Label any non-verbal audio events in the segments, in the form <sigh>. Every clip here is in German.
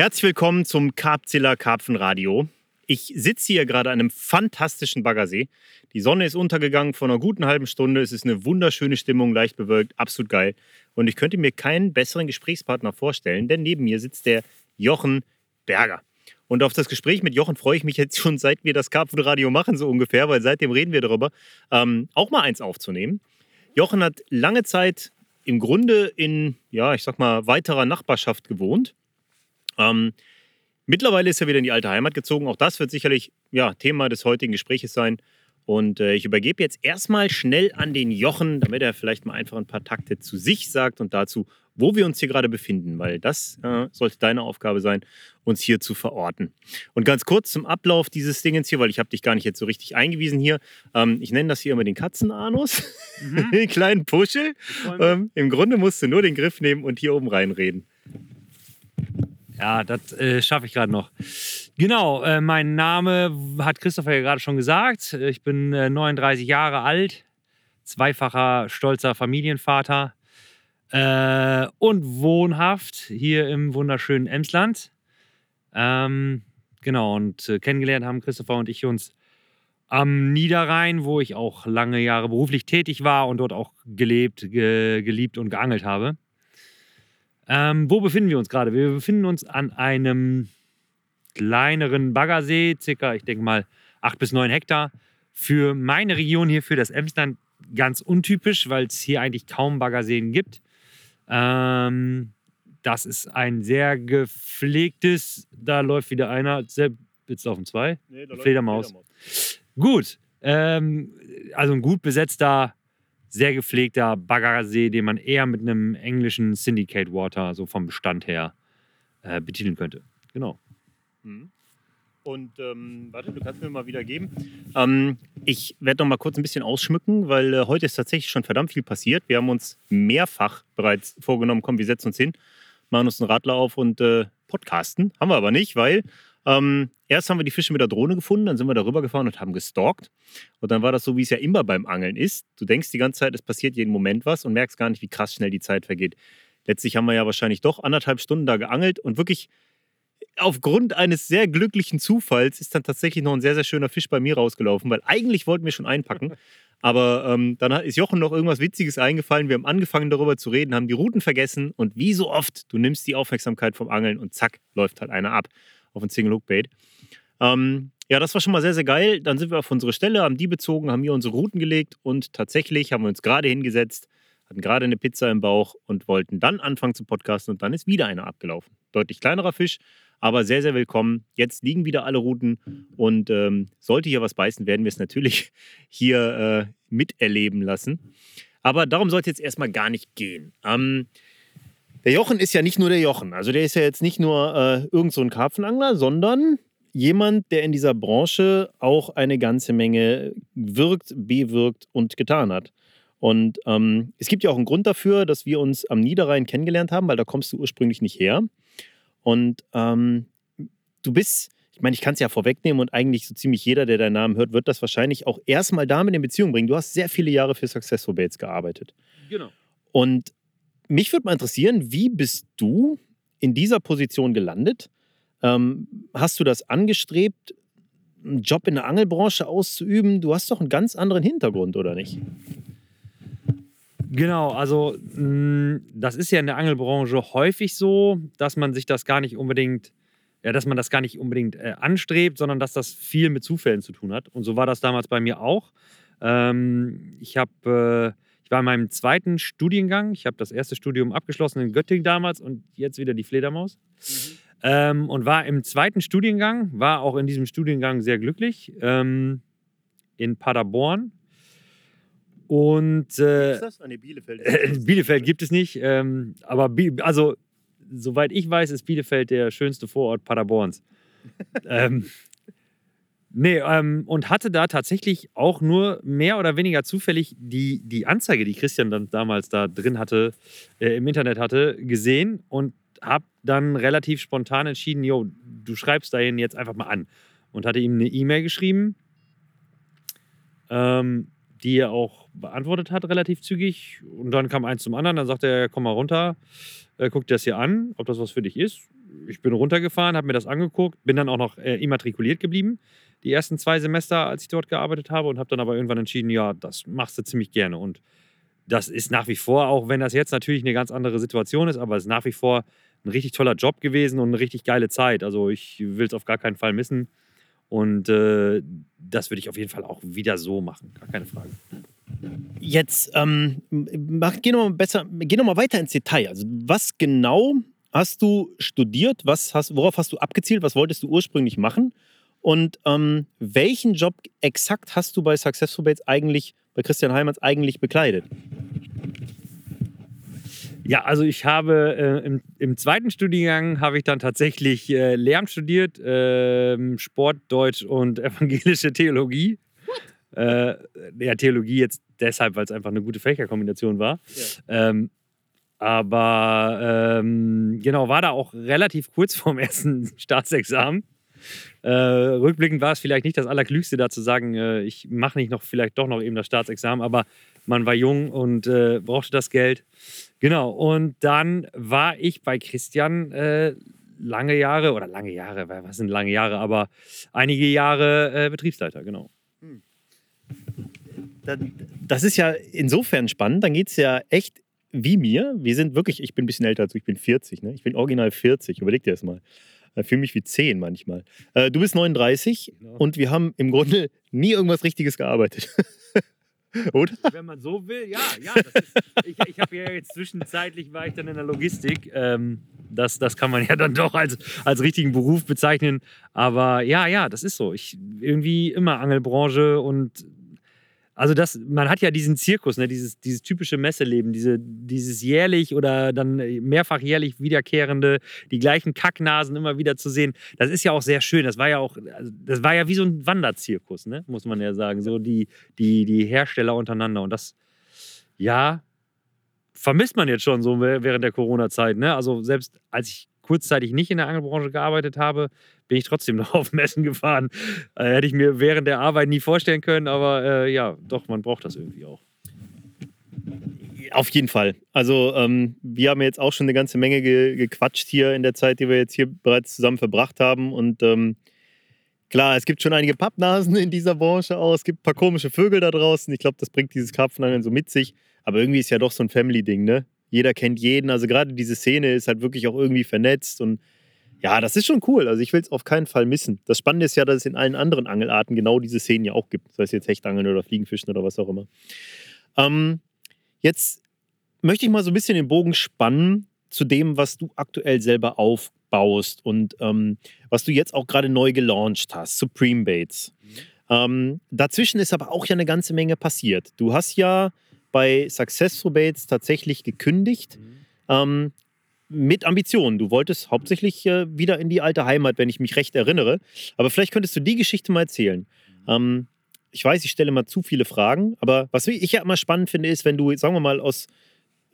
Herzlich willkommen zum Karpzilla Karpfenradio. Ich sitze hier gerade an einem fantastischen Baggersee. Die Sonne ist untergegangen vor einer guten halben Stunde. Es ist eine wunderschöne Stimmung, leicht bewölkt, absolut geil. Und ich könnte mir keinen besseren Gesprächspartner vorstellen, denn neben mir sitzt der Jochen Berger. Und auf das Gespräch mit Jochen freue ich mich jetzt schon, seit wir das Karpfenradio machen, so ungefähr, weil seitdem reden wir darüber, ähm, auch mal eins aufzunehmen. Jochen hat lange Zeit im Grunde in, ja, ich sag mal, weiterer Nachbarschaft gewohnt. Ähm, mittlerweile ist er wieder in die alte Heimat gezogen. Auch das wird sicherlich ja, Thema des heutigen Gesprächs sein. Und äh, ich übergebe jetzt erstmal schnell an den Jochen, damit er vielleicht mal einfach ein paar Takte zu sich sagt und dazu, wo wir uns hier gerade befinden, weil das äh, sollte deine Aufgabe sein, uns hier zu verorten. Und ganz kurz zum Ablauf dieses Dingens hier, weil ich habe dich gar nicht jetzt so richtig eingewiesen hier. Ähm, ich nenne das hier immer den Katzenanus, mhm. <laughs> den kleinen Puschel. Ähm, Im Grunde musst du nur den Griff nehmen und hier oben reinreden. Ja, das äh, schaffe ich gerade noch. Genau, äh, mein Name hat Christopher ja gerade schon gesagt. Ich bin äh, 39 Jahre alt, zweifacher stolzer Familienvater äh, und wohnhaft hier im wunderschönen Emsland. Ähm, genau, und äh, kennengelernt haben Christopher und ich uns am Niederrhein, wo ich auch lange Jahre beruflich tätig war und dort auch gelebt, ge geliebt und geangelt habe. Ähm, wo befinden wir uns gerade? Wir befinden uns an einem kleineren Baggersee, circa, ich denke mal, acht bis neun Hektar. Für meine Region hier, für das Emsland, ganz untypisch, weil es hier eigentlich kaum Baggerseen gibt. Ähm, das ist ein sehr gepflegtes, da läuft wieder einer, Jetzt laufen zwei. Nee, Fledermaus. Fledermaus. Gut. Ähm, also ein gut besetzter sehr gepflegter Baggersee, den man eher mit einem englischen Syndicate Water so vom Bestand her äh, betiteln könnte. Genau. Mhm. Und ähm, warte, du kannst mir mal wieder geben. Ähm, ich werde noch mal kurz ein bisschen ausschmücken, weil äh, heute ist tatsächlich schon verdammt viel passiert. Wir haben uns mehrfach bereits vorgenommen, komm, wir setzen uns hin, machen uns einen Radler auf und äh, podcasten. Haben wir aber nicht, weil ähm, erst haben wir die Fische mit der Drohne gefunden, dann sind wir darüber gefahren und haben gestalkt. Und dann war das so, wie es ja immer beim Angeln ist. Du denkst die ganze Zeit, es passiert jeden Moment was und merkst gar nicht, wie krass schnell die Zeit vergeht. Letztlich haben wir ja wahrscheinlich doch anderthalb Stunden da geangelt und wirklich aufgrund eines sehr glücklichen Zufalls ist dann tatsächlich noch ein sehr, sehr schöner Fisch bei mir rausgelaufen, weil eigentlich wollten wir schon einpacken. <laughs> Aber ähm, dann ist Jochen noch irgendwas Witziges eingefallen. Wir haben angefangen darüber zu reden, haben die Routen vergessen und wie so oft, du nimmst die Aufmerksamkeit vom Angeln und zack, läuft halt einer ab auf ein Single Hook Bait. Ähm, ja, das war schon mal sehr, sehr geil. Dann sind wir auf unsere Stelle, haben die bezogen, haben hier unsere Routen gelegt und tatsächlich haben wir uns gerade hingesetzt, hatten gerade eine Pizza im Bauch und wollten dann anfangen zu podcasten und dann ist wieder einer abgelaufen. Deutlich kleinerer Fisch, aber sehr, sehr willkommen. Jetzt liegen wieder alle Routen und ähm, sollte hier was beißen, werden wir es natürlich <laughs> hier äh, miterleben lassen. Aber darum soll es jetzt erstmal gar nicht gehen. Ähm, der Jochen ist ja nicht nur der Jochen. Also der ist ja jetzt nicht nur äh, irgend so ein Karpfenangler, sondern jemand, der in dieser Branche auch eine ganze Menge wirkt, bewirkt und getan hat. Und ähm, es gibt ja auch einen Grund dafür, dass wir uns am Niederrhein kennengelernt haben, weil da kommst du ursprünglich nicht her. Und ähm, du bist, ich meine, ich kann es ja vorwegnehmen und eigentlich so ziemlich jeder, der deinen Namen hört, wird das wahrscheinlich auch erstmal damit in Beziehung bringen. Du hast sehr viele Jahre für Successful Baits gearbeitet. Genau. Und mich würde mal interessieren, wie bist du in dieser Position gelandet? Ähm, hast du das angestrebt, einen Job in der Angelbranche auszuüben? Du hast doch einen ganz anderen Hintergrund, oder nicht? Genau, also mm, das ist ja in der Angelbranche häufig so, dass man sich das gar nicht unbedingt, ja, dass man das gar nicht unbedingt äh, anstrebt, sondern dass das viel mit Zufällen zu tun hat. Und so war das damals bei mir auch. Ähm, ich habe äh, ich war in meinem zweiten Studiengang. Ich habe das erste Studium abgeschlossen in Göttingen damals und jetzt wieder die Fledermaus. Mhm. Ähm, und war im zweiten Studiengang, war auch in diesem Studiengang sehr glücklich. Ähm, in Paderborn. Und äh, ist das? Ah, nee, Bielefeld. Äh, <laughs> Bielefeld gibt es nicht. Ähm, aber Bi also, soweit ich weiß, ist Bielefeld der schönste Vorort Paderborns. <laughs> ähm, Nee, ähm, und hatte da tatsächlich auch nur mehr oder weniger zufällig die, die Anzeige, die Christian dann damals da drin hatte, äh, im Internet hatte, gesehen und habe dann relativ spontan entschieden, jo, du schreibst dahin jetzt einfach mal an. Und hatte ihm eine E-Mail geschrieben, ähm, die er auch beantwortet hat, relativ zügig. Und dann kam eins zum anderen, dann sagte er, komm mal runter, äh, guck dir das hier an, ob das was für dich ist. ich bin runtergefahren, habe mir das angeguckt, bin dann auch noch äh, immatrikuliert geblieben, die ersten zwei Semester, als ich dort gearbeitet habe und habe dann aber irgendwann entschieden, ja, das machst du ziemlich gerne und das ist nach wie vor, auch wenn das jetzt natürlich eine ganz andere Situation ist, aber es ist nach wie vor ein richtig toller Job gewesen und eine richtig geile Zeit. Also ich will es auf gar keinen Fall missen. Und äh, das würde ich auf jeden Fall auch wieder so machen, gar keine Frage. Jetzt ähm, mach, geh nochmal noch weiter ins Detail. Also was genau hast du studiert? Was hast, worauf hast du abgezielt? Was wolltest du ursprünglich machen? Und ähm, welchen Job exakt hast du bei Successful Bates eigentlich, bei Christian Heimanns eigentlich bekleidet? Ja, also ich habe äh, im, im, zweiten Studiengang habe ich dann tatsächlich äh, Lehramt studiert, äh, Sport, Deutsch und <laughs> evangelische Theologie. Äh, ja, Theologie jetzt deshalb, weil es einfach eine gute Fächerkombination war. Ja. Ähm, aber ähm, genau, war da auch relativ kurz vorm <laughs> ersten Staatsexamen. Äh, rückblickend war es vielleicht nicht das Allerklügste, da zu sagen, äh, ich mache nicht noch vielleicht doch noch eben das Staatsexamen, aber man war jung und äh, brauchte das Geld. Genau, und dann war ich bei Christian äh, lange Jahre, oder lange Jahre, was sind lange Jahre, aber einige Jahre äh, Betriebsleiter, genau. Hm. Das ist ja insofern spannend, dann geht es ja echt wie mir. Wir sind wirklich, ich bin ein bisschen älter als du, ich bin 40, ne? ich bin original 40, überleg dir das mal. Ich fühle mich wie 10 manchmal. Äh, du bist 39 genau. und wir haben im Grunde nie irgendwas Richtiges gearbeitet. <laughs> Oder? Wenn man so will, ja, ja. Ist, ich ich habe ja jetzt zwischenzeitlich war ich dann in der Logistik. Ähm, das, das kann man ja dann doch als, als richtigen Beruf bezeichnen. Aber ja, ja, das ist so. Ich irgendwie immer Angelbranche und also das, man hat ja diesen Zirkus, ne, dieses, dieses typische Messeleben, diese, dieses jährlich oder dann mehrfach jährlich wiederkehrende, die gleichen Kacknasen immer wieder zu sehen. Das ist ja auch sehr schön. Das war ja auch, also das war ja wie so ein Wanderzirkus, ne, muss man ja sagen. So die, die, die Hersteller untereinander. Und das, ja, vermisst man jetzt schon so während der Corona-Zeit. Ne? Also selbst als ich kurzzeitig nicht in der Angelbranche gearbeitet habe, bin ich trotzdem <laughs> noch auf Messen gefahren. Äh, hätte ich mir während der Arbeit nie vorstellen können, aber äh, ja, doch, man braucht das irgendwie auch. Auf jeden Fall. Also ähm, wir haben jetzt auch schon eine ganze Menge ge gequatscht hier in der Zeit, die wir jetzt hier bereits zusammen verbracht haben. Und ähm, klar, es gibt schon einige Pappnasen in dieser Branche auch. Es gibt ein paar komische Vögel da draußen. Ich glaube, das bringt dieses Karpfenangeln so mit sich. Aber irgendwie ist ja doch so ein Family-Ding, ne? Jeder kennt jeden. Also gerade diese Szene ist halt wirklich auch irgendwie vernetzt und ja, das ist schon cool. Also ich will es auf keinen Fall missen. Das Spannende ist ja, dass es in allen anderen Angelarten genau diese Szenen ja auch gibt. Sei es jetzt Hechtangeln oder Fliegenfischen oder was auch immer. Ähm, jetzt möchte ich mal so ein bisschen den Bogen spannen zu dem, was du aktuell selber aufbaust und ähm, was du jetzt auch gerade neu gelauncht hast, Supreme Baits. Mhm. Ähm, dazwischen ist aber auch ja eine ganze Menge passiert. Du hast ja bei Successful Bates tatsächlich gekündigt. Mhm. Ähm, mit Ambitionen. Du wolltest hauptsächlich äh, wieder in die alte Heimat, wenn ich mich recht erinnere. Aber vielleicht könntest du die Geschichte mal erzählen. Mhm. Ähm, ich weiß, ich stelle mal zu viele Fragen, aber was ich ja immer spannend finde, ist, wenn du, sagen wir mal, aus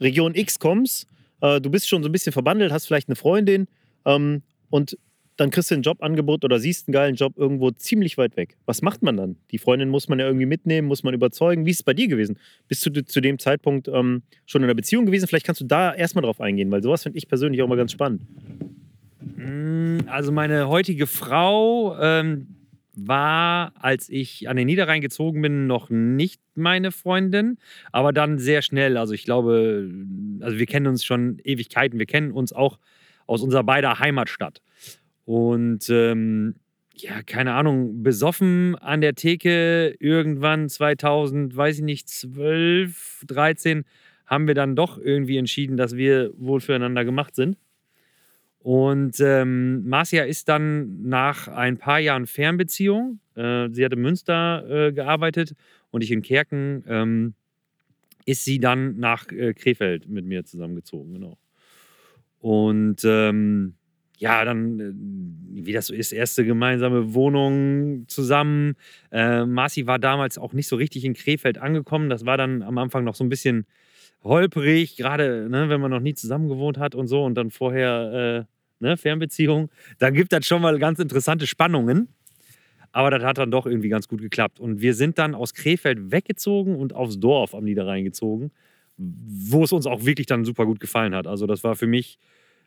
Region X kommst, äh, du bist schon so ein bisschen verbandelt, hast vielleicht eine Freundin ähm, und dann kriegst du ein Jobangebot oder siehst einen geilen Job irgendwo ziemlich weit weg. Was macht man dann? Die Freundin muss man ja irgendwie mitnehmen, muss man überzeugen. Wie ist es bei dir gewesen? Bist du zu dem Zeitpunkt ähm, schon in einer Beziehung gewesen? Vielleicht kannst du da erstmal drauf eingehen, weil sowas finde ich persönlich auch mal ganz spannend. Mm, also meine heutige Frau ähm, war, als ich an den Niederrhein gezogen bin, noch nicht meine Freundin, aber dann sehr schnell. Also ich glaube, also wir kennen uns schon Ewigkeiten. Wir kennen uns auch aus unserer beider Heimatstadt. Und ähm, ja, keine Ahnung, besoffen an der Theke irgendwann 2000, weiß ich nicht, 12, 13, haben wir dann doch irgendwie entschieden, dass wir wohl füreinander gemacht sind. Und ähm, Marcia ist dann nach ein paar Jahren Fernbeziehung, äh, sie hat in Münster äh, gearbeitet und ich in Kerken, ähm, ist sie dann nach äh, Krefeld mit mir zusammengezogen, genau. Und ähm, ja, dann, äh, wie das so ist, erste gemeinsame Wohnung zusammen. Äh, Marci war damals auch nicht so richtig in Krefeld angekommen. Das war dann am Anfang noch so ein bisschen holprig, gerade ne, wenn man noch nie zusammen gewohnt hat und so und dann vorher äh, ne, Fernbeziehung. Dann gibt das schon mal ganz interessante Spannungen. Aber das hat dann doch irgendwie ganz gut geklappt. Und wir sind dann aus Krefeld weggezogen und aufs Dorf am Niederrhein gezogen, wo es uns auch wirklich dann super gut gefallen hat. Also das war für mich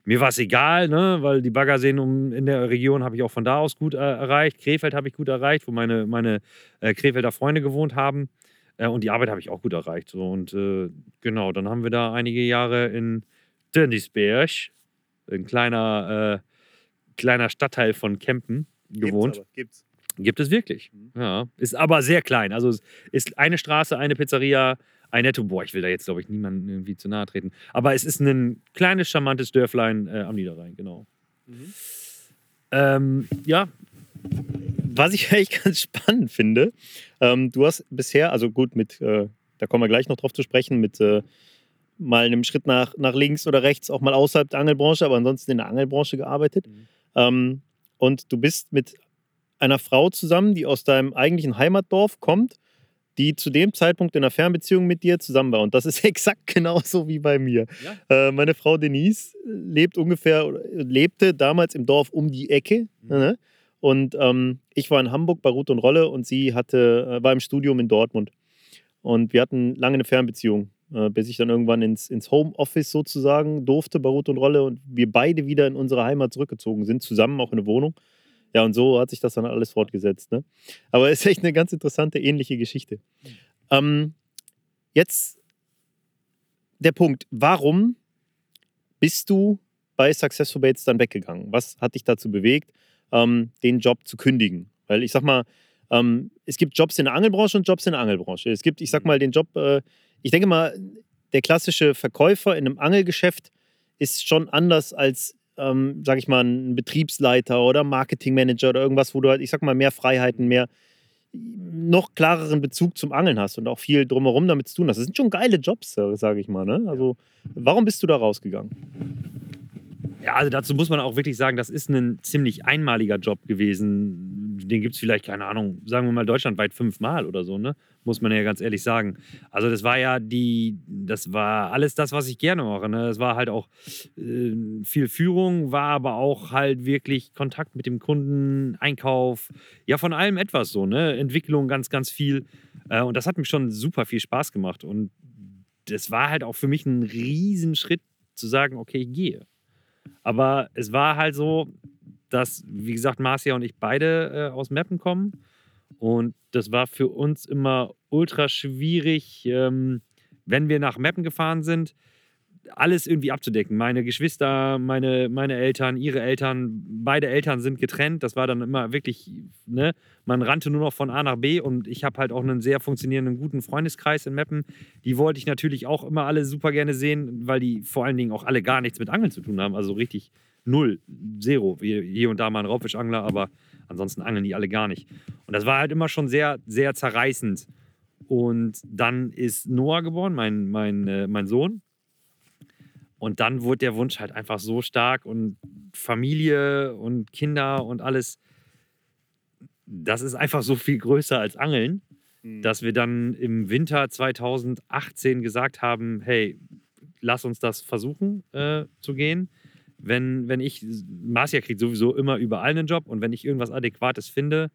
mir war es egal, ne, weil die Baggerseen um, in der Region habe ich auch von da aus gut äh, erreicht. Krefeld habe ich gut erreicht, wo meine, meine äh, Krefelder Freunde gewohnt haben. Äh, und die Arbeit habe ich auch gut erreicht. So. Und äh, genau, dann haben wir da einige Jahre in Dönnisberg, ein kleiner, äh, kleiner Stadtteil von Kempen, gewohnt. Gibt's aber, gibt's. Gibt es wirklich. Mhm. Ja. Ist aber sehr klein. Also es ist eine Straße, eine Pizzeria, ein Netto. Boah, ich will da jetzt, glaube ich, niemandem irgendwie zu nahe treten. Aber es ist ein kleines, charmantes Dörflein äh, am Niederrhein, genau. Mhm. Ähm, ja, Was ich <laughs> eigentlich ganz spannend finde, ähm, du hast bisher, also gut, mit, äh, da kommen wir gleich noch drauf zu sprechen, mit äh, mal einem Schritt nach, nach links oder rechts, auch mal außerhalb der Angelbranche, aber ansonsten in der Angelbranche gearbeitet. Mhm. Ähm, und du bist mit einer Frau zusammen, die aus deinem eigentlichen Heimatdorf kommt, die zu dem Zeitpunkt in einer Fernbeziehung mit dir zusammen war. Und das ist <laughs> exakt genauso wie bei mir. Ja. Äh, meine Frau Denise lebt ungefähr, oder lebte damals im Dorf um die Ecke. Mhm. Ne? Und ähm, ich war in Hamburg bei Ruth und Rolle und sie hatte, äh, war im Studium in Dortmund. Und wir hatten lange eine Fernbeziehung, äh, bis ich dann irgendwann ins, ins Homeoffice sozusagen durfte bei Ruth und Rolle und wir beide wieder in unsere Heimat zurückgezogen sind, zusammen auch in eine Wohnung. Ja, und so hat sich das dann alles fortgesetzt. Ne? Aber es ist echt eine ganz interessante, ähnliche Geschichte. Ähm, jetzt der Punkt, warum bist du bei Successful Baits dann weggegangen? Was hat dich dazu bewegt, ähm, den Job zu kündigen? Weil ich sag mal, ähm, es gibt Jobs in der Angelbranche und Jobs in der Angelbranche. Es gibt, ich sag mal, den Job, äh, ich denke mal, der klassische Verkäufer in einem Angelgeschäft ist schon anders als, ähm, sag ich mal, ein Betriebsleiter oder Marketingmanager oder irgendwas, wo du halt, ich sag mal, mehr Freiheiten, mehr noch klareren Bezug zum Angeln hast und auch viel drumherum damit zu tun hast. Das sind schon geile Jobs, sage ich mal. Ne? Also, warum bist du da rausgegangen? Ja, also dazu muss man auch wirklich sagen, das ist ein ziemlich einmaliger Job gewesen. Den gibt es vielleicht, keine Ahnung, sagen wir mal deutschlandweit fünfmal oder so, ne? Muss man ja ganz ehrlich sagen. Also das war ja die, das war alles das, was ich gerne mache. Ne? Es war halt auch äh, viel Führung, war aber auch halt wirklich Kontakt mit dem Kunden, Einkauf, ja von allem etwas so, ne? Entwicklung ganz, ganz viel. Äh, und das hat mir schon super viel Spaß gemacht. Und das war halt auch für mich ein Riesenschritt zu sagen, okay, ich gehe. Aber es war halt so, dass, wie gesagt, Marcia und ich beide äh, aus Meppen kommen. Und das war für uns immer ultra schwierig, ähm, wenn wir nach Meppen gefahren sind, alles irgendwie abzudecken. Meine Geschwister, meine, meine Eltern, ihre Eltern, beide Eltern sind getrennt. Das war dann immer wirklich, ne, man rannte nur noch von A nach B und ich habe halt auch einen sehr funktionierenden, guten Freundeskreis in Meppen. Die wollte ich natürlich auch immer alle super gerne sehen, weil die vor allen Dingen auch alle gar nichts mit Angeln zu tun haben. Also richtig null, zero. Hier und da mal ein Raubfischangler, aber ansonsten angeln die alle gar nicht. Und das war halt immer schon sehr, sehr zerreißend. Und dann ist Noah geboren, mein, mein, äh, mein Sohn. Und dann wurde der Wunsch halt einfach so stark und Familie und Kinder und alles, das ist einfach so viel größer als Angeln, dass wir dann im Winter 2018 gesagt haben, hey, lass uns das versuchen äh, zu gehen. Wenn, wenn ich, Marcia kriegt sowieso immer überall einen Job und wenn ich irgendwas Adäquates finde,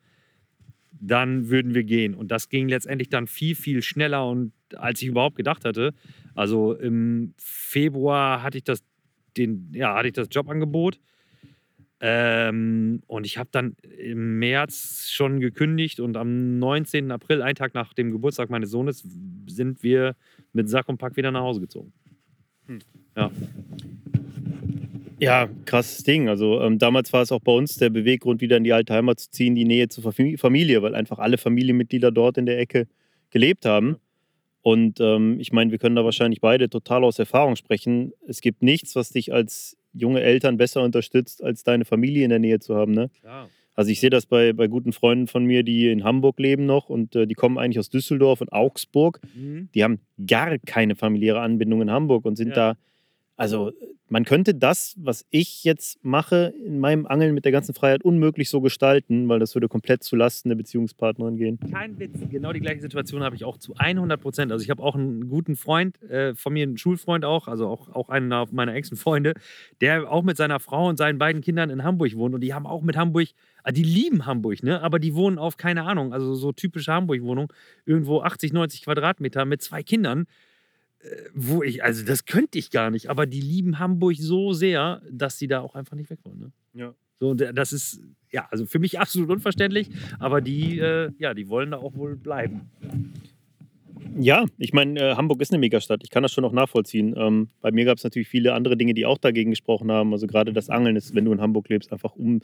dann würden wir gehen. Und das ging letztendlich dann viel, viel schneller und als ich überhaupt gedacht hatte. Also im Februar hatte ich das, den, ja, hatte ich das Jobangebot. Ähm, und ich habe dann im März schon gekündigt und am 19. April, einen Tag nach dem Geburtstag meines Sohnes, sind wir mit Sack und Pack wieder nach Hause gezogen. Ja, krasses Ding. Also ähm, damals war es auch bei uns der Beweggrund, wieder in die alte Heimat zu ziehen, die Nähe zur Fami- Familie, weil einfach alle Familienmitglieder dort in der Ecke gelebt haben. Und ähm, ich meine, wir können da wahrscheinlich beide total aus Erfahrung sprechen. Es gibt nichts, was dich als junge Eltern besser unterstützt, als deine Familie in der Nähe zu haben. Ne? Klar. Also ich sehe das bei, bei guten Freunden von mir, die in Hamburg leben noch und äh, die kommen eigentlich aus Düsseldorf und Augsburg. Mhm. Die haben gar keine familiäre Anbindung in Hamburg und sind Ja. da, also man könnte das, was ich jetzt mache in meinem Angeln mit der ganzen Freiheit unmöglich so gestalten, weil das würde komplett zulasten der Beziehungspartnerin gehen. Kein Witz. Genau die gleiche Situation habe ich auch zu 100 Prozent. Also ich habe auch einen guten Freund äh, von mir, einen Schulfreund auch, also auch, auch einen meiner engsten Freunde, der auch mit seiner Frau und seinen beiden Kindern in Hamburg wohnt. Und die haben auch mit Hamburg, ah, die lieben Hamburg, ne? aber die wohnen auf, keine Ahnung, also so typische Hamburg-Wohnung, irgendwo 80, 90 Quadratmeter mit zwei Kindern. Wo ich, also das könnte ich gar nicht, aber die lieben Hamburg so sehr, dass sie da auch einfach nicht weg wollen. Ne? Ja. So, und das ist, ja, also für mich absolut unverständlich, aber die, äh, ja, die wollen da auch wohl bleiben. Ja, ich meine, äh, Hamburg ist eine Megastadt. Ich kann das schon auch nachvollziehen. Ähm, bei mir gab es natürlich viele andere Dinge, die auch dagegen gesprochen haben. Also gerade das Angeln ist, wenn du in Hamburg lebst, einfach um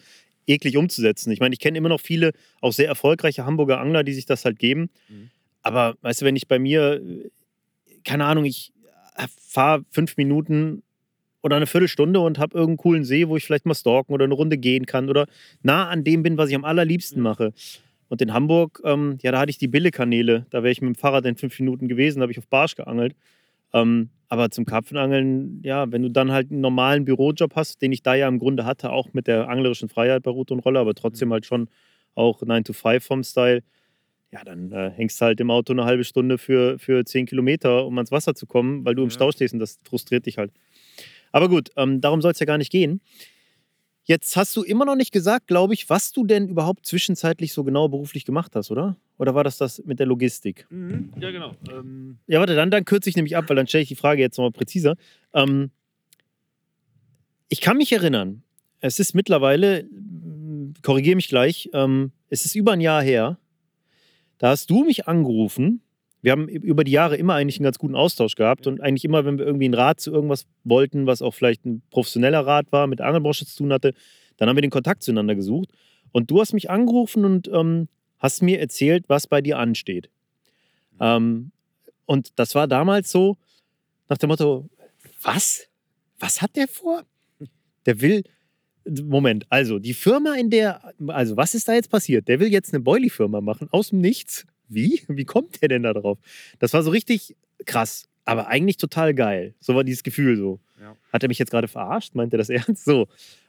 eklig umzusetzen. Ich meine, ich kenne immer noch viele, auch sehr erfolgreiche Hamburger Angler, die sich das halt geben. Mhm. Aber weißt du, wenn ich bei mir, äh, keine Ahnung, ich fahre fünf Minuten oder eine Viertelstunde und habe irgendeinen coolen See, wo ich vielleicht mal stalken oder eine Runde gehen kann oder nah an dem bin, was ich am allerliebsten Mhm. mache. Und in Hamburg, ähm, ja, da hatte ich die Bille-Kanäle. Da wäre ich mit dem Fahrrad in fünf Minuten gewesen, da habe ich auf Barsch geangelt. Ähm, aber zum Karpfenangeln, ja, wenn du dann halt einen normalen Bürojob hast, den ich da ja im Grunde hatte, auch mit der anglerischen Freiheit bei Rute und Rolle, aber trotzdem halt schon auch 9 to 5 vom Style, ja, dann äh, hängst du halt im Auto eine halbe Stunde für, für 10 Kilometer, um ans Wasser zu kommen, weil du im Ja. Stau stehst und das frustriert dich halt. Aber gut, ähm, darum soll es ja gar nicht gehen. Jetzt hast du immer noch nicht gesagt, glaube ich, was du denn überhaupt zwischenzeitlich so genau beruflich gemacht hast, oder? Oder war das das mit der Logistik? Mhm. Ja, genau. Ähm, Ja, warte, dann, dann kürze ich nämlich ab, weil dann stelle ich die Frage jetzt nochmal präziser. Ähm, ich kann mich erinnern, es ist mittlerweile, korrigiere mich gleich, ähm, es ist über ein Jahr her, da hast du mich angerufen. Wir haben über die Jahre immer eigentlich einen ganz guten Austausch gehabt und eigentlich immer, wenn wir irgendwie einen Rat zu irgendwas wollten, was auch vielleicht ein professioneller Rat war, mit Angelbranche zu tun hatte, dann haben wir den Kontakt zueinander gesucht. Und du hast mich angerufen und ähm, hast mir erzählt, was bei dir ansteht. Ähm, und das war damals so nach dem Motto, was? Was hat der vor? Der will, Moment, also die Firma, in der, also was ist da jetzt passiert? Der will jetzt eine Boilie-Firma machen, aus dem Nichts. Wie? <laughs> Wie kommt der denn da drauf? Das war so richtig krass, aber eigentlich total geil. So war dieses Gefühl so. Ja. Hat er mich jetzt gerade verarscht? Meint er das <laughs> ernst? So.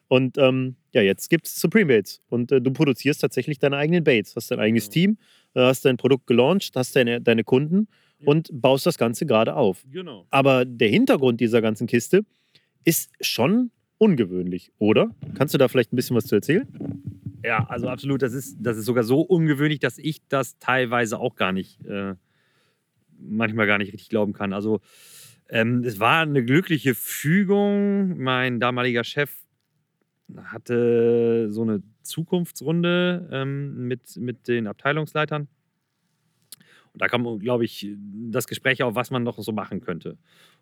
Und ähm, ja, jetzt gibt es Supreme Baits und äh, du produzierst tatsächlich deine eigenen Baits. Hast dein eigenes Ja. Team, äh, hast dein Produkt gelauncht, hast deine, deine Kunden Ja. und baust das Ganze gerade auf. genau. Aber der Hintergrund dieser ganzen Kiste ist schon ungewöhnlich, oder? Kannst du da vielleicht ein bisschen was zu erzählen? Ja, also absolut. Das ist, das ist sogar so ungewöhnlich, dass ich das teilweise auch gar nicht, äh, manchmal gar nicht richtig glauben kann. Also ähm, es war eine glückliche Fügung. Mein damaliger Chef hatte so eine Zukunftsrunde ähm, mit, mit den Abteilungsleitern. Und da kam, glaube ich, das Gespräch auf, was man noch so machen könnte.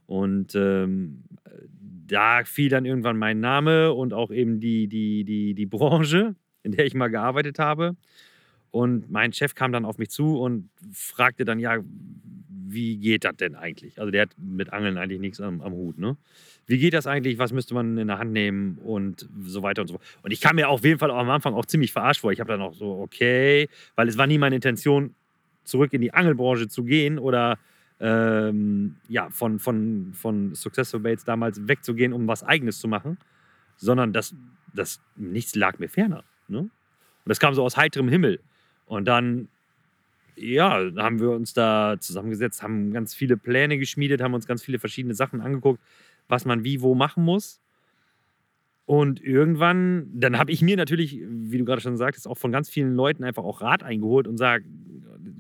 Und ähm, da fiel dann irgendwann mein Name und auch eben die, die, die, die Branche, in der ich mal gearbeitet habe. Und mein Chef kam dann auf mich zu und fragte dann, ja, wie geht das denn eigentlich? Also der hat mit Angeln eigentlich nichts am, am Hut, ne? Wie geht das eigentlich? Was müsste man in der Hand nehmen und so weiter und so fort. Und ich kam mir auf jeden Fall am Anfang auch ziemlich verarscht vor. Ich habe dann auch so, okay, weil es war nie meine Intention, zurück in die Angelbranche zu gehen oder ähm, ja, von, von, von Successful Baits damals wegzugehen, um was Eigenes zu machen, sondern das, das nichts lag mir ferner. Ne? Und das kam so aus heiterem Himmel. Und dann, ja, haben wir uns da zusammengesetzt, haben ganz viele Pläne geschmiedet, haben uns ganz viele verschiedene Sachen angeguckt, was man wie wo machen muss. Und irgendwann, dann habe ich mir natürlich, wie du gerade schon sagtest, auch von ganz vielen Leuten einfach auch Rat eingeholt und, sag,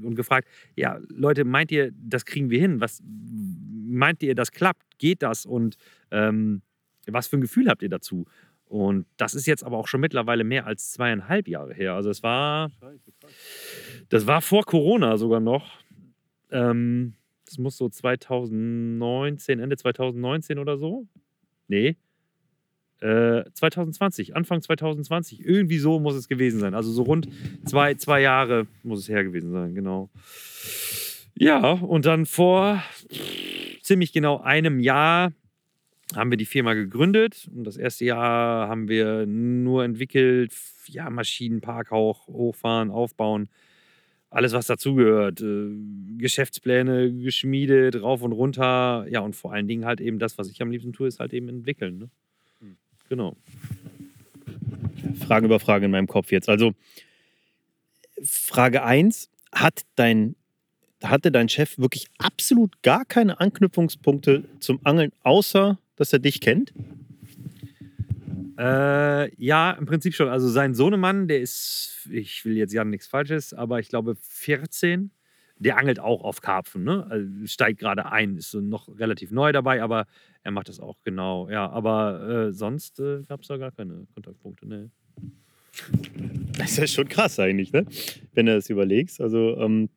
und gefragt, ja, Leute, meint ihr, das kriegen wir hin? Was meint ihr, das klappt? Geht das? Und ähm, was für ein Gefühl habt ihr dazu? Und das ist jetzt aber auch schon mittlerweile mehr als zweieinhalb Jahre her. Also es war, das war vor Corona sogar noch. Ähm, das muss so 2019, Ende 2019 oder so. Nee. Äh, 2020, Anfang 2020. Irgendwie so muss es gewesen sein. Also so rund zwei, zwei Jahre muss es her gewesen sein, genau. Ja, und dann vor ziemlich genau einem Jahr haben wir die Firma gegründet. Und das erste Jahr haben wir nur entwickelt, ja, Maschinenpark auch, hochfahren, aufbauen, alles, was dazugehört. Äh, Geschäftspläne geschmiedet, rauf und runter. Ja, und vor allen Dingen halt eben das, was ich am liebsten tue, ist halt eben entwickeln. Ne? Genau. Fragen über Fragen in meinem Kopf jetzt. Also, Frage 1: Hat dein, hatte dein Chef wirklich absolut gar keine Anknüpfungspunkte zum Angeln, außer dass er dich kennt? Äh, ja, im Prinzip schon. Also sein Sohnemann, der ist, ich will jetzt ja nichts Falsches, aber ich glaube 14. der angelt auch auf Karpfen, ne? Also steigt gerade ein, ist noch relativ neu dabei, aber er macht das auch genau. Ja, aber äh, sonst äh, gab es da gar keine Kontaktpunkte, ne. Das ist ja schon krass eigentlich, ne? Wenn du das überlegst. Also, ähm,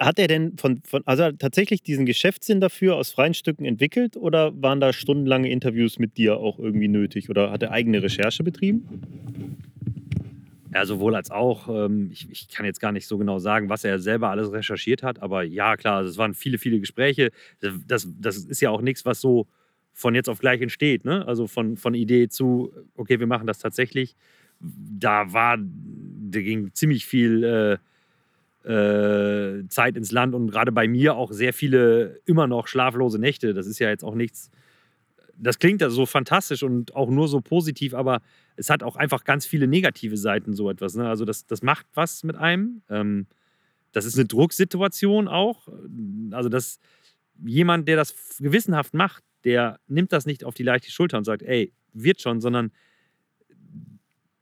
hat er denn von, von, also tatsächlich diesen Geschäftssinn dafür aus freien Stücken entwickelt oder waren da stundenlange Interviews mit dir auch irgendwie nötig oder hat er eigene Recherche betrieben? Ja, sowohl als auch. Ähm, ich, ich, kann jetzt gar nicht so genau sagen, was er selber alles recherchiert hat, aber ja, klar, also es waren viele, viele Gespräche. Das, das ist ja auch nichts, was so von jetzt auf gleich entsteht. Ne? Also von, von Idee zu, okay, wir machen das tatsächlich. Da war, da ging ziemlich viel äh, äh, Zeit ins Land und gerade bei mir auch sehr viele immer noch schlaflose Nächte. Das ist ja jetzt auch nichts, das klingt ja so fantastisch und auch nur so positiv, aber es hat auch einfach ganz viele negative Seiten, so etwas. Ne? Also das, das macht was mit einem. Ähm, das ist eine Drucksituation auch. Also dass jemand, der das gewissenhaft macht, der nimmt das nicht auf die leichte Schulter und sagt, ey, wird schon, sondern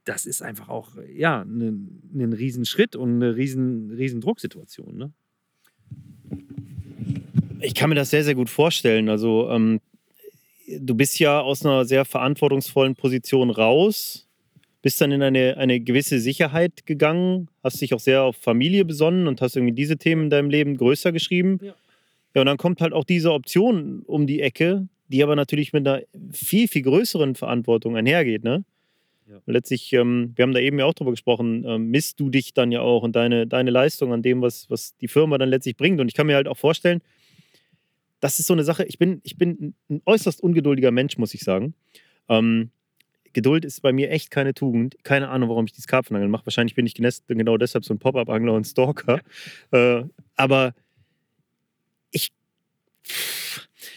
das ist einfach auch, ja, ein, ein Riesenschritt und eine riesen, riesen Drucksituation. Ne? Ich kann mir das sehr, sehr gut vorstellen. Also ähm, du bist ja aus einer sehr verantwortungsvollen Position raus, bist dann in eine, eine gewisse Sicherheit gegangen, hast dich auch sehr auf Familie besonnen und hast irgendwie diese Themen in deinem Leben größer geschrieben. Ja. ja, und dann kommt halt auch diese Option um die Ecke, die aber natürlich mit einer viel, viel größeren Verantwortung einhergeht. Ne? Ja. Letztlich, ähm, wir haben da eben ja auch drüber gesprochen, ähm, misst du dich dann ja auch und deine, deine Leistung an dem, was, was die Firma dann letztlich bringt. Und ich kann mir halt auch vorstellen, das ist so eine Sache, ich bin, ich bin ein äußerst ungeduldiger Mensch, muss ich sagen. Ähm, Geduld ist bei mir echt keine Tugend. Keine Ahnung, warum ich dieses Karpfenangeln mache. Wahrscheinlich bin ich genau deshalb so ein Pop-Up-Angler und Stalker. <laughs> Äh, aber ich,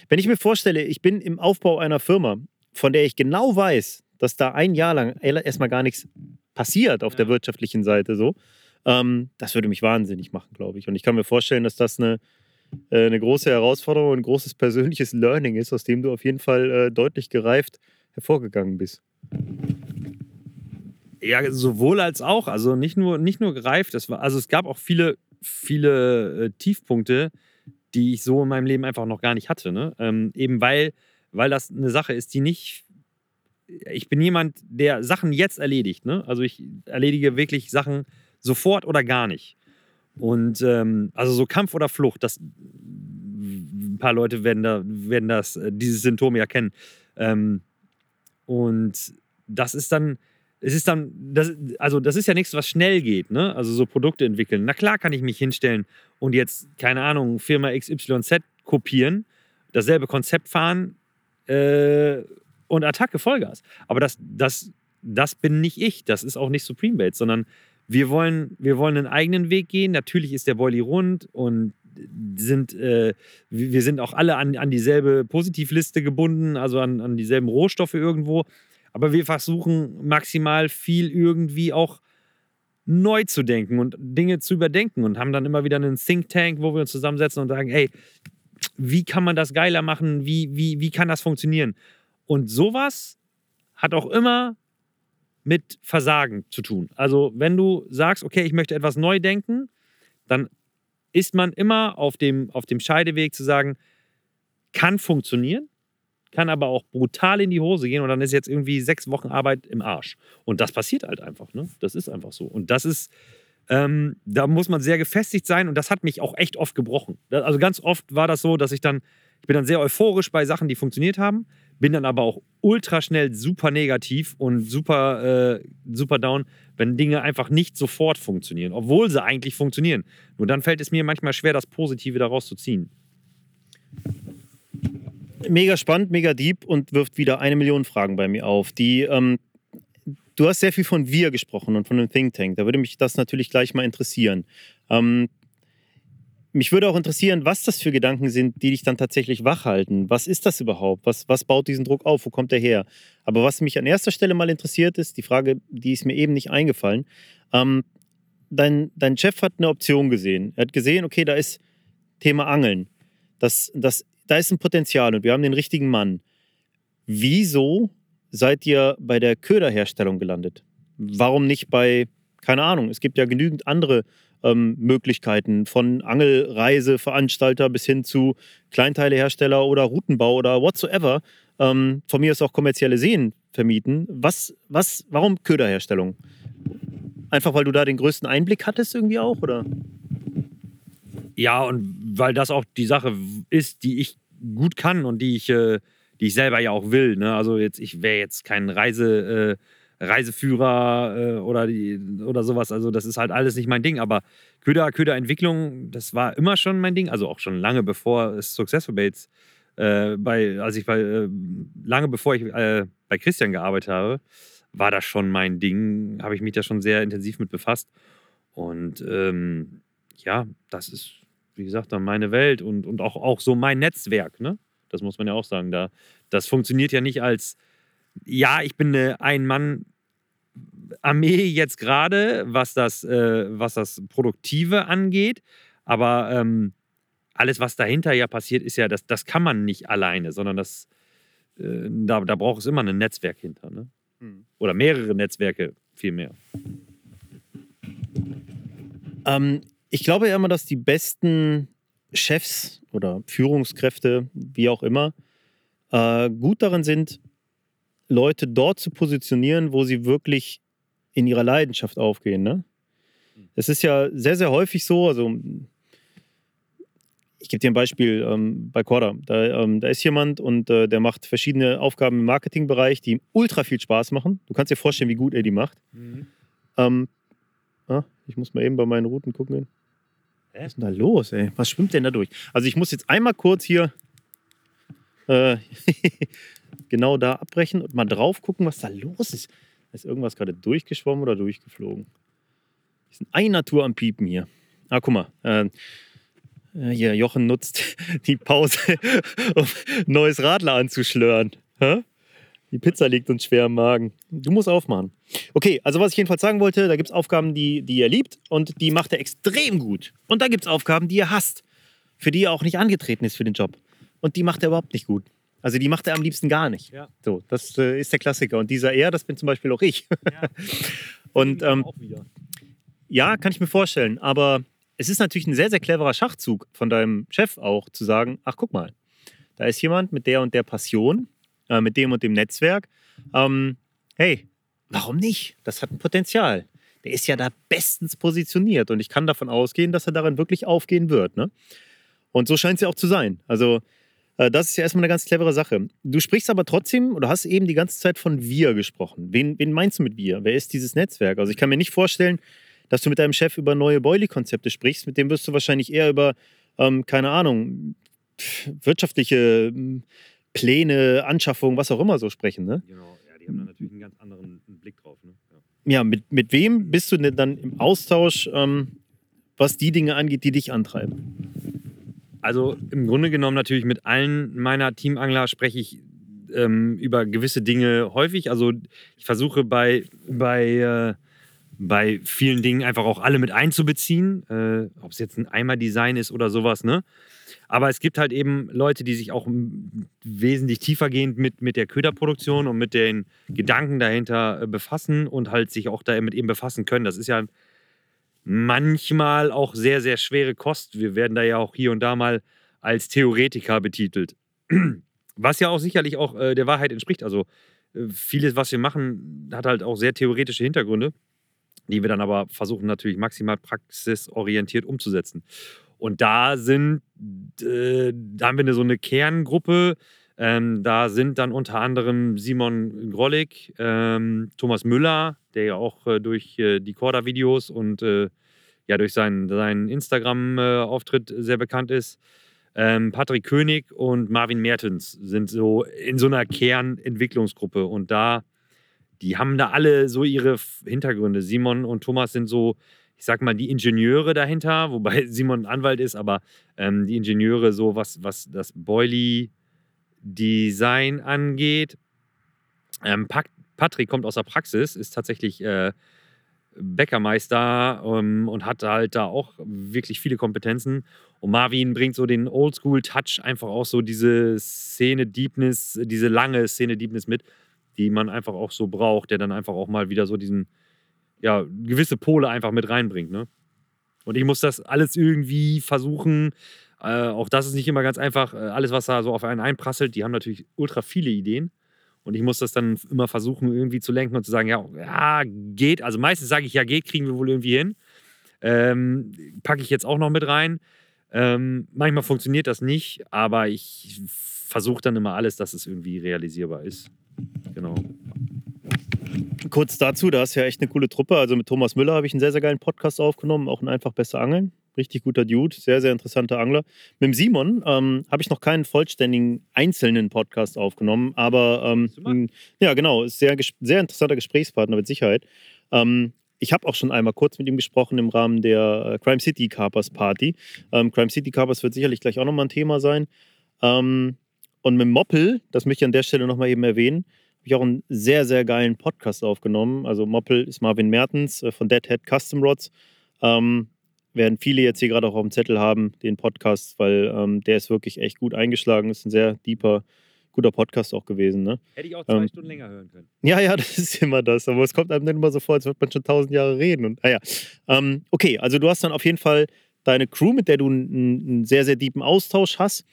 wenn ich mir vorstelle, ich bin im Aufbau einer Firma, von der ich genau weiß, dass da ein Jahr lang erstmal gar nichts passiert auf ja. der wirtschaftlichen Seite so, ähm, das würde mich wahnsinnig machen, glaube ich. Und ich kann mir vorstellen, dass das eine, eine große Herausforderung und ein großes persönliches Learning ist, aus dem du auf jeden Fall äh, deutlich gereift hervorgegangen bist. Ja, sowohl als auch. Also nicht nur, nicht nur gereift. Das war, also es gab auch viele, viele äh, Tiefpunkte, die ich so in meinem Leben einfach noch gar nicht hatte. Ne? Ähm, eben weil, weil das eine Sache ist, die nicht. Ich bin jemand, der Sachen jetzt erledigt. Ne? Also ich erledige wirklich Sachen sofort oder gar nicht. Und ähm, also so Kampf oder Flucht, das ein paar Leute werden, da, werden das, äh, dieses Symptom ja kennen. Ähm, und das ist dann, es ist dann, das, also das ist ja nichts, was schnell geht, ne? Also so Produkte entwickeln. Na klar kann ich mich hinstellen und jetzt, keine Ahnung, Firma XYZ kopieren, dasselbe Konzept fahren äh, und Attacke Vollgas. Aber das, das, das bin nicht ich, das ist auch nicht Supreme Bates, sondern wir wollen, wir wollen einen eigenen Weg gehen. Natürlich ist der Boilie rund und sind, äh, wir sind auch alle an, an dieselbe Positivliste gebunden, also an, an dieselben Rohstoffe irgendwo. Aber wir versuchen maximal viel irgendwie auch neu zu denken und Dinge zu überdenken und haben dann immer wieder einen Think Tank, wo wir uns zusammensetzen und sagen, hey, wie kann man das geiler machen? Wie, wie, wie kann das funktionieren? Und sowas hat auch immer mit Versagen zu tun. Also wenn du sagst, okay, ich möchte etwas neu denken, dann ist man immer auf dem, auf dem Scheideweg zu sagen, kann funktionieren, kann aber auch brutal in die Hose gehen und dann ist jetzt irgendwie sechs Wochen Arbeit im Arsch. Und das passiert halt einfach. Ne? Das ist einfach so. Und das ist, ähm, da muss man sehr gefestigt sein und das hat mich auch echt oft gebrochen. Also ganz oft war das so, dass ich dann, ich bin dann sehr euphorisch bei Sachen, die funktioniert haben, bin dann aber auch ultra schnell super negativ und super, äh, super down, wenn Dinge einfach nicht sofort funktionieren, obwohl sie eigentlich funktionieren. Nur dann fällt es mir manchmal schwer, das Positive daraus zu ziehen. Mega spannend, mega deep und wirft wieder eine Million Fragen bei mir auf. Die, ähm, du hast sehr viel von wir gesprochen und von einem Think Tank. Da würde mich das natürlich gleich mal interessieren. Ähm, mich würde auch interessieren, was das für Gedanken sind, die dich dann tatsächlich wachhalten. Was ist das überhaupt? Was, was baut diesen Druck auf? Wo kommt der her? Aber was mich an erster Stelle mal interessiert ist, die Frage, die ist mir eben nicht eingefallen. Ähm, dein, dein Chef hat eine Option gesehen. Er hat gesehen, okay, da ist Thema Angeln. Das, das, da ist ein Potenzial und wir haben den richtigen Mann. Wieso seid ihr bei der Köderherstellung gelandet? Warum nicht bei keine Ahnung, es gibt ja genügend andere ähm, Möglichkeiten von Angelreiseveranstalter bis hin zu Kleinteilehersteller oder Routenbau oder whatsoever. Ähm, von mir ist auch kommerzielle Seen vermieten. Was, was, warum Köderherstellung? Einfach weil du da den größten Einblick hattest irgendwie auch, oder? Ja, und weil das auch die Sache ist, die ich gut kann und die ich, äh, die ich selber ja auch will. Ne? Also jetzt, ich wäre jetzt kein Reise, äh, Reiseführer äh, oder, die, oder sowas. Also das ist halt alles nicht mein Ding. Aber Köder, Köderentwicklung, das war immer schon mein Ding. Also auch schon lange bevor es Successful Baits, äh, bei, als ich bei, äh, lange bevor ich äh, bei Christian gearbeitet habe, war das schon mein Ding. Habe ich mich da schon sehr intensiv mit befasst. Und ähm, ja, das ist wie gesagt, dann meine Welt und, und auch, auch so mein Netzwerk. Ne? Das muss man ja auch sagen. Da, das funktioniert ja nicht als, ja, ich bin eine Ein-Mann-Armee jetzt gerade, was, das, äh, was das Produktive angeht. Aber ähm, alles, was dahinter ja passiert, ist ja, das, das kann man nicht alleine, sondern das, äh, da, da braucht es immer ein Netzwerk hinter. Ne? Hm. Oder mehrere Netzwerke vielmehr. Ähm, ich glaube ja immer, dass die besten Chefs oder Führungskräfte, wie auch immer, äh, gut darin sind, Leute dort zu positionieren, wo sie wirklich in ihrer Leidenschaft aufgehen. Ne? Es ist ja sehr, sehr häufig so, also ich gebe dir ein Beispiel ähm, bei Corda. Da, ähm, da, ist jemand und äh, der macht verschiedene Aufgaben im Marketingbereich, die ihm ultra viel Spaß machen. Du kannst dir vorstellen, wie gut er die macht. Mhm. Ähm, ah, ich muss mal eben bei meinen Routen gucken. Was ist denn da los, ey? Was schwimmt denn da durch? Also ich muss jetzt einmal kurz hier äh, <laughs> genau da abbrechen und mal drauf gucken, was da los ist. Ist irgendwas gerade durchgeschwommen oder durchgeflogen? Ist ein Natur am Piepen hier. Ah, guck mal. Äh, äh hier, Jochen nutzt <laughs> die Pause, <laughs> um neues Radler anzuschlören. Hä? Die Pizza liegt uns schwer im Magen. Du musst aufmachen. Okay, also was ich jedenfalls sagen wollte, da gibt es Aufgaben, die, die er liebt und die macht er extrem gut. Und da gibt es Aufgaben, die er hasst, für die er auch nicht angetreten ist für den Job. Und die macht er überhaupt nicht gut. Also die macht er am liebsten gar nicht. Ja. So, das äh, ist der Klassiker. Und dieser er, das bin zum Beispiel auch ich. Ja. <laughs> und ähm, ja, kann ich mir vorstellen. Aber es ist natürlich ein sehr, sehr cleverer Schachzug von deinem Chef auch zu sagen, ach guck mal, da ist jemand mit der und der Passion äh, mit dem und dem Netzwerk. Ähm, hey, warum nicht? Das hat ein Potenzial. Der ist ja da bestens positioniert und ich kann davon ausgehen, dass er darin wirklich aufgehen wird. Ne? Und so scheint es ja auch zu sein. Also, das ist ja erstmal eine ganz clevere Sache. Du sprichst aber trotzdem, oder hast eben die ganze Zeit von wir gesprochen. Wen, wen meinst du mit wir? Wer ist dieses Netzwerk? Also, ich kann mir nicht vorstellen, dass du mit deinem Chef über neue Boilie-Konzepte sprichst. Mit dem wirst du wahrscheinlich eher über, ähm, keine Ahnung, wirtschaftliche Pläne, Anschaffung, was auch immer so sprechen. Ne? Genau, ja, die haben da natürlich einen ganz anderen Blick drauf. Ne? Ja, ja mit, mit wem bist du denn dann im Austausch, ähm, was die Dinge angeht, die dich antreiben? Also im Grunde genommen natürlich mit allen meiner Teamangler spreche ich ähm, über gewisse Dinge häufig. Also ich versuche bei, bei, äh, bei vielen Dingen einfach auch alle mit einzubeziehen. Äh, Ob es jetzt ein Eimerdesign ist oder sowas, ne? Aber es gibt halt eben Leute, die sich auch wesentlich tiefergehend mit, mit der Köderproduktion und mit den Gedanken dahinter äh, befassen und halt sich auch damit eben befassen können. Das ist ja manchmal auch sehr, sehr schwere Kost. Wir werden da ja auch hier und da mal als Theoretiker betitelt. <clears throat> Was ja auch sicherlich auch äh, der Wahrheit entspricht. Also äh, vieles, was wir machen, hat halt auch sehr theoretische Hintergründe, die wir dann aber versuchen natürlich maximal praxisorientiert umzusetzen. Und da sind, äh, da haben wir so eine Kerngruppe. Ähm, da sind dann unter anderem Simon Grollig, ähm, Thomas Müller, der ja auch äh, durch äh, die Corda-Videos und äh, ja durch seinen, seinen Instagram-Auftritt sehr bekannt ist. Ähm, Patrick König und Marvin Mertens sind so in so einer Kernentwicklungsgruppe und da, die haben da alle so ihre Hintergründe. Simon und Thomas sind so ich sag mal, die Ingenieure dahinter, wobei <laughs> Simon Anwalt ist, aber ähm, die Ingenieure, so was, was das Boily-Design angeht. Ähm, Patrick kommt aus der Praxis, ist tatsächlich äh, Bäckermeister ähm, und hat halt da auch wirklich viele Kompetenzen. Und Marvin bringt so den Oldschool-Touch, einfach auch so diese Szene-Deepness, diese lange Szene-Deepness mit, die man einfach auch so braucht, der dann einfach auch mal wieder so diesen ja, gewisse Pole einfach mit reinbringt. Ne? Und ich muss das alles irgendwie versuchen. Äh, auch das ist nicht immer ganz einfach. Äh, alles, was da so auf einen einprasselt, die haben natürlich ultra viele Ideen. Und ich muss das dann immer versuchen, irgendwie zu lenken und zu sagen, ja, ja geht. Also meistens sage ich, ja, geht, kriegen wir wohl irgendwie hin. Ähm, Packe ich jetzt auch noch mit rein. Ähm, manchmal funktioniert das nicht, aber ich versuche dann immer alles, dass es irgendwie realisierbar ist. Genau. Kurz dazu, da ist ja echt eine coole Truppe. Also mit Thomas Müller habe ich einen sehr, sehr geilen Podcast aufgenommen, auch ein einfach besser Angeln. Richtig guter Dude, sehr, sehr interessanter Angler. Mit dem Simon ähm, habe ich noch keinen vollständigen einzelnen Podcast aufgenommen, aber ähm, ja, genau, ist sehr, sehr interessanter Gesprächspartner mit Sicherheit. Ähm, ich habe auch schon einmal kurz mit ihm gesprochen im Rahmen der äh, Crime City Carpers Party. Ähm, Crime City Carpers wird sicherlich gleich auch nochmal ein Thema sein. Ähm, und mit Moppel, das möchte ich an der Stelle nochmal eben erwähnen, habe ich auch einen sehr, sehr geilen Podcast aufgenommen. Also Moppel ist Marvin Mertens äh, von Deadhead Custom Rods. Ähm, werden viele jetzt hier gerade auch auf dem Zettel haben, den Podcast, weil ähm, der ist wirklich echt gut eingeschlagen. Ist ein sehr deeper, guter Podcast auch gewesen. Ne? Hätte ich auch zwei ähm, Stunden länger hören können. Ja, ja, <laughs> das ist immer das. Aber es kommt einem dann immer so vor, als würde man schon tausend Jahre reden. Und, ah ja. Ähm, okay, also du hast dann auf jeden Fall deine Crew, mit der du einen, einen sehr, sehr deepen Austausch hast.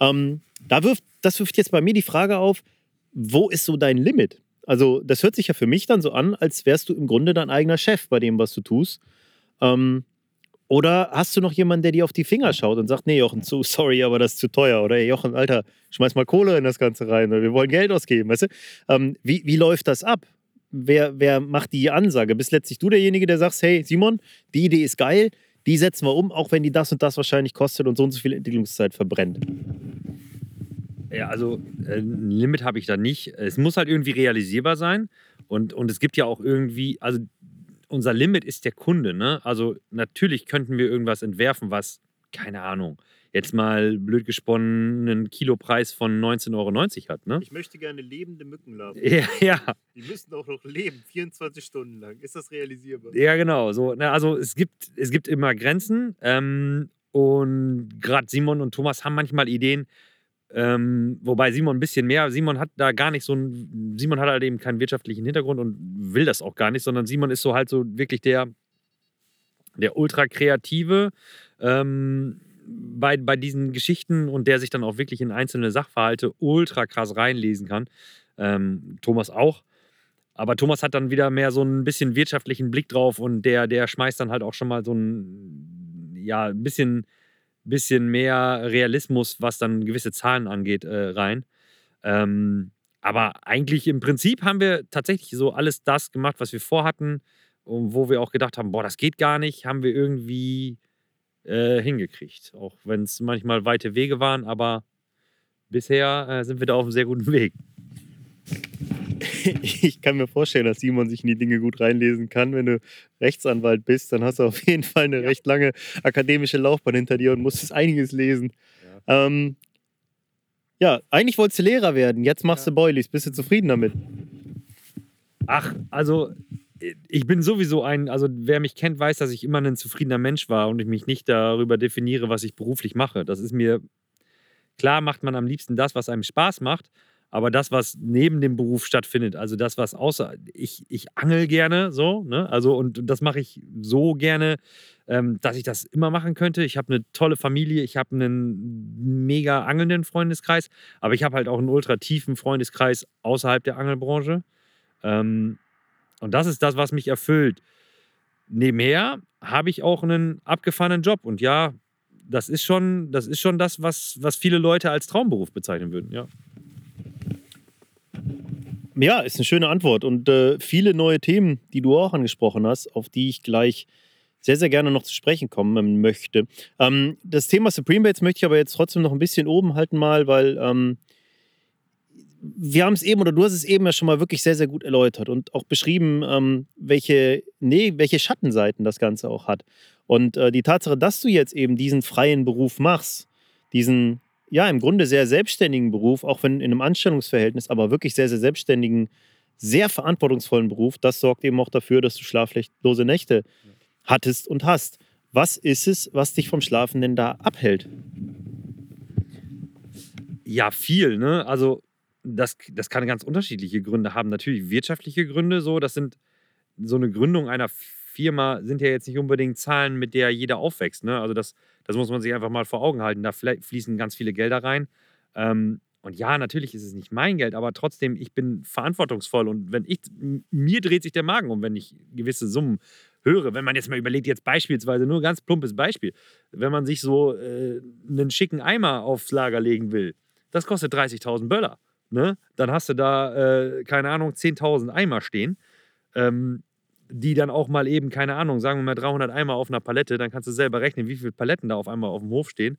Ähm, da wirft, das wirft jetzt bei mir die Frage auf, wo ist so dein Limit? Also, das hört sich ja für mich dann so an, als wärst du im Grunde dein eigener Chef bei dem, was du tust. Ähm, oder hast du noch jemanden, der dir auf die Finger schaut und sagt, nee, Jochen, zu, sorry, aber das ist zu teuer. Oder hey, Jochen, Alter, schmeiß mal Kohle in das Ganze rein. Oder wir wollen Geld ausgeben. Weißt du? Ähm, wie, wie läuft das ab? Wer, wer macht die Ansage? Bist letztlich du derjenige, der sagt, hey, Simon, die Idee ist geil, die setzen wir um, auch wenn die das und das wahrscheinlich kostet und so und so viel Entwicklungszeit verbrennt. Ja, also äh, ein Limit habe ich da nicht. Es muss halt irgendwie realisierbar sein. Und, und es gibt ja auch irgendwie, also unser Limit ist der Kunde. Ne? Also natürlich könnten wir irgendwas entwerfen, was, keine Ahnung, jetzt mal blöd gesponnen einen Kilopreis von 19,90 Euro hat. Ne? Ich möchte gerne lebende Mückenlarven. Ja, ja. Die müssen auch noch leben, 24 Stunden lang. Ist das realisierbar? Ja, genau. So, ne, also es gibt, es gibt immer Grenzen. Ähm, und gerade Simon und Thomas haben manchmal Ideen, ähm, wobei Simon ein bisschen mehr, Simon hat da gar nicht so ein, Simon hat halt eben keinen wirtschaftlichen Hintergrund und will das auch gar nicht, sondern Simon ist so halt so wirklich der, der ultra kreative ähm, bei, bei diesen Geschichten und der sich dann auch wirklich in einzelne Sachverhalte ultra krass reinlesen kann. Ähm, Thomas auch. Aber Thomas hat dann wieder mehr so ein bisschen wirtschaftlichen Blick drauf und der, der schmeißt dann halt auch schon mal so ein, ja, ein bisschen bisschen mehr Realismus, was dann gewisse Zahlen angeht, äh, rein. Ähm, aber eigentlich im Prinzip haben wir tatsächlich so alles das gemacht, was wir vorhatten, und wo wir auch gedacht haben, boah, das geht gar nicht, haben wir irgendwie äh, hingekriegt. Auch wenn es manchmal weite Wege waren, aber bisher äh, sind wir da auf einem sehr guten <laughs> Weg. <laughs> ich kann mir vorstellen, dass Simon sich in die Dinge gut reinlesen kann. Wenn du Rechtsanwalt bist, dann hast du auf jeden Fall eine ja. recht lange akademische Laufbahn hinter dir und musstest einiges lesen. Ja, ähm, ja eigentlich wolltest du Lehrer werden. Jetzt machst ja. du Boilies. Bist du zufrieden damit? Ach, also ich bin sowieso ein, also wer mich kennt, weiß, dass ich immer ein zufriedener Mensch war und ich mich nicht darüber definiere, was ich beruflich mache. Das ist mir klar, macht man am liebsten das, was einem Spaß macht. Aber das, was neben dem Beruf stattfindet, also das, was außer, ich, ich angel gerne so, ne? Also, und das mache ich so gerne, ähm, dass ich das immer machen könnte. Ich habe eine tolle Familie, ich habe einen mega angelnden Freundeskreis, aber ich habe halt auch einen ultra tiefen Freundeskreis außerhalb der Angelbranche. Ähm, und das ist das, was mich erfüllt. Nebenher habe ich auch einen abgefahrenen Job. Und ja, das ist schon, das ist schon das, was, was viele Leute als Traumberuf bezeichnen würden, ja. Ja, ist eine schöne Antwort und äh, viele neue Themen, die du auch angesprochen hast, auf die ich gleich sehr, sehr gerne noch zu sprechen kommen möchte. Ähm, das Thema Supreme Baits möchte ich aber jetzt trotzdem noch ein bisschen oben halten mal, weil ähm, wir haben es eben oder du hast es eben ja schon mal wirklich sehr, sehr gut erläutert und auch beschrieben, ähm, welche, nee, welche Schattenseiten das Ganze auch hat. Und äh, die Tatsache, dass du jetzt eben diesen freien Beruf machst, diesen ja, im Grunde sehr selbstständigen Beruf, auch wenn in einem Anstellungsverhältnis, aber wirklich sehr, sehr selbstständigen, sehr verantwortungsvollen Beruf, das sorgt eben auch dafür, dass du schlaflose Nächte hattest und hast. Was ist es, was dich vom Schlafen denn da abhält? Ja, viel. Ne? Also, das, das kann ganz unterschiedliche Gründe haben. Natürlich wirtschaftliche Gründe, so, das sind so eine Gründung einer Firma sind ja jetzt nicht unbedingt Zahlen, mit der jeder aufwächst. Ne? Also das, das muss man sich einfach mal vor Augen halten. Da fließen ganz viele Gelder rein. Ähm, und ja, natürlich ist es nicht mein Geld, aber trotzdem, ich bin verantwortungsvoll. Und wenn ich, mir dreht sich der Magen um, wenn ich gewisse Summen höre. Wenn man jetzt mal überlegt, jetzt beispielsweise, nur ein ganz plumpes Beispiel, wenn man sich so äh, einen schicken Eimer aufs Lager legen will, das kostet 30.000 Böller. Ne? Dann hast du da, äh, keine Ahnung, 10.000 Eimer stehen. Ähm, die dann auch mal eben, keine Ahnung, sagen wir mal 300 Eimer auf einer Palette, dann kannst du selber rechnen, wie viele Paletten da auf einmal auf dem Hof stehen.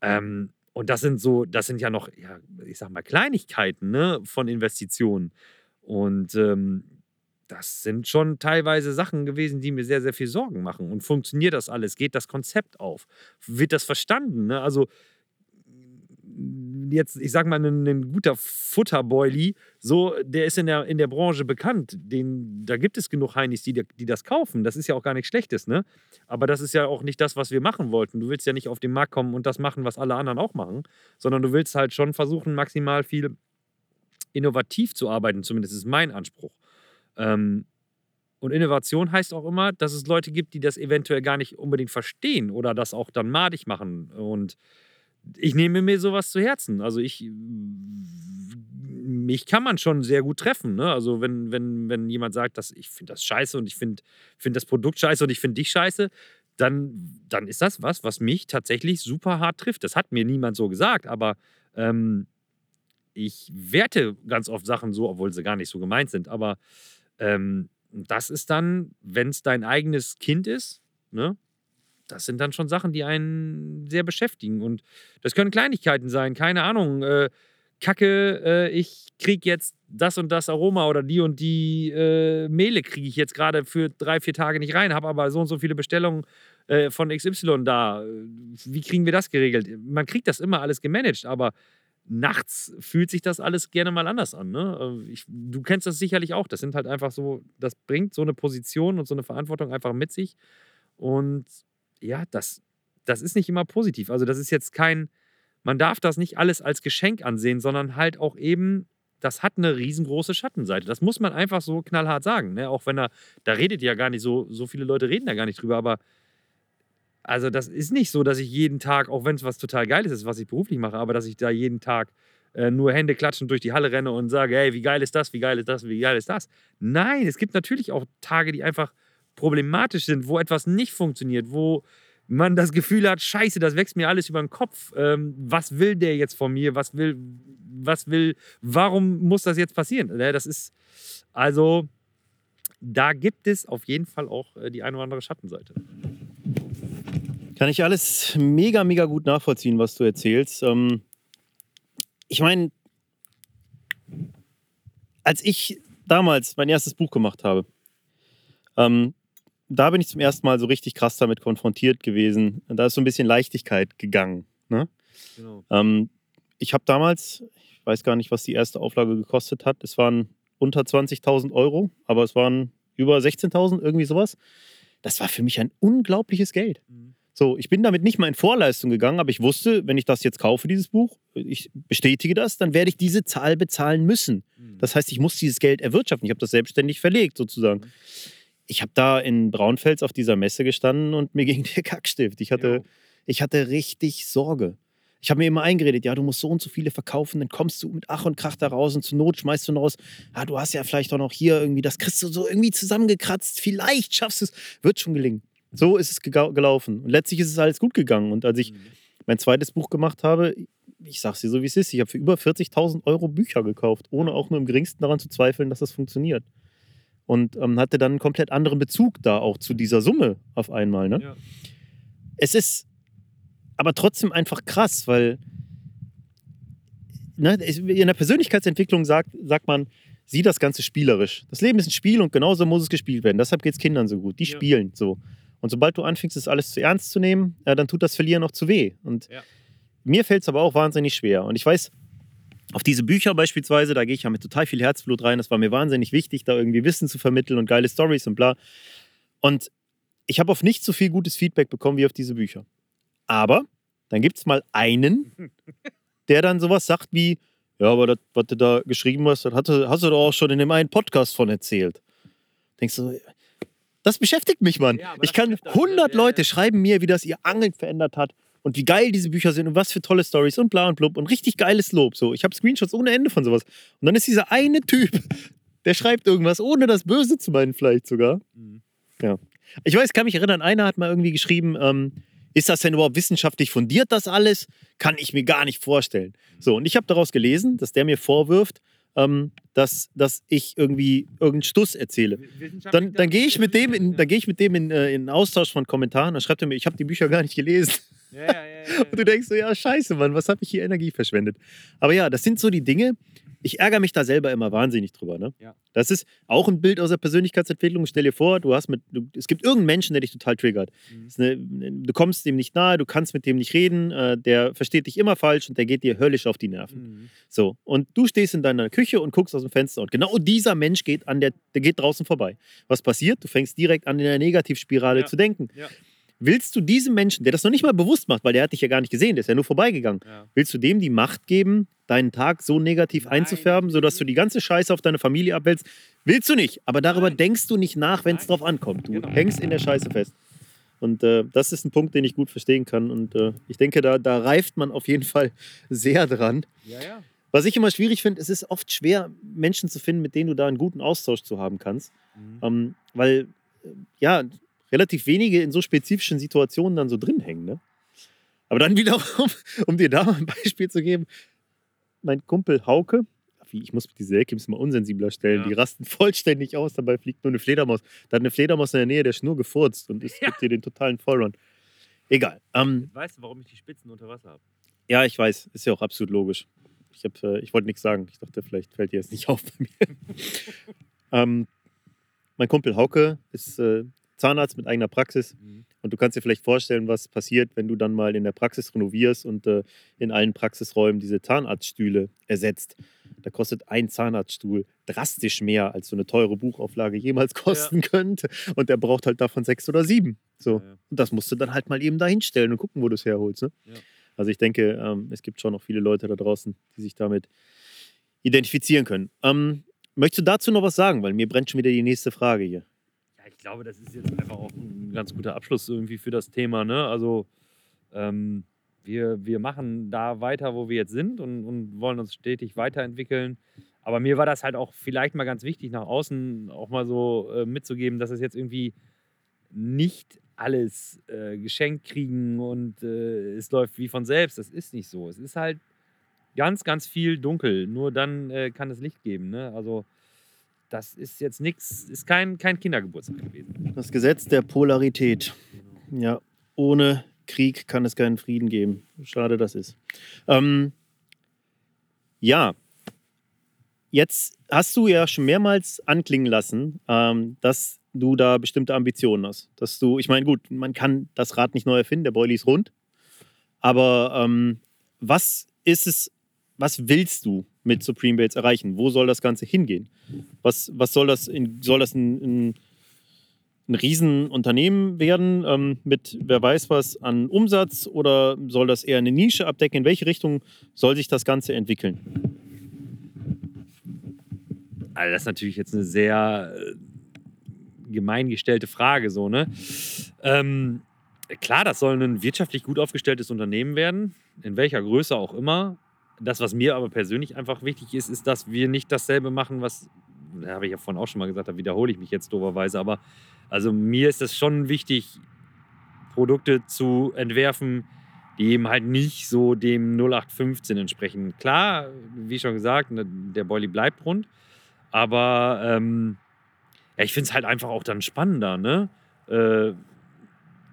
Ähm, und das sind so, das sind ja noch, ja, ich sag mal, Kleinigkeiten ne, von Investitionen. Und ähm, das sind schon teilweise Sachen gewesen, die mir sehr, sehr viel Sorgen machen. Und funktioniert das alles? Geht das Konzept auf? Wird das verstanden? Ne? Also jetzt, ich sag mal, ein, ein guter Futterboily, so, der ist in der, in der Branche bekannt. Den, da gibt es genug Heinis, die, die das kaufen. Das ist ja auch gar nichts Schlechtes, ne? Aber das ist ja auch nicht das, was wir machen wollten. Du willst ja nicht auf den Markt kommen und das machen, was alle anderen auch machen, sondern du willst halt schon versuchen, maximal viel innovativ zu arbeiten. Zumindest ist mein Anspruch. Ähm, und Innovation heißt auch immer, dass es Leute gibt, die das eventuell gar nicht unbedingt verstehen oder das auch dann madig machen. Und ich nehme mir sowas zu Herzen. Also ich, mich kann man schon sehr gut treffen. Ne? Also wenn, wenn, wenn jemand sagt, dass ich finde das scheiße und ich finde find das Produkt scheiße und ich finde dich scheiße, dann, dann ist das was, was mich tatsächlich super hart trifft. Das hat mir niemand so gesagt, aber ähm, ich werte ganz oft Sachen so, obwohl sie gar nicht so gemeint sind. Aber ähm, das ist dann, wenn es dein eigenes Kind ist, ne? Das sind dann schon Sachen, die einen sehr beschäftigen. Und das können Kleinigkeiten sein, keine Ahnung. Äh, Kacke, äh, ich kriege jetzt das und das Aroma oder die und die äh, Mehle kriege ich jetzt gerade für drei, vier Tage nicht rein, habe aber so und so viele Bestellungen äh, von XY da. Wie kriegen wir das geregelt? Man kriegt das immer alles gemanagt, aber nachts fühlt sich das alles gerne mal anders an. Ne? Äh, ich, du kennst das sicherlich auch. Das sind halt einfach so, das bringt so eine Position und so eine Verantwortung einfach mit sich. Und ja, das, das ist nicht immer positiv. Also das ist jetzt kein, man darf das nicht alles als Geschenk ansehen, sondern halt auch eben, das hat eine riesengroße Schattenseite. Das muss man einfach so knallhart sagen. Ne? Auch wenn er, da redet ja gar nicht so, so viele Leute reden da gar nicht drüber, aber also das ist nicht so, dass ich jeden Tag, auch wenn es was total Geiles ist, was ich beruflich mache, aber dass ich da jeden Tag äh, nur Hände klatschen durch die Halle renne und sage, hey, wie geil ist das, wie geil ist das, wie geil ist das. Nein, es gibt natürlich auch Tage, die einfach problematisch sind, wo etwas nicht funktioniert, wo man das Gefühl hat, scheiße, das wächst mir alles über den Kopf. Ähm, was will der jetzt von mir? Was will, was will, warum muss das jetzt passieren? Das ist, also, da gibt es auf jeden Fall auch äh, die eine oder andere Schattenseite. Kann ich alles mega, mega gut nachvollziehen, was du erzählst. Ähm, ich meine, als ich damals mein erstes Buch gemacht habe, ähm, da bin ich zum ersten Mal so richtig krass damit konfrontiert gewesen. Da ist so ein bisschen Leichtigkeit gegangen. Ne? Genau. Ähm, ich habe damals, ich weiß gar nicht, was die erste Auflage gekostet hat. Es waren unter 20.000 Euro, aber es waren über 16.000, irgendwie sowas. Das war für mich ein unglaubliches Geld. Mhm. So, ich bin damit nicht mal in Vorleistung gegangen, aber ich wusste, wenn ich das jetzt kaufe, dieses Buch, ich bestätige das, dann werde ich diese Zahl bezahlen müssen. Mhm. Das heißt, ich muss dieses Geld erwirtschaften. Ich habe das selbstständig verlegt, sozusagen. Mhm ich habe da in Braunfels auf dieser Messe gestanden und mir <laughs> ging der Kackstift. Ich hatte, ich hatte richtig Sorge. Ich habe mir immer eingeredet, ja, du musst so und so viele verkaufen, dann kommst du mit Ach und Krach da raus und zur Not schmeißt du noch raus, ja, du hast ja vielleicht auch noch hier irgendwie, das kriegst du so irgendwie zusammengekratzt, vielleicht schaffst du es, wird schon gelingen. So ist es gelaufen. Und letztlich ist es alles gut gegangen. Und als ich mhm. mein zweites Buch gemacht habe, ich sag's dir so, wie es ist, ich habe für über 40.000 Euro Bücher gekauft, ohne auch nur im geringsten daran zu zweifeln, dass das funktioniert und ähm, hatte dann einen komplett anderen Bezug da auch zu dieser Summe auf einmal. Ne? Ja. Es ist aber trotzdem einfach krass, weil ne, in der Persönlichkeitsentwicklung sagt, sagt man, sieh das Ganze spielerisch. Das Leben ist ein Spiel und genauso muss es gespielt werden. Deshalb geht es Kindern so gut. Die ja. spielen so. Und sobald du anfängst, das alles zu ernst zu nehmen, ja, dann tut das Verlieren noch zu weh. Und ja. mir fällt es aber auch wahnsinnig schwer. Und ich weiß, auf diese Bücher beispielsweise, da gehe ich ja mit total viel Herzblut rein. Das war mir wahnsinnig wichtig, da irgendwie Wissen zu vermitteln und geile Stories und bla. Und ich habe auf nicht so viel gutes Feedback bekommen wie auf diese Bücher. Aber dann gibt es mal einen, <laughs> der dann sowas sagt wie, ja, aber das, was du da geschrieben hast, das hast du, hast du doch auch schon in dem einen Podcast von erzählt. Denkst du, das beschäftigt mich, Mann. Ja, ich kann trifft das, 100 ja, Leute schreiben mir, wie das ihr Angeln verändert hat und wie geil diese Bücher sind und was für tolle Stories und bla und blub und richtig geiles Lob. So, ich habe Screenshots ohne Ende von sowas. Und dann ist dieser eine Typ, <laughs> der schreibt irgendwas, ohne das Böse zu meinen, vielleicht sogar. Mhm. Ja. Ich weiß, kann mich erinnern, einer hat mal irgendwie geschrieben, ähm, ist das denn überhaupt wissenschaftlich fundiert, das alles? Kann ich mir gar nicht vorstellen. So, und ich habe daraus gelesen, dass der mir vorwirft, ähm, dass, dass ich irgendwie irgendeinen Stuss erzähle. Dann, dann gehe ich mit dem in, dann gehe ich mit dem in, äh, in Austausch von Kommentaren, dann schreibt er mir, ich habe die Bücher gar nicht gelesen. Ja, ja, ja, ja, Und du denkst so, ja, scheiße, Mann, was habe ich hier Energie verschwendet? Aber ja, das sind so die Dinge, ich ärgere mich da selber immer wahnsinnig drüber. Ne? Ja. Das ist auch ein Bild aus der Persönlichkeitsentwicklung. Stell dir vor, du hast mit, du, es gibt irgendeinen Menschen, der dich total triggert. Mhm. Eine, du kommst dem nicht nahe, du kannst mit dem nicht reden, äh, der versteht dich immer falsch und der geht dir höllisch auf die Nerven. Mhm. So, und du stehst in deiner Küche und guckst aus dem Fenster und genau dieser Mensch geht, an der, der geht draußen vorbei. Was passiert? Du fängst direkt an, in einer Negativspirale zu denken. Ja. Willst du diesem Menschen, der das noch nicht mal bewusst macht, weil der hat dich ja gar nicht gesehen, der ist ja nur vorbeigegangen, Ja. willst du dem die Macht geben, deinen Tag so negativ Nein, einzufärben, sodass du die ganze Scheiße auf deine Familie abwälzt? Willst du nicht, aber darüber Nein. denkst du nicht nach, wenn es drauf ankommt. Du Genau. hängst in der Scheiße fest. Und äh, das ist ein Punkt, den ich gut verstehen kann. Und äh, ich denke, da, da reift man auf jeden Fall sehr dran. Ja, ja. Was ich immer schwierig finde, es ist oft schwer, Menschen zu finden, mit denen du da einen guten Austausch zu haben kannst. Mhm. Ähm, weil, äh, ja, relativ wenige in so spezifischen Situationen dann so drin hängen. Ne? Aber dann wiederum, <laughs> um dir da mal ein Beispiel zu geben, mein Kumpel Hauke, ich muss diese Ecke ein bisschen mal unsensibler stellen, Ja. die rasten <laughs> vollständig aus, dabei fliegt nur eine Fledermaus. Da hat eine Fledermaus in der Nähe, der ist nur gefurzt und es Ja. gibt dir den totalen Vollrun. Egal. Ähm, Weißt du, warum ich die Spitzen unter Wasser habe? ja, ich weiß, ist ja auch absolut logisch. Ich, hab, äh, ich wollte nichts sagen. Ich dachte, vielleicht fällt dir jetzt nicht <laughs> auf bei mir. ähm, mein Kumpel Hauke ist äh, Zahnarzt mit eigener Praxis. Mhm. Und du kannst dir vielleicht vorstellen, was passiert, wenn du dann mal in der Praxis renovierst und äh, in allen Praxisräumen diese Zahnarztstühle ersetzt. Da kostet ein Zahnarztstuhl drastisch mehr, als so eine teure Buchauflage jemals kosten könnte. Und der braucht halt davon sechs oder sieben. So. Ja, ja. Und das musst du dann halt mal eben da hinstellen und gucken, wo du es herholst. Ne? Ja. Also ich denke, ähm, es gibt schon noch viele Leute da draußen, die sich damit identifizieren können. Ähm, möchtest du dazu noch was sagen? Weil mir brennt schon wieder die nächste Frage hier. Ich glaube, das ist jetzt einfach auch ein ganz guter Abschluss irgendwie für das Thema. Ne? Also ähm, wir, wir machen da weiter, wo wir jetzt sind und, und wollen uns stetig weiterentwickeln. Aber mir war das halt auch vielleicht mal ganz wichtig, nach außen auch mal so äh, mitzugeben, dass es jetzt irgendwie nicht alles äh, geschenkt kriegen und äh, es läuft wie von selbst. Das ist nicht so. Es ist halt ganz, ganz viel dunkel. Nur dann äh, kann es Licht geben. Ne? Also das ist jetzt nichts, ist kein, kein Kindergeburtstag gewesen. Das Gesetz der Polarität. Ja, ohne Krieg kann es keinen Frieden geben. Schade, das ist. Ähm, ja, jetzt hast du ja schon mehrmals anklingen lassen, ähm, dass du da bestimmte Ambitionen hast. Dass du, ich meine, gut, man kann das Rad nicht neu erfinden, der Boilie ist rund. Aber ähm, was ist es, was willst du mit Supreme Bates erreichen? Wo soll das Ganze hingehen? Was, was soll das, in, soll das ein, ein ein Riesenunternehmen werden ähm, mit wer weiß was an Umsatz oder soll das eher eine Nische abdecken? In welche Richtung soll sich das Ganze entwickeln? Also das ist natürlich jetzt eine sehr äh, gemein gestellte Frage, so, ne? Ähm, klar, das soll ein wirtschaftlich gut aufgestelltes Unternehmen werden, in welcher Größe auch immer. Das, was mir aber persönlich einfach wichtig ist, ist, dass wir nicht dasselbe machen, was, da habe ich ja vorhin auch schon mal gesagt, da wiederhole ich mich jetzt doberweise, aber also mir ist es schon wichtig, Produkte zu entwerfen, die eben halt nicht so dem 0815 entsprechen. Klar, wie schon gesagt, ne, der Boilie bleibt rund, aber ähm, ja, ich finde es halt einfach auch dann spannender, ne? Äh,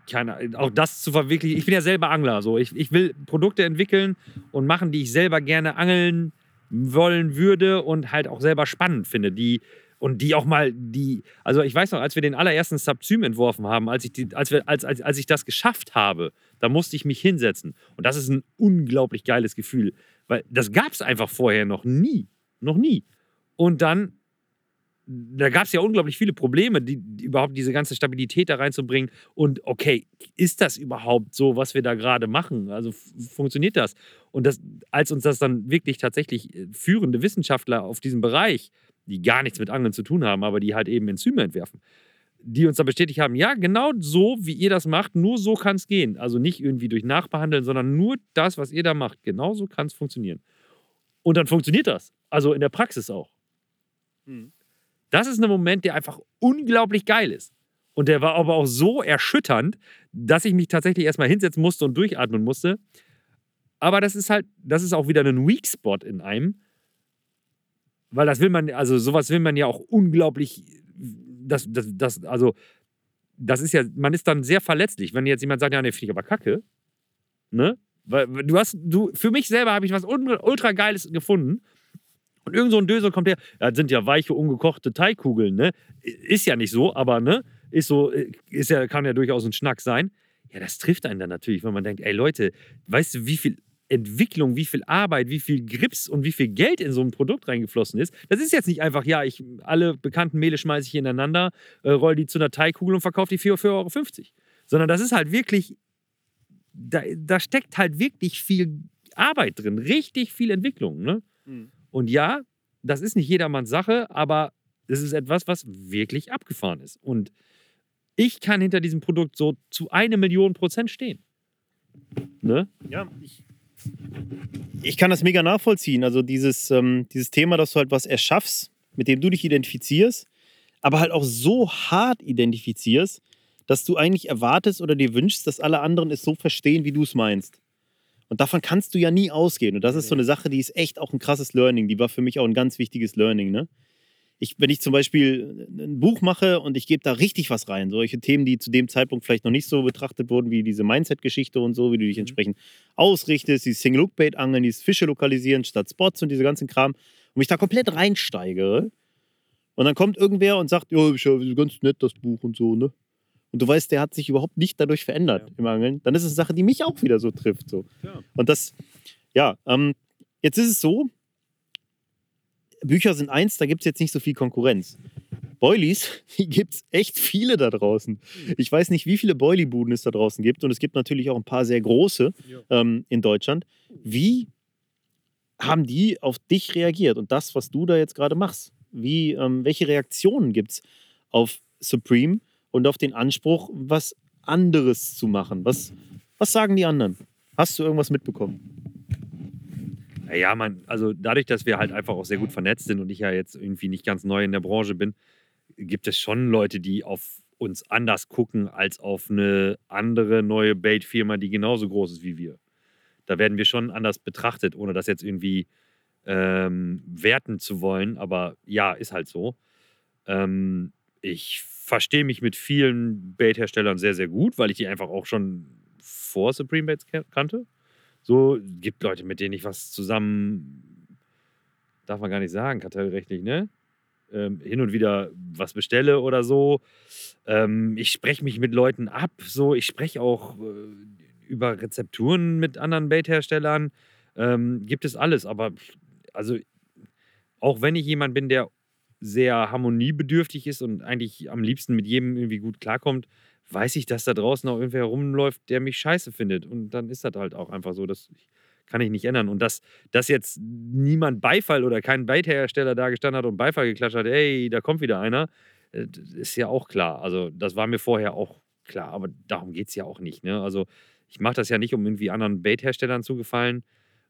keine, auch das zu verwirklichen. Ich bin ja selber Angler, so. Ich, ich will Produkte entwickeln und machen, die ich selber gerne angeln wollen würde und halt auch selber spannend finde, die und die auch mal die, also ich weiß noch, als wir den allerersten Subsym entworfen haben, als ich, die, als, wir, als, als, als ich das geschafft habe, da musste ich mich hinsetzen. Und das ist ein unglaublich geiles Gefühl, weil das gab es einfach vorher noch nie. Noch nie. Und dann, da gab es ja unglaublich viele Probleme, die, die, überhaupt diese ganze Stabilität da reinzubringen. Und okay, ist das überhaupt so, was wir da gerade machen? Also funktioniert das? Und das, als uns das dann wirklich tatsächlich äh, führende Wissenschaftler auf diesem Bereich die gar nichts mit Angeln zu tun haben, aber die halt eben Enzyme entwerfen, die uns dann bestätigt haben, ja, genau so, wie ihr das macht, nur so kann es gehen. Also nicht irgendwie durch Nachbehandeln, sondern nur das, was ihr da macht, genau so kann es funktionieren. Und dann funktioniert das. Also in der Praxis auch. Mhm. Das ist ein Moment, der einfach unglaublich geil ist. Und der war aber auch so erschütternd, dass ich mich tatsächlich erstmal hinsetzen musste und durchatmen musste. Aber das ist halt, das ist auch wieder ein Weak Spot in einem. Weil das will man, also sowas will man ja auch unglaublich, das, das, das, also, das ist ja, man ist dann sehr verletzlich. Wenn jetzt jemand sagt, ja, nee, finde ich aber kacke, ne? Weil du hast, du, für mich selber habe ich was ultra Geiles gefunden. Und irgend so ein Dösel kommt her, das sind ja weiche, ungekochte Teigkugeln, ne? Ist ja nicht so, aber ne? Ist so, ist ja, kann ja durchaus ein Schnack sein. Ja, das trifft einen dann natürlich, wenn man denkt, ey Leute, weißt du, wie viel Entwicklung, wie viel Arbeit, wie viel Grips und wie viel Geld in so ein Produkt reingeflossen ist. Das ist jetzt nicht einfach, ja, ich alle bekannten Mehle schmeiße ich ineinander, äh, roll die zu einer Teigkugel und verkaufe die für 4,50 Euro. Sondern das ist halt wirklich, da, da steckt halt wirklich viel Arbeit drin, richtig viel Entwicklung. Ne? Mhm. Und ja, das ist nicht jedermanns Sache, aber es ist etwas, was wirklich abgefahren ist. Und ich kann hinter diesem Produkt so zu eine Million Prozent stehen. Ne? Ja, ich, ich kann das mega nachvollziehen. Also dieses, ähm, dieses Thema, dass du halt was erschaffst, mit dem du dich identifizierst, aber halt auch so hart identifizierst, dass du eigentlich erwartest oder dir wünschst, dass alle anderen es so verstehen, wie du es meinst. Und davon kannst du ja nie ausgehen. Und das ist so eine Sache, die ist echt auch ein krasses Learning. Die war für mich auch ein ganz wichtiges Learning. Ne? Ich, wenn ich zum Beispiel ein Buch mache und ich gebe da richtig was rein, solche Themen, die zu dem Zeitpunkt vielleicht noch nicht so betrachtet wurden, wie diese Mindset-Geschichte und so, wie du dich entsprechend ausrichtest, dieses Single-Look-Bait-Angeln, dieses Fische lokalisieren statt Spots und diese ganzen Kram, und mich da komplett reinsteigere. Und dann kommt irgendwer und sagt, ja, ist ja ganz nett, das Buch und so, ne? Und du weißt, der hat sich überhaupt nicht dadurch verändert Ja. im Angeln, dann ist es eine Sache, die mich auch wieder so trifft. So. Ja. Und das, ja, ähm, jetzt ist es so, Bücher sind eins, da gibt es jetzt nicht so viel Konkurrenz. Boilies, <laughs> die gibt es echt viele da draußen. Ich weiß nicht, wie viele Boilie-Buden es da draußen gibt und es gibt natürlich auch ein paar sehr große ähm, in Deutschland. Wie haben die auf dich reagiert und das, was du da jetzt gerade machst? Wie, ähm, welche Reaktionen gibt es auf Supreme und auf den Anspruch, was anderes zu machen? Was, was sagen die anderen? Hast du irgendwas mitbekommen? Ja, man, also dadurch, dass wir halt einfach auch sehr gut vernetzt sind und ich ja jetzt irgendwie nicht ganz neu in der Branche bin, gibt es schon Leute, die auf uns anders gucken als auf eine andere neue Bait-Firma, die genauso groß ist wie wir. Da werden wir schon anders betrachtet, ohne das jetzt irgendwie ähm, werten zu wollen. Aber ja, ist halt so. Ähm, ich verstehe mich mit vielen Bait-Herstellern sehr, sehr gut, weil ich die einfach auch schon vor Supreme Baits kannte. So, gibt Leute, mit denen ich was zusammen, darf man gar nicht sagen, kartellrechtlich, ne? Ähm, hin und wieder was bestelle oder so. Ähm, ich spreche mich mit Leuten ab, so. Ich spreche auch äh, über Rezepturen mit anderen Bait-Herstellern. Ähm, gibt es alles, aber also auch wenn ich jemand bin, der sehr harmoniebedürftig ist und eigentlich am liebsten mit jedem irgendwie gut klarkommt, weiß ich, dass da draußen auch irgendwer rumläuft, der mich scheiße findet. Und dann ist das halt auch einfach so. Das kann ich nicht ändern. Und dass, dass jetzt niemand Beifall oder kein Beithersteller da gestanden hat und Beifall geklatscht hat, ey, da kommt wieder einer, äh, ist ja auch klar. Also das war mir vorher auch klar, aber darum geht es ja auch nicht. Ne? Also ich mache das ja nicht, um irgendwie anderen Baitherstellern zu gefallen,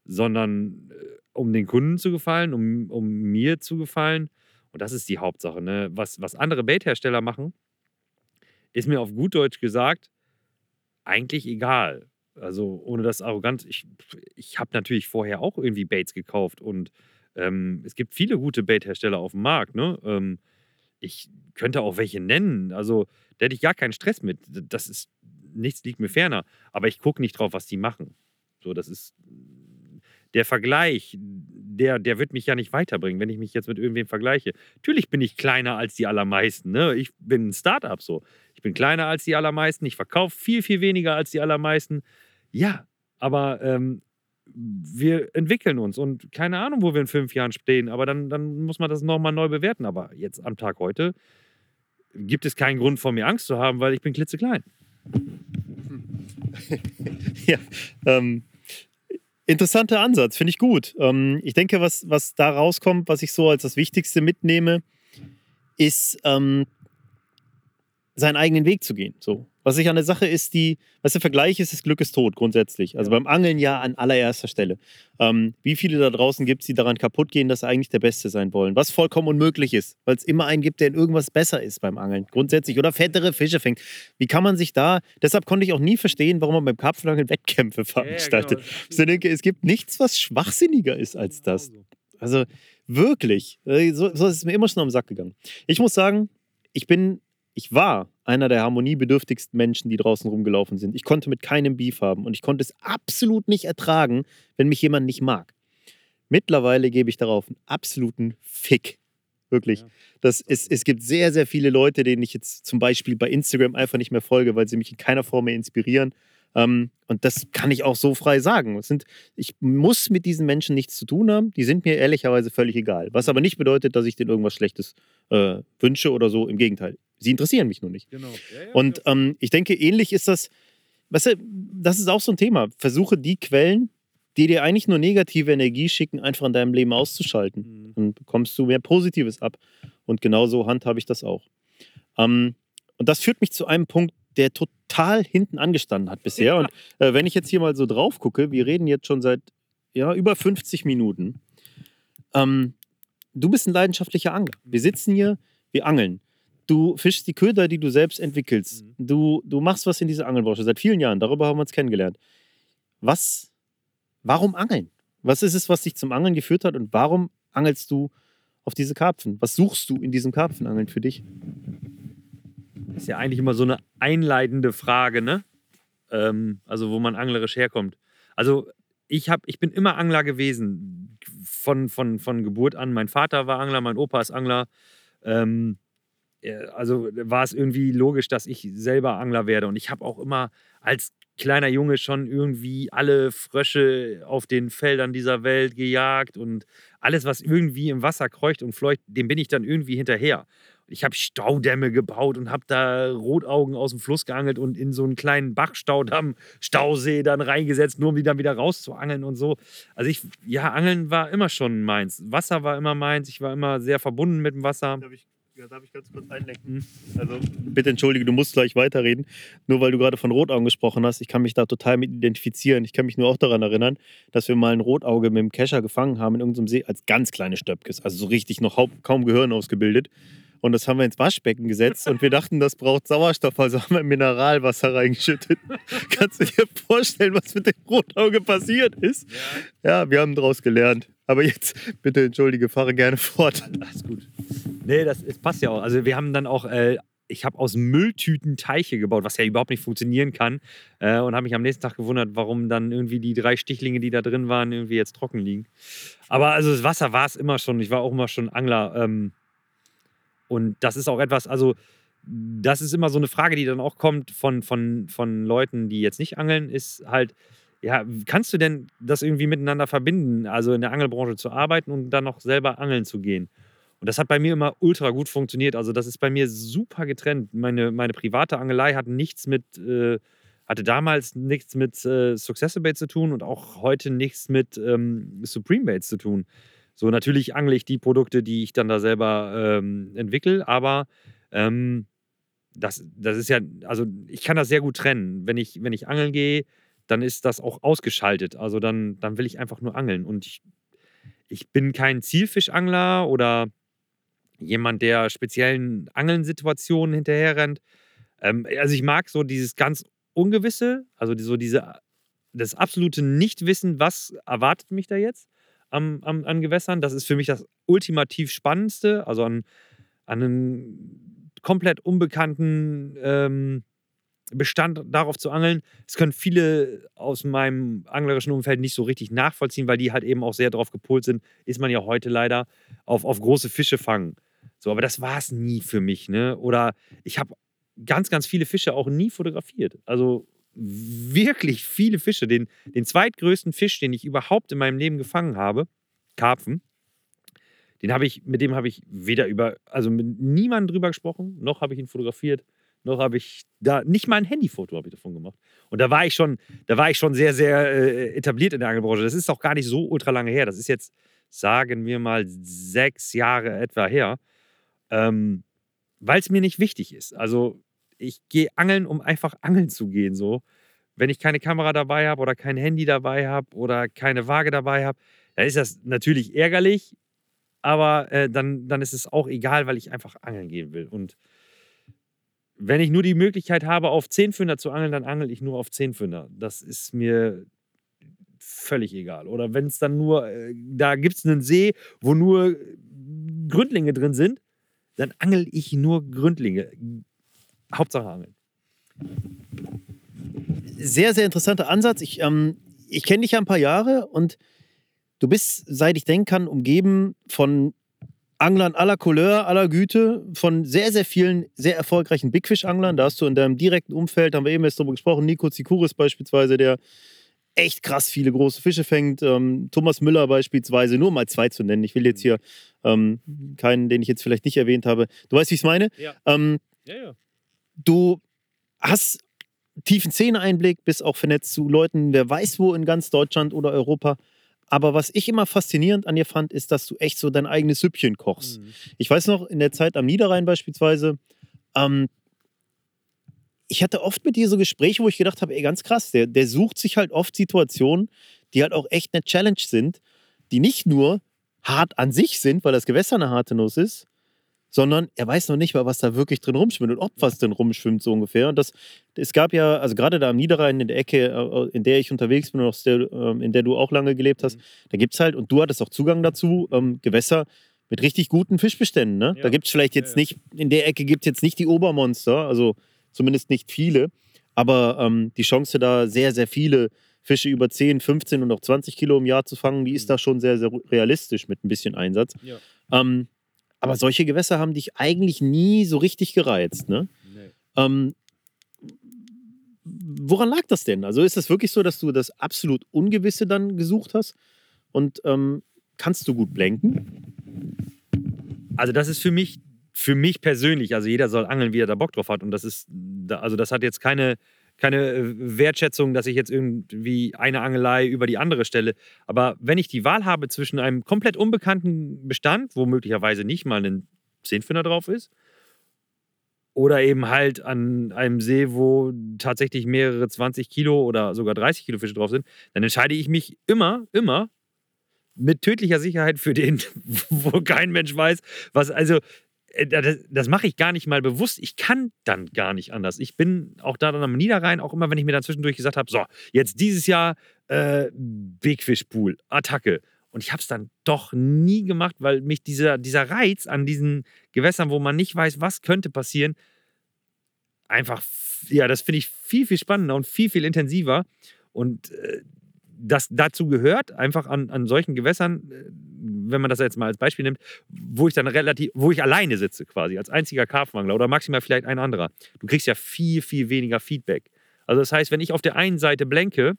sondern äh, um den Kunden zu gefallen, um, um mir zu gefallen. Und das ist die Hauptsache. Ne? Was, was andere Baithersteller machen, ist mir auf gut Deutsch gesagt eigentlich egal. Also ohne das arrogant, ich, ich habe natürlich vorher auch irgendwie Baits gekauft und ähm, es gibt viele gute Baithersteller auf dem Markt. Ne? Ähm, ich könnte auch welche nennen. Also da hätte ich gar keinen Stress mit. Das ist, nichts liegt mir ferner. Aber ich gucke nicht drauf, was die machen. So, das ist der Vergleich, der, der wird mich ja nicht weiterbringen, wenn ich mich jetzt mit irgendwem vergleiche. Natürlich bin ich kleiner als die allermeisten. Ne? Ich bin ein Startup so. Ich bin kleiner als die allermeisten. Ich verkaufe viel, viel weniger als die allermeisten. Ja, aber ähm, wir entwickeln uns und keine Ahnung, wo wir in fünf Jahren stehen. Aber dann, dann muss man das nochmal neu bewerten. Aber jetzt am Tag heute gibt es keinen Grund vor mir Angst zu haben, weil ich bin klitzeklein. <laughs> ja, ähm, Interessanter Ansatz, finde ich gut. Ähm, ich denke, was, was da rauskommt, was ich so als das Wichtigste mitnehme, ist, ähm, seinen eigenen Weg zu gehen. So. Was ich an der Sache ist, die, was der Vergleich ist, das Glück ist tot, grundsätzlich. Also ja. beim Angeln ja an allererster Stelle. Ähm, wie viele da draußen gibt es, die daran kaputt gehen, dass sie eigentlich der Beste sein wollen? Was vollkommen unmöglich ist, weil es immer einen gibt, der in irgendwas besser ist beim Angeln, grundsätzlich. Oder fettere Fische fängt. Wie kann man sich da, deshalb konnte ich auch nie verstehen, warum man beim Karpfenangeln Wettkämpfe veranstaltet. Ja, ja, genau. Ich denke, es gibt nichts, was schwachsinniger ist als genau das. Also wirklich, äh, so, so ist es mir immer schon am Sack gegangen. Ich muss sagen, ich bin ich war einer der harmoniebedürftigsten Menschen, die draußen rumgelaufen sind. Ich konnte mit keinem Beef haben und ich konnte es absolut nicht ertragen, wenn mich jemand nicht mag. Mittlerweile gebe ich darauf einen absoluten Fick. Wirklich. Das ist, es gibt sehr, sehr viele Leute, denen ich jetzt zum Beispiel bei Instagram einfach nicht mehr folge, weil sie mich in keiner Form mehr inspirieren. Ähm, und das kann ich auch so frei sagen. Sind, ich muss mit diesen Menschen nichts zu tun haben. Die sind mir ehrlicherweise völlig egal. Was aber nicht bedeutet, dass ich denen irgendwas Schlechtes äh, wünsche oder so. Im Gegenteil. Sie interessieren mich nur nicht. Genau. Ja, ja, und ähm, ich denke, ähnlich ist das, weißt du, das ist auch so ein Thema. Versuche die Quellen, die dir eigentlich nur negative Energie schicken, einfach in deinem Leben auszuschalten. Mhm. Dann bekommst du mehr Positives ab. Und genauso handhabe ich das auch. Ähm, und das führt mich zu einem Punkt, der total hinten angestanden hat bisher. <laughs> Ja. Und äh, wenn ich jetzt hier mal so drauf gucke, wir reden jetzt schon seit ja, über 50 Minuten. Ähm, du bist ein leidenschaftlicher Angler. Wir sitzen hier, wir angeln. Du fischst die Köder, die du selbst entwickelst. Mhm. Du, du machst was in dieser Angelbranche seit vielen Jahren. Darüber haben wir uns kennengelernt. Was, warum angeln? Was ist es, was dich zum Angeln geführt hat und warum angelst du auf diese Karpfen? Was suchst du in diesem Karpfenangeln für dich? Das ist ja eigentlich immer so eine einleitende Frage, ne? Ähm, also, wo man anglerisch herkommt. Also, ich, hab, ich bin immer Angler gewesen. Von, von, von Geburt an. Mein Vater war Angler, mein Opa ist Angler. Ähm, äh, also war es irgendwie logisch, dass ich selber Angler werde. Und ich habe auch immer als kleiner Junge schon irgendwie alle Frösche auf den Feldern dieser Welt gejagt und alles, was irgendwie im Wasser kreucht und fleucht, dem bin ich dann irgendwie hinterher. Ich habe Staudämme gebaut und habe da Rotaugen aus dem Fluss geangelt und in so einen kleinen Bachstaudamm, Stausee dann reingesetzt, nur um die dann wieder rauszuangeln und so. Also ich, ja, Angeln war immer schon meins. Wasser war immer meins. Ich war immer sehr verbunden mit dem Wasser. Ich ja, darf ich ganz kurz einlenken? Also, bitte entschuldige, du musst gleich weiterreden. Nur weil du gerade von Rotaugen gesprochen hast, ich kann mich da total mit identifizieren. Ich kann mich nur auch daran erinnern, dass wir mal ein Rotauge mit dem Kescher gefangen haben in irgendeinem See als ganz kleine Stöpkes. Also so richtig noch kaum Gehirn ausgebildet. Und das haben wir ins Waschbecken gesetzt und wir dachten, das braucht Sauerstoff, also haben wir Mineralwasser reingeschüttet. <laughs> Kannst du dir vorstellen, was mit dem Rotauge passiert ist? Ja, ja wir haben daraus gelernt. Aber jetzt, bitte entschuldige, fahre gerne <laughs> fort. Alles gut. Nee, das, das passt ja auch. Also wir haben dann auch äh, ich habe aus Mülltüten Teiche gebaut, was ja überhaupt nicht funktionieren kann. Äh, und habe mich am nächsten Tag gewundert, warum dann irgendwie die drei Stichlinge, die da drin waren, irgendwie jetzt trocken liegen. Aber also das Wasser war es immer schon. Ich war auch immer schon Angler. Ähm, und das ist auch etwas, also das ist immer so eine Frage, die dann auch kommt von, von, von Leuten, die jetzt nicht angeln, ist halt, ja, kannst du denn das irgendwie miteinander verbinden, also in der Angelbranche zu arbeiten und dann noch selber angeln zu gehen? Und das hat bei mir immer ultra gut funktioniert. Also das ist bei mir super getrennt. Meine, meine private Angelei hat nichts mit, äh, hatte damals nichts mit äh, Successor Baits zu tun und auch heute nichts mit ähm, Supreme Baits zu tun. So, natürlich angle ich die Produkte, die ich dann da selber ähm, entwickle, aber ähm, das, das ist ja, also ich kann das sehr gut trennen. Wenn ich, wenn ich angeln gehe, dann ist das auch ausgeschaltet. Also dann, dann will ich einfach nur angeln. Und ich, ich bin kein Zielfischangler oder jemand, der speziellen Angeln-Situationen hinterherrennt. Ähm, also ich mag so dieses ganz Ungewisse, also so diese, das absolute Nichtwissen, was erwartet mich da jetzt am, am, an Gewässern. Das ist für mich das ultimativ Spannendste. Also an, an einen komplett unbekannten ähm, Bestand darauf zu angeln. Das können viele aus meinem anglerischen Umfeld nicht so richtig nachvollziehen, weil die halt eben auch sehr darauf gepolt sind, ist man ja heute leider, auf, auf große Fische fangen. So, aber das war es nie für mich. Ne? Oder ich habe ganz, ganz viele Fische auch nie fotografiert. Also wirklich viele Fische. Den, den zweitgrößten Fisch, den ich überhaupt in meinem Leben gefangen habe, Karpfen, den habe ich, mit dem habe ich weder über, also mit niemandem drüber gesprochen, noch habe ich ihn fotografiert. Noch habe ich da nicht mal ein Handyfoto habe ich davon gemacht. Und da war ich schon, da war ich schon sehr, sehr äh, etabliert in der Angelbranche. Das ist auch gar nicht so ultra lange her. Das ist jetzt, sagen wir mal, sechs Jahre etwa her. Ähm, Weil es mir nicht wichtig ist. Also ich gehe angeln, um einfach angeln zu gehen. So. Wenn ich keine Kamera dabei habe oder kein Handy dabei habe oder keine Waage dabei habe, dann ist das natürlich ärgerlich, aber äh, dann, dann ist es auch egal, weil ich einfach angeln gehen will. Und wenn ich nur die Möglichkeit habe, auf Zehnfünder zu angeln, dann angel ich nur auf Zehnfünder. Das ist mir völlig egal. Oder wenn es dann nur, äh, da gibt es einen See, wo nur Gründlinge drin sind, dann angel ich nur Gründlinge. Hauptsache angeln. Sehr, sehr interessanter Ansatz. Ich, ähm, ich kenne dich ja ein paar Jahre und du bist, seit ich denken kann, umgeben von Anglern aller Couleur, aller Güte, von sehr, sehr vielen sehr erfolgreichen Bigfish-Anglern. Da hast du in deinem direkten Umfeld, haben wir eben jetzt darüber gesprochen, Nico Zikuris beispielsweise, der echt krass viele große Fische fängt. Ähm, Thomas Müller beispielsweise, nur mal zwei zu nennen. Ich will jetzt hier ähm, keinen, den ich jetzt vielleicht nicht erwähnt habe. Du weißt, wie ich es meine? Ja. Ähm, Ja, ja. du hast tiefen Szeneeinblick, bist auch vernetzt zu Leuten, wer weiß wo in ganz Deutschland oder Europa. Aber was ich immer faszinierend an dir fand, ist, dass du echt so dein eigenes Süppchen kochst. Mhm. Ich weiß noch, in der Zeit am Niederrhein beispielsweise, ähm, ich hatte oft mit dir so Gespräche, wo ich gedacht habe, ey, ganz krass, der, der sucht sich halt oft Situationen, die halt auch echt eine Challenge sind, die nicht nur hart an sich sind, weil das Gewässer eine harte Nuss ist, sondern er weiß noch nicht mal, was da wirklich drin rumschwimmt und ob was drin rumschwimmt, so ungefähr. Und das, es gab ja, also gerade da am Niederrhein, in der Ecke, äh, in der ich unterwegs bin und aus der, ähm, in der du auch lange gelebt hast, Mhm. da gibt es halt, und du hattest auch Zugang dazu, ähm, Gewässer mit richtig guten Fischbeständen. Ne? Ja. Da gibt es vielleicht Ja, jetzt ja. nicht, in der Ecke gibt es jetzt nicht die Obermonster, also zumindest nicht viele, aber ähm, die Chance da sehr, sehr viele Fische über 10, 15 und auch 20 Kilo im Jahr zu fangen, die ist Mhm. da schon sehr, sehr realistisch mit ein bisschen Einsatz. Ja. Ähm, aber solche Gewässer haben dich eigentlich nie so richtig gereizt. Ne? Nee. Ähm, woran lag das denn? Also ist es wirklich so, dass du das absolut Ungewisse dann gesucht hast? Und ähm, kannst du gut blenken? Also das ist für mich, für mich persönlich, also jeder soll angeln, wie er da Bock drauf hat. Und das ist, also das hat jetzt keine, keine äh, Wertschätzung, dass ich jetzt irgendwie eine Angelei über die andere stelle. Aber wenn ich die Wahl habe zwischen einem komplett unbekannten Bestand, wo möglicherweise nicht mal ein Zehnfinder drauf ist, oder eben halt an einem See, wo tatsächlich mehrere 20 Kilo oder sogar 30 Kilo Fische drauf sind, dann entscheide ich mich immer, immer mit tödlicher Sicherheit für den, <laughs> wo kein Mensch weiß, was, also das, das mache ich gar nicht mal bewusst. Ich kann dann gar nicht anders. Ich bin auch da dann am Niederrhein, auch immer, wenn ich mir dann zwischendurch gesagt habe, so, jetzt dieses Jahr äh, Big Attacke. Und ich habe es dann doch nie gemacht, weil mich dieser, dieser Reiz an diesen Gewässern, wo man nicht weiß, was könnte passieren, einfach, ja, das finde ich viel, viel spannender und viel, viel intensiver. Und äh, das dazu gehört, einfach an, an solchen Gewässern, äh, wenn man das jetzt mal als Beispiel nimmt, wo ich dann relativ, wo ich alleine sitze quasi, als einziger Karpfenangler oder maximal vielleicht ein anderer. Du kriegst ja viel, viel weniger Feedback. Also das heißt, wenn ich auf der einen Seite blenke,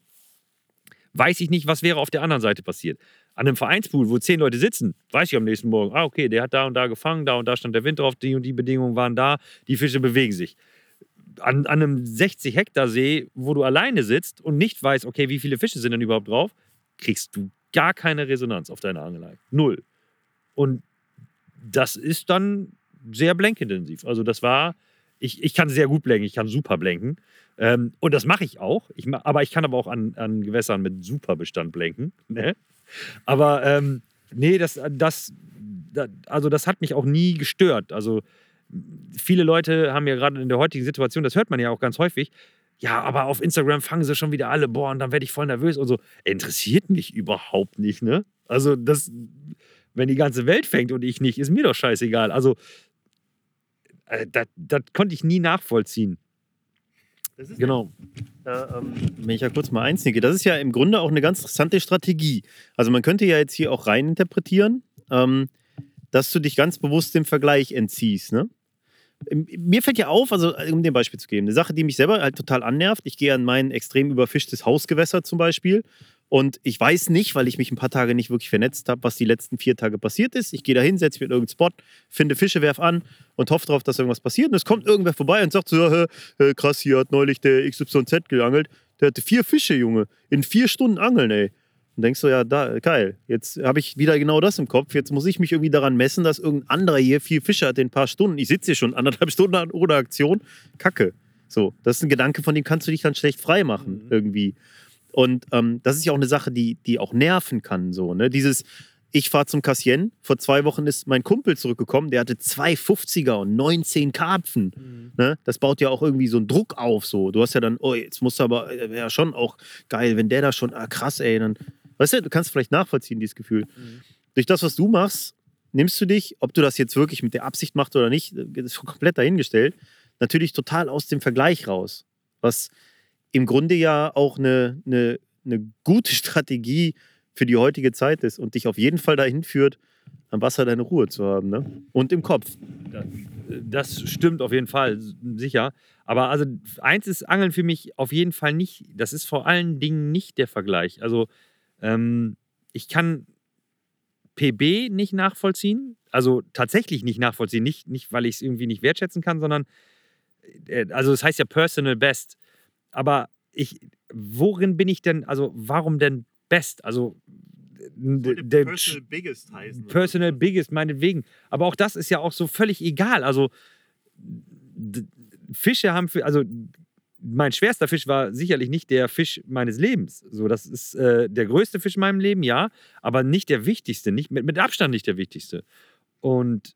weiß ich nicht, was wäre auf der anderen Seite passiert. An einem Vereinspool, wo zehn Leute sitzen, weiß ich am nächsten Morgen, ah, okay, der hat da und da gefangen, da und da stand der Wind drauf, die und die Bedingungen waren da, die Fische bewegen sich. An, an einem 60 Hektar See, wo du alleine sitzt und nicht weißt, okay, wie viele Fische sind denn überhaupt drauf, kriegst du gar keine Resonanz auf deine Angelei. Null. Und das ist dann sehr blenkintensiv. Also das war, ich, ich kann sehr gut blenken, ich kann super blenken. Ähm, und das mache ich auch. Ich, aber ich kann aber auch an, an Gewässern mit super Bestand blenken. <laughs> Ne? Aber ähm, nee, das, das, das, also das hat mich auch nie gestört. Also viele Leute haben ja gerade in der heutigen Situation, das hört man ja auch ganz häufig, ja, aber auf Instagram fangen sie schon wieder alle, boah, und dann werde ich voll nervös und so. Interessiert mich überhaupt nicht, ne? Also das, wenn die ganze Welt fängt und ich nicht, ist mir doch scheißegal. Also äh, das, konnte ich nie nachvollziehen. Genau. Da, ähm, wenn ich ja kurz mal einsnicke, das ist ja im Grunde auch eine ganz interessante Strategie. Also man könnte ja jetzt hier auch rein interpretieren, ähm, dass du dich ganz bewusst dem Vergleich entziehst. Ne? Ähm, Mir fällt ja auf, also um dir ein Beispiel zu geben, eine Sache, die mich selber halt total annervt. Ich gehe an mein extrem überfischtes Hausgewässer zum Beispiel Und ich weiß nicht, weil ich mich ein paar Tage nicht wirklich vernetzt habe, was die letzten vier Tage passiert ist. Ich gehe da hin, setze mich in irgendeinen Spot, finde Fische, werf an und hoffe darauf, dass irgendwas passiert. Und es kommt irgendwer vorbei und sagt so, äh, krass, hier hat neulich der XYZ geangelt. Der hatte vier Fische, Junge. In vier Stunden angeln, ey. Und denkst du, ja, da, geil. Jetzt habe ich wieder genau das im Kopf. Jetzt muss ich mich irgendwie daran messen, dass irgendein anderer hier vier Fische hat in ein paar Stunden. Ich sitze hier schon anderthalb <laughs> Stunden ohne Aktion. Kacke. So, das ist ein Gedanke, von dem kannst du dich dann schlecht frei machen, mhm. irgendwie. Und ähm, das ist ja auch eine Sache, die, die auch nerven kann. So, ne? Dieses, ich fahre zum Cassien. Vor zwei Wochen ist mein Kumpel zurückgekommen, der hatte zwei 50er und 19 Karpfen. Mhm. Ne? Das baut ja auch irgendwie so einen Druck auf. So. Du hast ja dann, oh, jetzt musst du aber, äh, wäre ja schon auch geil, wenn der da schon, ah krass, ey, dann, weißt du, du kannst vielleicht nachvollziehen, dieses Gefühl. Mhm. Durch das, was du machst, nimmst du dich, ob du das jetzt wirklich mit der Absicht machst oder nicht, das ist komplett dahingestellt, natürlich total aus dem Vergleich raus. Was im Grunde ja auch eine, eine, eine gute <laughs> Strategie für die heutige Zeit ist und dich auf jeden Fall dahin führt, am Wasser deine Ruhe zu haben ne? und im Kopf. Das stimmt auf jeden Fall, sicher. Aber also eins ist Angeln für mich auf jeden Fall nicht, das ist vor allen Dingen nicht der Vergleich. Also ähm, ich kann PB nicht nachvollziehen, also tatsächlich nicht nachvollziehen, nicht, nicht weil ich es irgendwie nicht wertschätzen kann, sondern äh, also es das heißt ja Personal Best aber ich, worin bin ich denn, also warum denn best? Also der Personal Biggest heißen. Personal Biggest, meinetwegen. Aber auch das ist ja auch so völlig egal. Also Fische haben für, also mein schwerster Fisch war sicherlich nicht der Fisch meines Lebens. So, das ist äh, der größte Fisch in meinem Leben, ja, aber nicht der wichtigste, nicht, mit, mit Abstand nicht der wichtigste. Und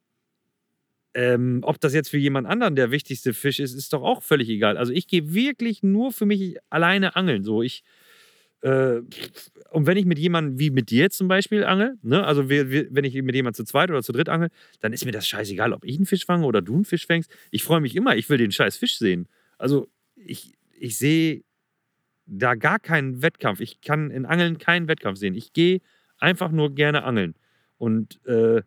ähm, ob das jetzt für jemand anderen der wichtigste Fisch ist, ist doch auch völlig egal. Also ich gehe wirklich nur für mich alleine angeln. So, ich, äh, und wenn ich mit jemandem wie mit dir zum Beispiel angel, ne, also wir, wir, wenn ich mit jemandem zu zweit oder zu dritt angel, dann ist mir das scheißegal, ob ich einen Fisch fange oder du einen Fisch fängst. Ich freue mich immer, ich will den scheiß Fisch sehen. Also ich, ich sehe da gar keinen Wettkampf. Ich kann in Angeln keinen Wettkampf sehen. Ich gehe einfach nur gerne angeln. Und äh,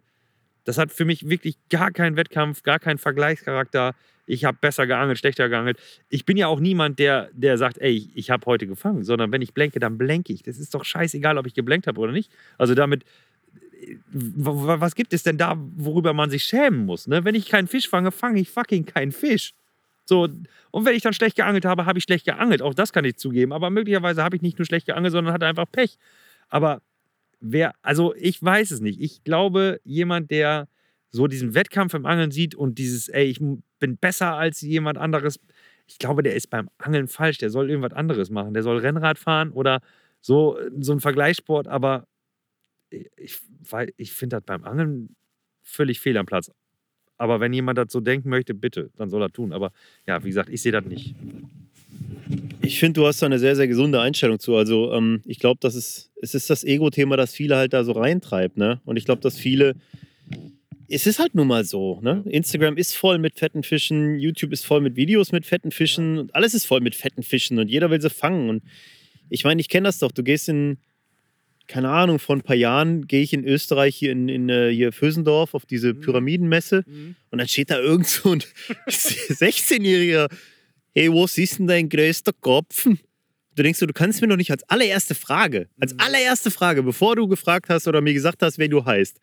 das hat für mich wirklich gar keinen Wettkampf, gar keinen Vergleichscharakter. Ich habe besser geangelt, schlechter geangelt. Ich bin ja auch niemand, der, der sagt, ey, ich habe heute gefangen, sondern wenn ich blenke, dann blenke ich. Das ist doch scheißegal, ob ich geblenkt habe oder nicht. Also damit, was gibt es denn da, worüber man sich schämen muss? Ne? Wenn ich keinen Fisch fange, fange ich fucking keinen Fisch. So, und wenn ich dann schlecht geangelt habe, habe ich schlecht geangelt. Auch das kann ich zugeben. Aber möglicherweise habe ich nicht nur schlecht geangelt, sondern hatte einfach Pech. Aber wer, also ich weiß es nicht. Ich glaube, jemand, der so diesen Wettkampf im Angeln sieht und dieses, ey, ich bin besser als jemand anderes, ich glaube, der ist beim Angeln falsch. Der soll irgendwas anderes machen. Der soll Rennrad fahren oder so, so ein Vergleichssport, aber ich, ich finde das beim Angeln völlig fehl am Platz. Aber wenn jemand das so denken möchte, bitte, dann soll er tun. Aber ja, wie gesagt, ich sehe das nicht. Ich finde, du hast da eine sehr, sehr gesunde Einstellung zu. Also ähm, ich glaube, das ist, es ist das Ego-Thema, das viele halt da so reintreibt. Ne? Und ich glaube, dass viele, es ist halt nun mal so. Ne? Instagram ist voll mit fetten Fischen, YouTube ist voll mit Videos mit fetten Fischen und alles ist voll mit fetten Fischen und jeder will sie fangen. Und ich meine, ich kenne das doch. Du gehst in, keine Ahnung, vor ein paar Jahren gehe ich in Österreich hier in, in äh, hier Fösendorf auf diese mhm. Pyramidenmesse mhm. und dann steht da irgend so ein <laughs> 16-jähriger hey, wo siehst denn dein größter Kopf? Du denkst du, du kannst mir doch nicht als allererste Frage, als mhm. allererste Frage, bevor du gefragt hast oder mir gesagt hast, wer du heißt,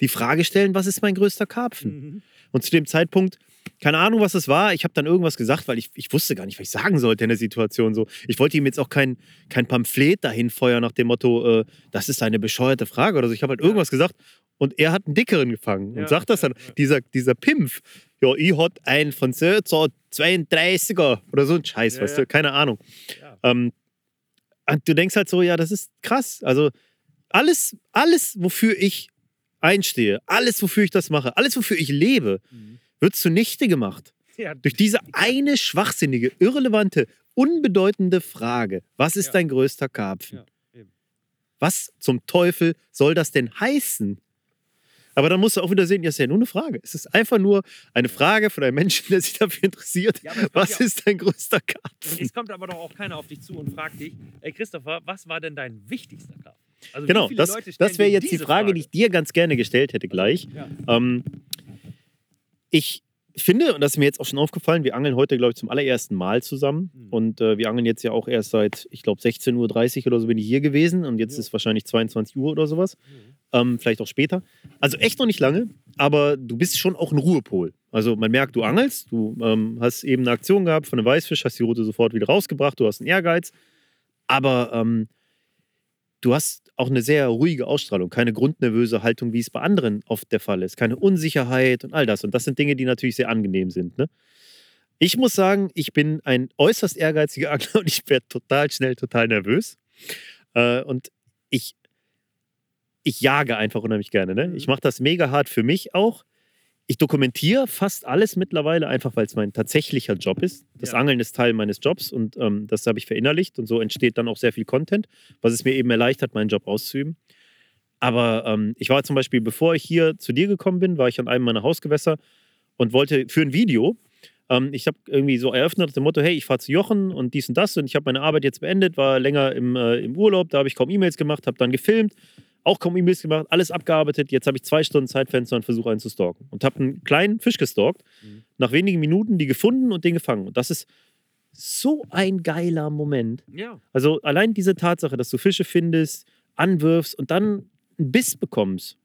die Frage stellen, was ist mein größter Karpfen? Mhm. Und zu dem Zeitpunkt, keine Ahnung, was es war, ich habe dann irgendwas gesagt, weil ich, ich wusste gar nicht, was ich sagen sollte in der Situation. So. Ich wollte ihm jetzt auch kein, kein Pamphlet dahin feuern nach dem Motto, äh, das ist eine bescheuerte Frage oder so. Ich habe halt irgendwas gesagt und er hat einen dickeren gefangen und sagt das dann. Dieser, dieser Pimpf, ja, ich hatte einen von so 32er oder so ein Scheiß, ja, weißt du, keine Ahnung. Ähm, und du denkst halt so, ja, das ist krass. Also alles, alles, wofür ich einstehe, alles, wofür ich das mache, alles, wofür ich lebe, mhm. Wird zunichte gemacht. Ja. Durch diese eine schwachsinnige, irrelevante, unbedeutende Frage. Was ist dein größter Karpfen? Was zum Teufel soll das denn heißen? Aber dann musst du auch wieder sehen, ja, ist ja nur eine Frage. Es ist einfach nur eine Frage von einem Menschen, der sich dafür interessiert. Ja, was ist dein größter Karpfen? Es kommt aber doch auch keiner auf dich zu und fragt dich, ey Christopher, was war denn dein wichtigster Karpfen? Also genau, das, das wäre jetzt die Frage, Frage, die ich dir ganz gerne gestellt hätte gleich. Ja. Ähm, ich finde, und das ist mir jetzt auch schon aufgefallen, wir angeln heute, glaube ich, zum allerersten Mal zusammen. Mhm. Und äh, wir angeln jetzt ja auch erst seit, ich glaube, 16.30 Uhr oder so bin ich hier gewesen. Und jetzt Ja. ist wahrscheinlich 22 Uhr oder sowas. Ähm, vielleicht auch später. Also echt noch nicht lange, aber du bist schon auch ein Ruhepol. Also man merkt, du angelst, du ähm, hast eben eine Aktion gehabt von einem Weißfisch, hast die Route sofort wieder rausgebracht, du hast einen Ehrgeiz. Aber ähm, du hast auch eine sehr ruhige Ausstrahlung, keine grundnervöse Haltung, wie es bei anderen oft der Fall ist. Keine Unsicherheit und all das. Und das sind Dinge, die natürlich sehr angenehm sind. Ne? Ich muss sagen, ich bin ein äußerst ehrgeiziger <laughs> Angler und ich werde total schnell total nervös. Äh, und ich, ich jage einfach unheimlich gerne. Ne? Mhm. Ich mache das mega hart für mich auch. Ich dokumentiere fast alles mittlerweile, einfach weil es mein tatsächlicher Job ist. Das Ja. Angeln ist Teil meines Jobs und ähm, das habe ich verinnerlicht und so entsteht dann auch sehr viel Content, was es mir eben erleichtert, meinen Job auszuüben. Aber ähm, ich war zum Beispiel, bevor ich hier zu dir gekommen bin, war ich an einem meiner Hausgewässer und wollte für ein Video, ähm, ich habe irgendwie so eröffnet dem Motto, hey, ich fahre zu Jochen und dies und das und ich habe meine Arbeit jetzt beendet, war länger im, äh, im Urlaub, da habe ich kaum E-Mails gemacht, habe dann gefilmt, auch kaum E-Mails gemacht, alles abgearbeitet. Jetzt habe ich zwei Stunden Zeitfenster und versuche einen zu stalken. Und habe einen kleinen Fisch gestalkt, Mhm. nach wenigen Minuten die gefunden und den gefangen. Und das ist so ein geiler Moment. Ja. Also allein diese Tatsache, dass du Fische findest, anwirfst und dann einen Biss bekommst,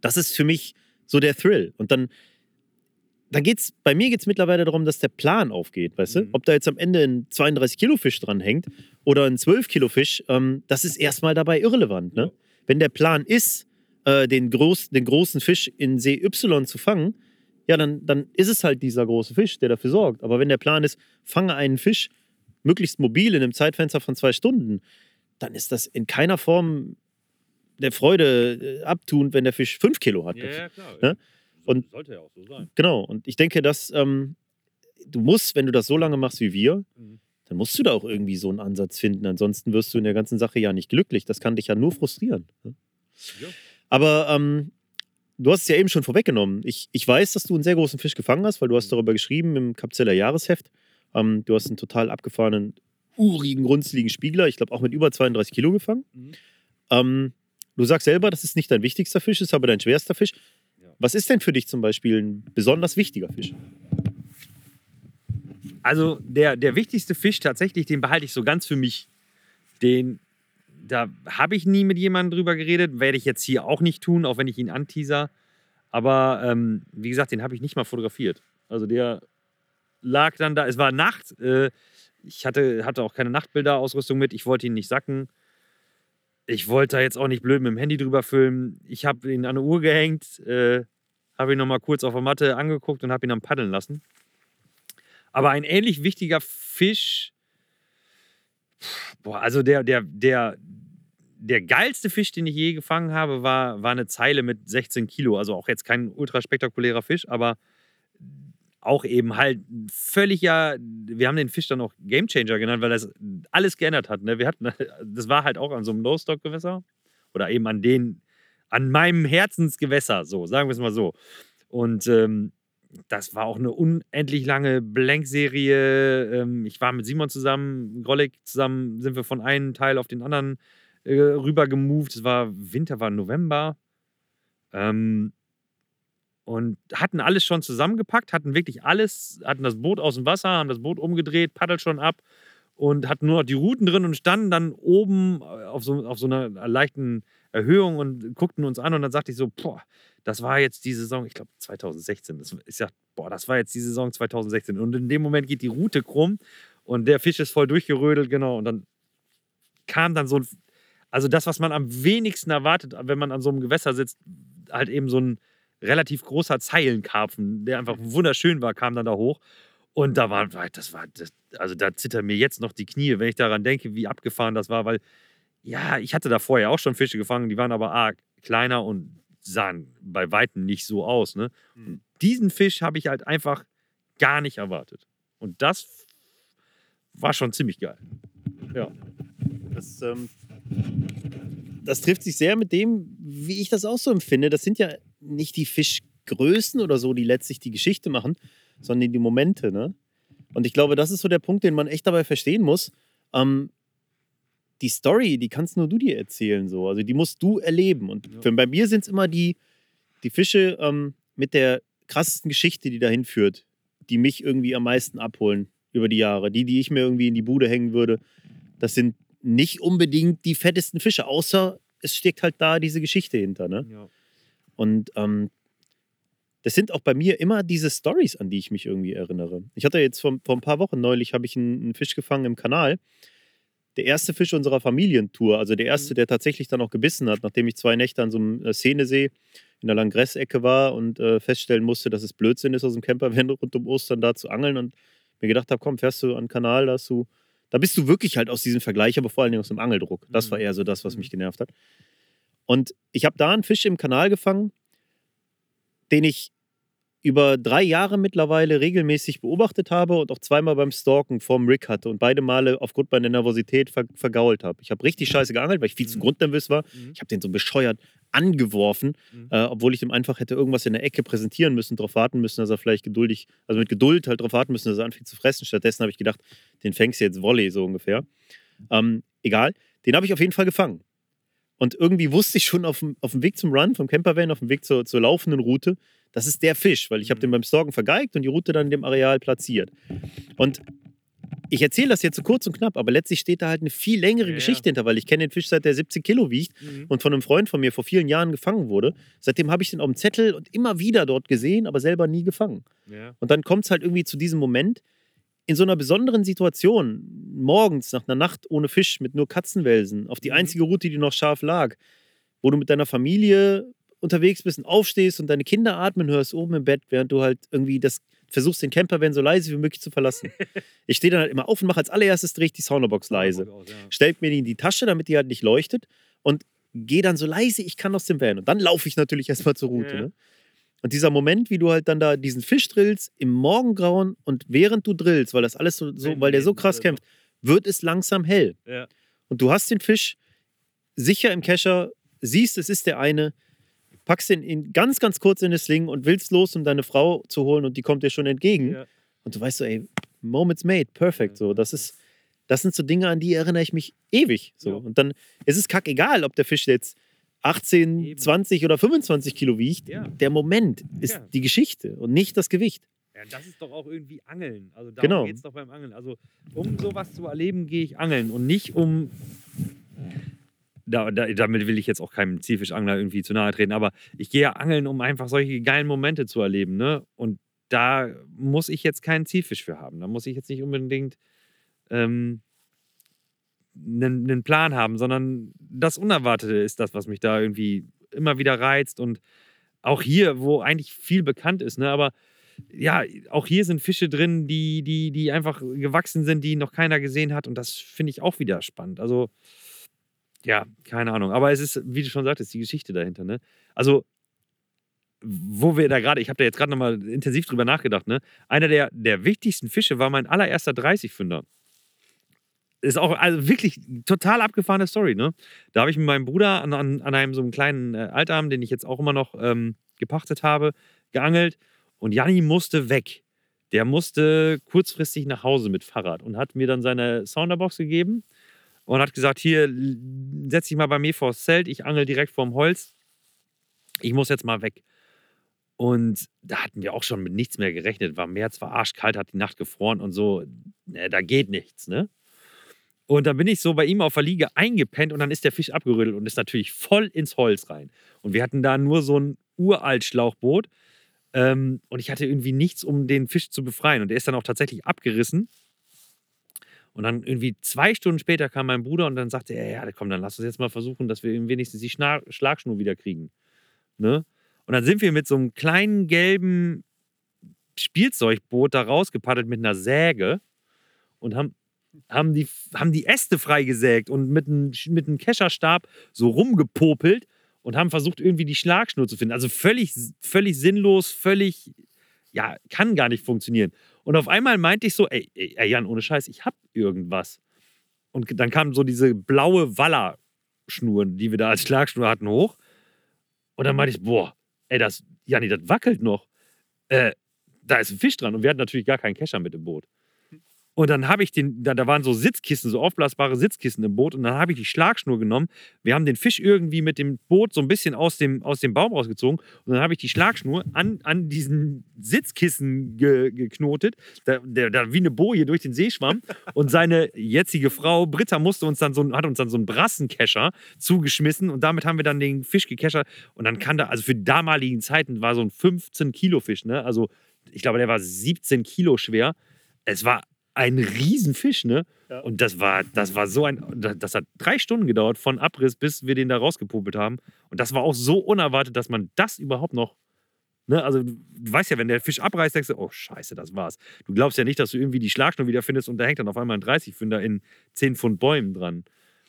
das ist für mich so der Thrill. Und dann, dann geht's, bei mir geht es mittlerweile darum, dass der Plan aufgeht, weißt du? Mhm. Ob da jetzt am Ende ein 32-Kilo-Fisch dran hängt oder ein 12-Kilo-Fisch, ähm, das ist erstmal dabei irrelevant. Ne? Ja. Wenn der Plan ist, äh, den, groß, den großen Fisch in See Y zu fangen, ja, dann, dann ist es halt dieser große Fisch, der dafür sorgt. Aber wenn der Plan ist, fange einen Fisch möglichst mobil in einem Zeitfenster von zwei Stunden, dann ist das in keiner Form der Freude äh, abtuend, wenn der Fisch fünf Kilo hat. Ja, ja, klar. Ne? Und- sollte ja auch so sein. Genau. Und ich denke, dass ähm, du musst, wenn du das so lange machst wie wir, Mhm. Dann musst du da auch irgendwie so einen Ansatz finden. Ansonsten wirst du in der ganzen Sache ja nicht glücklich. Das kann dich ja nur frustrieren. ne? Ja. Aber ähm, du hast es ja eben schon vorweggenommen. Ich, ich weiß, dass du einen sehr großen Fisch gefangen hast, weil du Mhm. hast darüber geschrieben im Kapzeller Jahresheft. Ähm, du hast einen total abgefahrenen, urigen, runzligen Spiegler, ich glaube auch mit über 32 Kilo gefangen. Mhm. Ähm, du sagst selber, das ist nicht dein wichtigster Fisch, ist aber dein schwerster Fisch. Ja. Was ist denn für dich zum Beispiel ein besonders wichtiger Fisch? Also der, der wichtigste Fisch tatsächlich, den behalte ich so ganz für mich. Den, da habe ich nie mit jemandem drüber geredet, werde ich jetzt hier auch nicht tun, auch wenn ich ihn anteaser. Aber ähm, wie gesagt, den habe ich nicht mal fotografiert. Also der lag dann da, es war Nacht. Äh, ich hatte, hatte auch keine Nachtbilderausrüstung mit, ich wollte ihn nicht sacken. Ich wollte da jetzt auch nicht blöd mit dem Handy drüber filmen. Ich habe ihn an eine Uhr gehängt, äh, habe ihn nochmal kurz auf der Matte angeguckt und habe ihn dann paddeln lassen. Aber ein ähnlich wichtiger Fisch, boah, also der, der, der, der geilste Fisch, den ich je gefangen habe, war, war eine Zeile mit 16 Kilo. Also auch jetzt kein ultra spektakulärer Fisch, aber auch eben halt ein völliger, wir haben den Fisch dann auch Gamechanger genannt, weil das alles geändert hat. Ne? Wir hatten, <laughs> das war halt auch an so einem Low-Stock-Gewässer oder eben an den, an meinem Herzensgewässer, so, sagen wir es mal so. Und ähm, das war auch eine unendlich lange Blank-Serie. Ähm, ich war mit Simon zusammen, Grollig zusammen, sind wir von einem Teil auf den anderen äh, rüber gemoved. Es war Winter, war November. Ähm, und hatten alles schon zusammengepackt, hatten wirklich alles, hatten das Boot aus dem Wasser, haben das Boot umgedreht, paddelt schon ab und hatten nur noch die Routen drin und standen dann oben auf so, auf so einer leichten Erhöhung und guckten uns an und dann sagte ich so, boah, das war jetzt die Saison, ich glaube 2016. Das, ich sag, boah, das war jetzt die Saison 2016. Und in dem Moment geht die Route krumm und der Fisch ist voll durchgerödelt, genau. Und dann kam dann so ein, also das, was man am wenigsten erwartet, wenn man an so einem Gewässer sitzt, halt eben so ein relativ großer Zeilenkarpfen, der einfach wunderschön war, kam dann da hoch. Und da war, das war, das, also da zittern mir jetzt noch die Knie, wenn ich daran denke, wie abgefahren das war, weil, ja, ich hatte da vorher auch schon Fische gefangen, die waren aber arg kleiner und sahen bei Weitem nicht so aus. Ne? Und diesen Fisch habe ich halt einfach gar nicht erwartet. Und das war schon ziemlich geil. Ja. Das, ähm, das trifft sich sehr mit dem, wie ich das auch so empfinde. Das sind ja nicht die Fischgrößen oder so, die letztlich die Geschichte machen, sondern die Momente. Ne? Und ich glaube, das ist so der Punkt, den man echt dabei verstehen muss. Ähm, die Story, die kannst nur du dir erzählen. So. Also die musst du erleben. Und Ja. für, bei mir sind es immer die, die Fische ähm, mit der krassesten Geschichte, die dahin führt, die mich irgendwie am meisten abholen über die Jahre. Die, die ich mir irgendwie in die Bude hängen würde, das sind nicht unbedingt die fettesten Fische, außer es steckt halt da diese Geschichte hinter. Ne? Ja. Und ähm, das sind auch bei mir immer diese Stories, an die ich mich irgendwie erinnere. Ich hatte jetzt vor, vor ein paar Wochen neulich, habe ich einen, einen Fisch gefangen im Kanal. Der erste Fisch unserer Familientour, also der erste, Mhm. der tatsächlich dann auch gebissen hat, nachdem ich zwei Nächte an so einem äh, Szenesee in der Langress-Ecke war und äh, feststellen musste, dass es Blödsinn ist, aus dem Campervan <laughs> rund um Ostern da zu angeln und mir gedacht habe, komm, fährst du an den Kanal, da, du, da bist du wirklich halt aus diesem Vergleich, aber vor allen Dingen aus dem Angeldruck. Das war Mhm. eher so das, was Mhm. mich genervt hat. Und ich habe da einen Fisch im Kanal gefangen, den ich über drei Jahre mittlerweile regelmäßig beobachtet habe und auch zweimal beim Stalken vorm Rig hatte und beide Male aufgrund meiner Nervosität ver vergault habe. Ich habe richtig scheiße geangelt, weil ich viel zu Mhm. grundnervös war. Mhm. Ich habe den so bescheuert angeworfen, Mhm. äh, obwohl ich dem einfach hätte irgendwas in der Ecke präsentieren müssen, darauf warten müssen, dass er vielleicht geduldig, also mit Geduld halt darauf warten müssen, dass er anfängt zu fressen. Stattdessen habe ich gedacht, den fängst du jetzt Volley so ungefähr. Ähm, egal, den habe ich auf jeden Fall gefangen. Und irgendwie wusste ich schon auf dem, auf dem Weg zum Run, vom Campervan, auf dem Weg zur, zur laufenden Route, das ist der Fisch, weil ich habe Mhm. den beim Stalken vergeigt und die Route dann in dem Areal platziert. Und ich erzähle das jetzt so kurz und knapp, aber letztlich steht da halt eine viel längere Ja, ja. Geschichte hinter, weil ich kenne den Fisch seit der 17 Kilo wiegt Mhm. und von einem Freund von mir vor vielen Jahren gefangen wurde. Seitdem habe ich den auf dem Zettel und immer wieder dort gesehen, aber selber nie gefangen. Ja. Und dann kommt es halt irgendwie zu diesem Moment, in so einer besonderen Situation, morgens nach einer Nacht ohne Fisch mit nur Katzenwelsen, auf die Mhm. einzige Route, die noch scharf lag, wo du mit deiner Familie unterwegs bist und aufstehst und deine Kinder atmen hörst oben im Bett, während du halt irgendwie das versuchst, den Campervan so leise wie möglich zu verlassen. <laughs> ich stehe dann halt immer auf und mache als allererstes drehe ich die Sounderbox leise Aus, ja. stellt mir die in die Tasche, damit die halt nicht leuchtet und gehe dann so leise ich kann aus dem Van. Und dann laufe ich natürlich erstmal zur Route. Ja. Ne? Und dieser Moment, wie du halt dann da diesen Fisch drillst im Morgengrauen und während du drillst, weil das alles so, so weil der so krass kämpft, wird es langsam hell. Ja. Und du hast den Fisch sicher im Kescher, siehst, es ist der eine, packst den in, ganz, ganz kurz in das Sling und willst los, um deine Frau zu holen und die kommt dir schon entgegen. Ja. Und du weißt so, ey, Moments made, perfect. So, das ist, das sind so Dinge, an die erinnere ich mich ewig. So. Ja. Und dann ist es kackegal, ob der Fisch jetzt 18, Eben. 20 oder 25 Kilo wiegt. Ja. Der Moment ist Ja. die Geschichte und nicht das Gewicht. Ja, das ist doch auch irgendwie Angeln. Also darum Genau. geht es doch beim Angeln. Also um sowas zu erleben, gehe ich angeln und nicht um. Da, da, damit will ich jetzt auch keinem Zielfischangler irgendwie zu nahe treten, aber ich gehe ja angeln, um einfach solche geilen Momente zu erleben. Ne? Und da muss ich jetzt keinen Zielfisch für haben. Da muss ich jetzt nicht unbedingt ähm, einen, einen Plan haben, sondern das Unerwartete ist das, was mich da irgendwie immer wieder reizt. Und auch hier, wo eigentlich viel bekannt ist, ne? aber ja, auch hier sind Fische drin, die, die, die einfach gewachsen sind, die noch keiner gesehen hat. Und das finde ich auch wieder spannend. Also, ja, keine Ahnung. Aber es ist, wie du schon sagtest, die Geschichte dahinter. Ne? Also, wo wir da gerade, ich habe da jetzt gerade nochmal intensiv drüber nachgedacht, ne? Einer der, der wichtigsten Fische war mein allererster 30-Fünder. Ist auch also wirklich total abgefahrene Story, ne? Da habe ich mit meinem Bruder an, an, an einem so einem kleinen äh, Altarm, den ich jetzt auch immer noch ähm, gepachtet habe, geangelt. Und Janni musste weg. Der musste kurzfristig nach Hause mit Fahrrad und hat mir dann seine Sounderbox gegeben und hat gesagt: Hier, setz dich mal bei mir vors Zelt, ich angel direkt vorm Holz. Ich muss jetzt mal weg. Und da hatten wir auch schon mit nichts mehr gerechnet. War März, war arschkalt, hat die Nacht gefroren und so. Ne, da geht nichts, ne? Und dann bin ich so bei ihm auf der Liege eingepennt und dann ist der Fisch abgerüttelt und ist natürlich voll ins Holz rein. Und wir hatten da nur so ein uralt Schlauchboot. Ähm, und ich hatte irgendwie nichts, um den Fisch zu befreien. Und der ist dann auch tatsächlich abgerissen. Und dann irgendwie zwei Stunden später kam mein Bruder und dann sagte er, ja, komm, dann lass uns jetzt mal versuchen, dass wir wenigstens die Schna Schlagschnur wieder kriegen. Ne? Und dann sind wir mit so einem kleinen gelben Spielzeugboot da rausgepaddelt mit einer Säge und haben, haben, die, haben die Äste freigesägt und mit einem, mit einem Kescherstab so rumgepopelt und haben versucht, irgendwie die Schlagschnur zu finden. Also völlig, völlig sinnlos, völlig, ja, kann gar nicht funktionieren. Und auf einmal meinte ich so, ey, ey, Jan, ohne Scheiß, ich hab irgendwas. Und dann kam so diese blaue Wallerschnur, die wir da als Schlagschnur hatten, hoch. Und dann meinte ich, boah, ey, das, Janni, das wackelt noch. Äh, da ist ein Fisch dran. Und wir hatten natürlich gar keinen Kescher mit im Boot. Und dann habe ich den, da, da waren so Sitzkissen, so aufblasbare Sitzkissen im Boot. Und dann habe ich die Schlagschnur genommen. Wir haben den Fisch irgendwie mit dem Boot so ein bisschen aus dem, aus dem Baum rausgezogen. Und dann habe ich die Schlagschnur an, an diesen Sitzkissen ge, geknotet, der, der, der wie eine Boje durch den See schwamm. Und seine jetzige Frau, Britta, musste uns dann so, hat uns dann so einen Brassenkescher zugeschmissen. Und damit haben wir dann den Fisch gekeschert. Und dann kann da, also für damaligen Zeiten war so ein 15 Kilo Fisch, ne? Also ich glaube, der war 17 Kilo schwer. Es war ein Riesenfisch, ne? Ja. Und das war, das war so ein, das hat drei Stunden gedauert von Abriss, bis wir den da rausgepopelt haben. Und das war auch so unerwartet, dass man das überhaupt noch, ne? Also du weißt ja, wenn der Fisch abreißt, denkst du, oh Scheiße, das war's. Du glaubst ja nicht, dass du irgendwie die Schlagschnur wieder findest und da hängt dann auf einmal ein 30-Fünder in 10 Pfund Bäumen dran.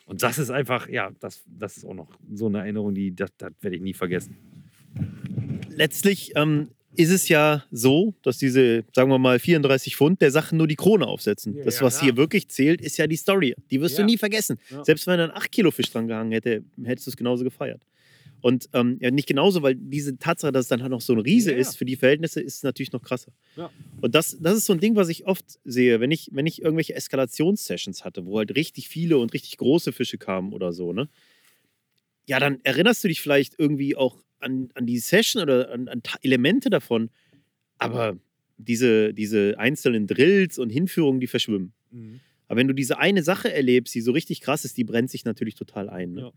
Und das ist einfach, ja, das, das ist auch noch so eine Erinnerung, die, das, das werde ich nie vergessen. Letztlich ähm, ist es ja so, dass diese, sagen wir mal, 34 Pfund der Sache nur die Krone aufsetzen. Ja, das, ja, was klar. hier wirklich zählt, ist ja die Story. Die wirst Ja. du nie vergessen. Ja. Selbst wenn da ein 8 Kilo Fisch dran gehangen hätte, hättest du es genauso gefeiert. Und ähm, ja, nicht genauso, weil diese Tatsache, dass es dann halt noch so ein Riese Ja, ja. ist, für die Verhältnisse, ist natürlich noch krasser. Ja. Und das, das ist so ein Ding, was ich oft sehe, wenn ich, wenn ich irgendwelche Eskalationssessions hatte, wo halt richtig viele und richtig große Fische kamen oder so, ne? Ja, dann erinnerst du dich vielleicht irgendwie auch an, an die Session oder an, an Elemente davon, aber diese, diese einzelnen Drills und Hinführungen, die verschwimmen. Aber wenn du diese eine Sache erlebst, die so richtig krass ist, die brennt sich natürlich total ein. Ne? Ja.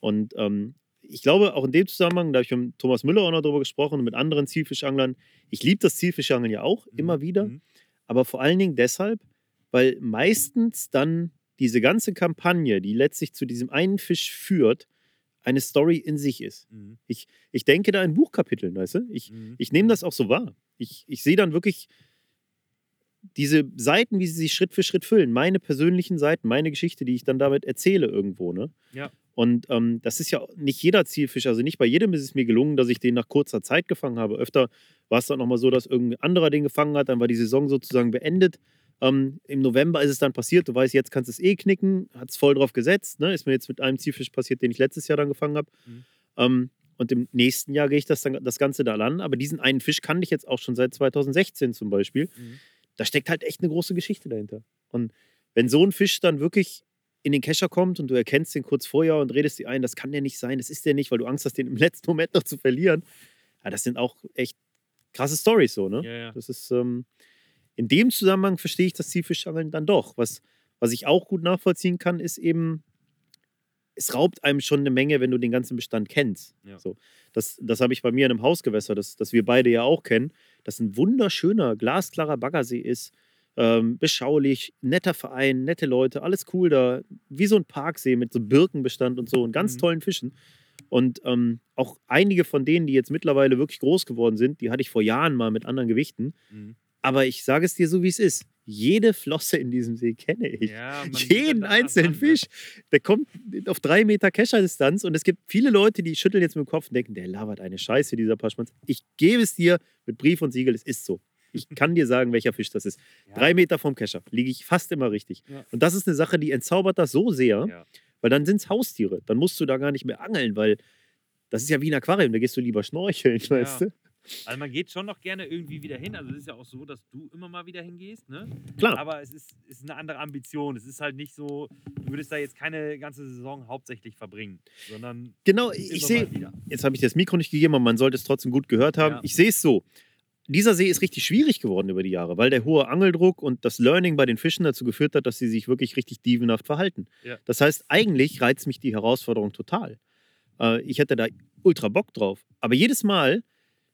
Und ähm, ich glaube, auch in dem Zusammenhang, da habe ich mit Thomas Müller auch noch drüber gesprochen und mit anderen Zielfischanglern, ich liebe das Zielfischangeln ja auch, immer wieder, Mhm. aber vor allen Dingen deshalb, weil meistens dann diese ganze Kampagne, die letztlich zu diesem einen Fisch führt, eine Story in sich ist. Mhm. Ich denke da in Buchkapiteln, weißt du? Ich, Mhm. ich nehme das auch so wahr. Ich, ich sehe dann wirklich diese Seiten, wie sie sich Schritt für Schritt füllen. Meine persönlichen Seiten, meine Geschichte, die ich dann damit erzähle irgendwo. Ne? Ja. Und ähm, das ist ja nicht jeder Zielfisch, also nicht bei jedem ist es mir gelungen, dass ich den nach kurzer Zeit gefangen habe. Öfter war es dann nochmal so, dass irgendein anderer den gefangen hat, dann war die Saison sozusagen beendet. Ähm, Im November ist es dann passiert, du weißt, jetzt kannst du es eh knicken, hat es voll drauf gesetzt. Ne? Ist mir jetzt mit einem Zielfisch passiert, den ich letztes Jahr dann gefangen habe. Mhm. Ähm, und im nächsten Jahr gehe ich das, dann, das Ganze da an. Aber diesen einen Fisch kannte ich jetzt auch schon seit 2016 zum Beispiel. Mhm. Da steckt halt echt eine große Geschichte dahinter. Und wenn so ein Fisch dann wirklich in den Kescher kommt und du erkennst den kurz vorher und redest dir ein, das kann der nicht sein, das ist der nicht, weil du Angst hast, den im <laughs> letzten Moment noch zu verlieren. Ja, das sind auch echt krasse Stories so, ne? Ja, ja. Das ist, ähm, in dem Zusammenhang verstehe ich das Zielfischangeln dann doch. Was, was ich auch gut nachvollziehen kann, ist eben, es raubt einem schon eine Menge, wenn du den ganzen Bestand kennst. Ja. So, das, das habe ich bei mir in einem Hausgewässer, das, das wir beide ja auch kennen, das ein wunderschöner, glasklarer Baggersee ist. Ähm, beschaulich, netter Verein, nette Leute, alles cool da. Wie so ein Parksee mit so Birkenbestand und so und ganz Mhm. tollen Fischen. Und ähm, auch einige von denen, die jetzt mittlerweile wirklich groß geworden sind, die hatte ich vor Jahren mal mit anderen Gewichten. Mhm. Aber ich sage es dir so, wie es ist. Jede Flosse in diesem See kenne ich. Ja, Jeden einzelnen ne? Fisch. Der kommt auf drei Meter Kescherdistanz und es gibt viele Leute, die schütteln jetzt mit dem Kopf und denken, der labert eine Scheiße, dieser Paschmanns. Ich gebe es dir mit Brief und Siegel, es ist so. Ich kann dir sagen, welcher Fisch das ist. Ja. Drei Meter vom Kescher liege ich fast immer richtig. Ja. Und das ist eine Sache, die entzaubert das so sehr, Ja. weil dann sind es Haustiere. Dann musst du da gar nicht mehr angeln, weil das ist ja wie ein Aquarium, da gehst du lieber schnorcheln, weißt du? Also man geht schon noch gerne irgendwie wieder hin. Also es ist ja auch so, dass du immer mal wieder hingehst, ne? Klar. Aber es ist, ist eine andere Ambition. Es ist halt nicht so, du würdest da jetzt keine ganze Saison hauptsächlich verbringen, sondern Genau, ich sehe, jetzt habe ich das Mikro nicht gegeben, aber man sollte es trotzdem gut gehört haben. Ja. Ich sehe es so. Dieser See ist richtig schwierig geworden über die Jahre, weil der hohe Angeldruck und das Learning bei den Fischen dazu geführt hat, dass sie sich wirklich richtig dievenhaft verhalten. Ja. Das heißt, eigentlich reizt mich die Herausforderung total. Äh, ich hätte da ultra Bock drauf. Aber jedes Mal,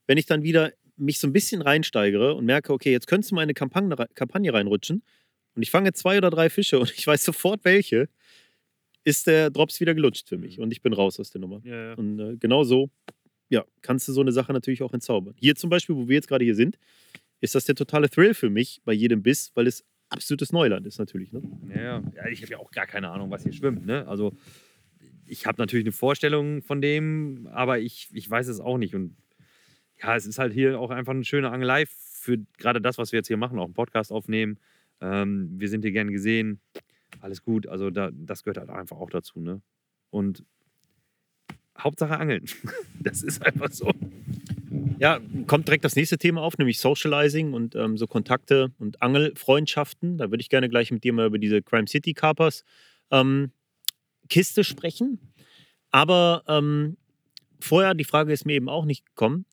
wenn ich dann wieder mich so ein bisschen reinsteigere und merke, okay, jetzt könntest du mal in eine Kampagne, Kampagne reinrutschen und ich fange zwei oder drei Fische und <laughs> ich weiß sofort welche, ist der Drops wieder gelutscht für mich Mhm. und ich bin raus aus der Nummer. Ja, ja. Und äh, genau so, ja, kannst du so eine Sache natürlich auch entzaubern. Hier zum Beispiel, wo wir jetzt gerade hier sind, ist das der totale Thrill für mich bei jedem Biss, weil es absolutes Neuland ist natürlich. Ne? Ja, ja. ich habe ja auch gar keine Ahnung, was hier schwimmt. Ne? Also ich habe natürlich eine Vorstellung von dem, aber ich, ich weiß es auch nicht. Und ja, es ist halt hier auch einfach eine schöne Angelei für gerade das, was wir jetzt hier machen, auch einen Podcast aufnehmen. Ähm, wir sind hier gern gesehen. Alles gut. Also da, das gehört halt einfach auch dazu. Ne? Und Hauptsache Angeln. <laughs> Das ist einfach so. Ja, kommt direkt das nächste Thema auf, nämlich Socializing und ähm, so Kontakte und Angelfreundschaften. Da würde ich gerne gleich mit dir mal über diese Crime City Carpers ähm, Kiste sprechen. Aber ähm, vorher, die Frage ist mir eben auch nicht gekommen.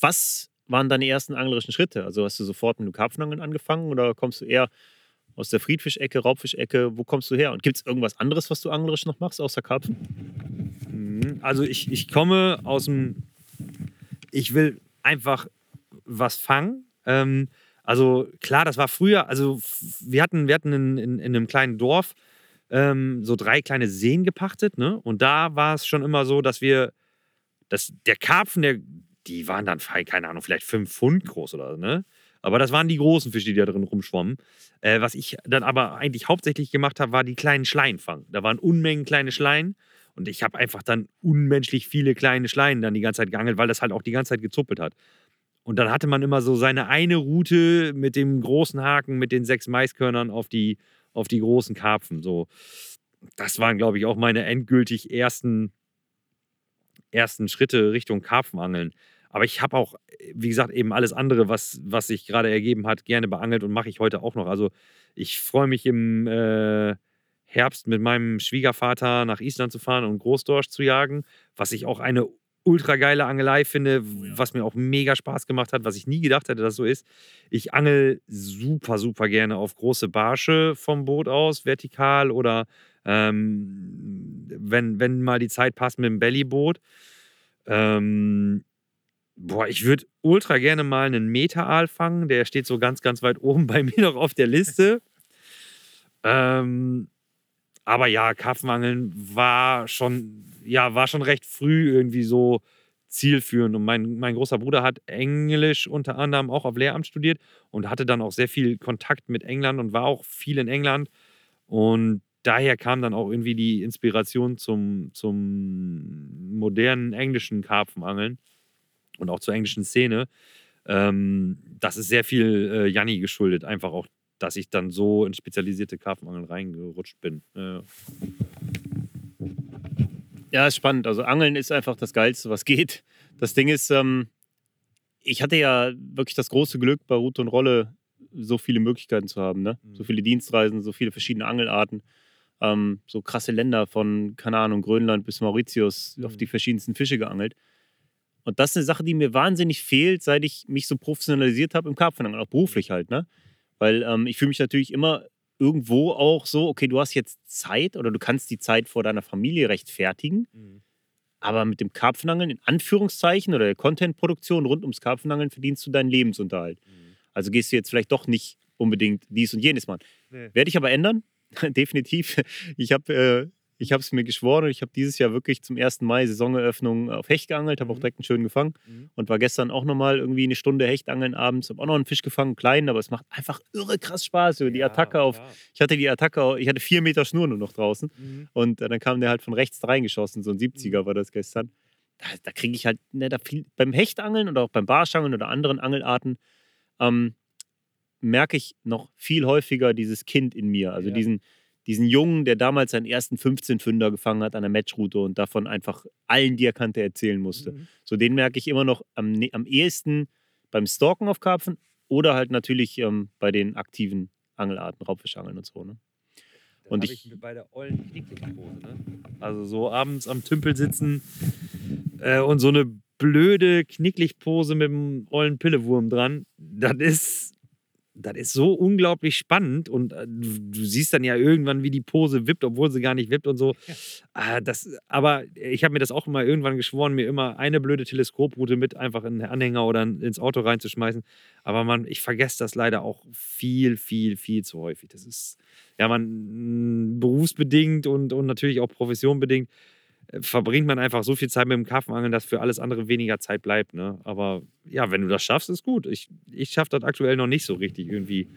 Was waren deine ersten anglerischen Schritte? Also hast du sofort mit dem Karpfenangeln angefangen oder kommst du eher aus der Friedfischecke, Raubfischecke? Wo kommst du her? Und gibt es irgendwas anderes, was du anglerisch noch machst, außer Karpfen? Mhm. Also ich, ich komme aus dem, ich will einfach was fangen. Ähm, also klar, das war früher, also wir hatten, wir hatten in, in, in einem kleinen Dorf ähm, so drei kleine Seen gepachtet, ne? Und da war es schon immer so, dass wir, dass der Karpfen, der, die waren dann, keine Ahnung, vielleicht fünf Pfund groß oder so, ne? Aber das waren die großen Fische, die da drin rumschwommen. Äh, was ich dann aber eigentlich hauptsächlich gemacht habe, war die kleinen Schleien fangen. Da waren Unmengen kleine Schleien und ich habe einfach dann unmenschlich viele kleine Schleien dann die ganze Zeit geangelt, weil das halt auch die ganze Zeit gezuppelt hat. Und dann hatte man immer so seine eine Route mit dem großen Haken, mit den sechs Maiskörnern auf die, auf die großen Karpfen. So, das waren, glaube ich, auch meine endgültig ersten, ersten Schritte Richtung Karpfenangeln. Aber ich habe auch, wie gesagt, eben alles andere, was, was sich gerade ergeben hat, gerne beangelt und mache ich heute auch noch. Also ich freue mich im äh, Herbst mit meinem Schwiegervater nach Island zu fahren und Großdorsch zu jagen, was ich auch eine ultra geile Angelei finde, oh was mir auch mega Spaß gemacht hat, was ich nie gedacht hätte, dass so ist. Ich angel super, super gerne auf große Barsche vom Boot aus, vertikal oder ähm, wenn, wenn mal die Zeit passt mit dem Bellyboot. Ähm, Boah, ich würde ultra gerne mal einen Meta-Aal fangen. Der steht so ganz, ganz weit oben <laughs> bei mir noch auf der Liste. ähm, aber ja, Karpfenangeln war schon, ja, war schon recht früh irgendwie so zielführend. Und mein, mein großer Bruder hat Englisch unter anderem auch auf Lehramt studiert und hatte dann auch sehr viel Kontakt mit England und war auch viel in England. Und daher kam dann auch irgendwie die Inspiration zum, zum modernen englischen Karpfenangeln und auch zur englischen Szene. Ähm, das ist sehr viel äh, Janni geschuldet, einfach auch, dass ich dann so in spezialisierte Karpfenangeln reingerutscht bin. Äh. Ja, ist spannend. Also Angeln ist einfach das Geilste, was geht. Das Ding ist, ähm, ich hatte ja wirklich das große Glück, bei Route und Rolle so viele Möglichkeiten zu haben. Ne? Mhm. So viele Dienstreisen, so viele verschiedene Angelarten. Ähm, so krasse Länder von, keine Ahnung, Grönland bis Mauritius mhm. auf die verschiedensten Fische geangelt. Und das ist eine Sache, die mir wahnsinnig fehlt, seit ich mich so professionalisiert habe im Karpfenangeln, auch beruflich halt, ne? Weil ähm, ich fühle mich natürlich immer irgendwo auch so, okay, du hast jetzt Zeit oder du kannst die Zeit vor deiner Familie rechtfertigen. Mhm. Aber mit dem Karpfenangeln in Anführungszeichen oder der Contentproduktion rund ums Karpfenangeln verdienst du deinen Lebensunterhalt. Mhm. Also gehst du jetzt vielleicht doch nicht unbedingt dies und jenes machen. Nee. Werde ich aber ändern, <laughs> definitiv. Ich habe äh, ich habe es mir geschworen und ich habe dieses Jahr wirklich zum 1. Mai Saisoneröffnung auf Hecht geangelt, habe mhm. auch direkt einen schönen gefangen mhm. und war gestern auch nochmal irgendwie eine Stunde Hechtangeln abends, habe auch noch einen Fisch gefangen, kleinen, aber es macht einfach irre krass Spaß. Über die ja, Attacke auf, klar. ich hatte die Attacke, ich hatte vier Meter Schnur nur noch draußen mhm. und äh, dann kam der halt von rechts reingeschossen, so ein 70er mhm. war das gestern. Da, da kriege ich halt ne, da viel, beim Hechtangeln oder auch beim Barschangeln oder anderen Angelarten ähm, merke ich noch viel häufiger dieses Kind in mir, also ja. diesen diesen Jungen, der damals seinen ersten 15-Fünder gefangen hat an der Matchroute und davon einfach allen, die er kannte, erzählen musste. Mhm. So den merke ich immer noch am, ne, am ehesten beim Stalken auf Karpfen oder halt natürlich ähm, bei den aktiven Angelarten, Raubfischangeln und so. Ne? Und ich, ich bei der ollen Knicklichpose, ne? Also so abends am Tümpel sitzen äh, und so eine blöde Knicklichpose mit dem ollen Pillewurm dran, das ist das ist so unglaublich spannend und äh, du, du, siehst dann ja irgendwann, wie die Pose wippt, obwohl sie gar nicht wippt und so. <laughs> Ja. Äh, das, aber ich habe mir das auch immer irgendwann geschworen, mir immer eine blöde Teleskoproute mit einfach in den Anhänger oder ins Auto reinzuschmeißen. Aber man, ich vergesse das leider auch viel, viel, viel zu häufig. Das ist ja man berufsbedingt und, und natürlich auch professionbedingt verbringt man einfach so viel Zeit mit dem Karpfenangeln, dass für alles andere weniger Zeit bleibt. Ne? Aber ja, wenn du das schaffst, ist gut. Ich, ich schaffe das aktuell noch nicht so richtig, irgendwie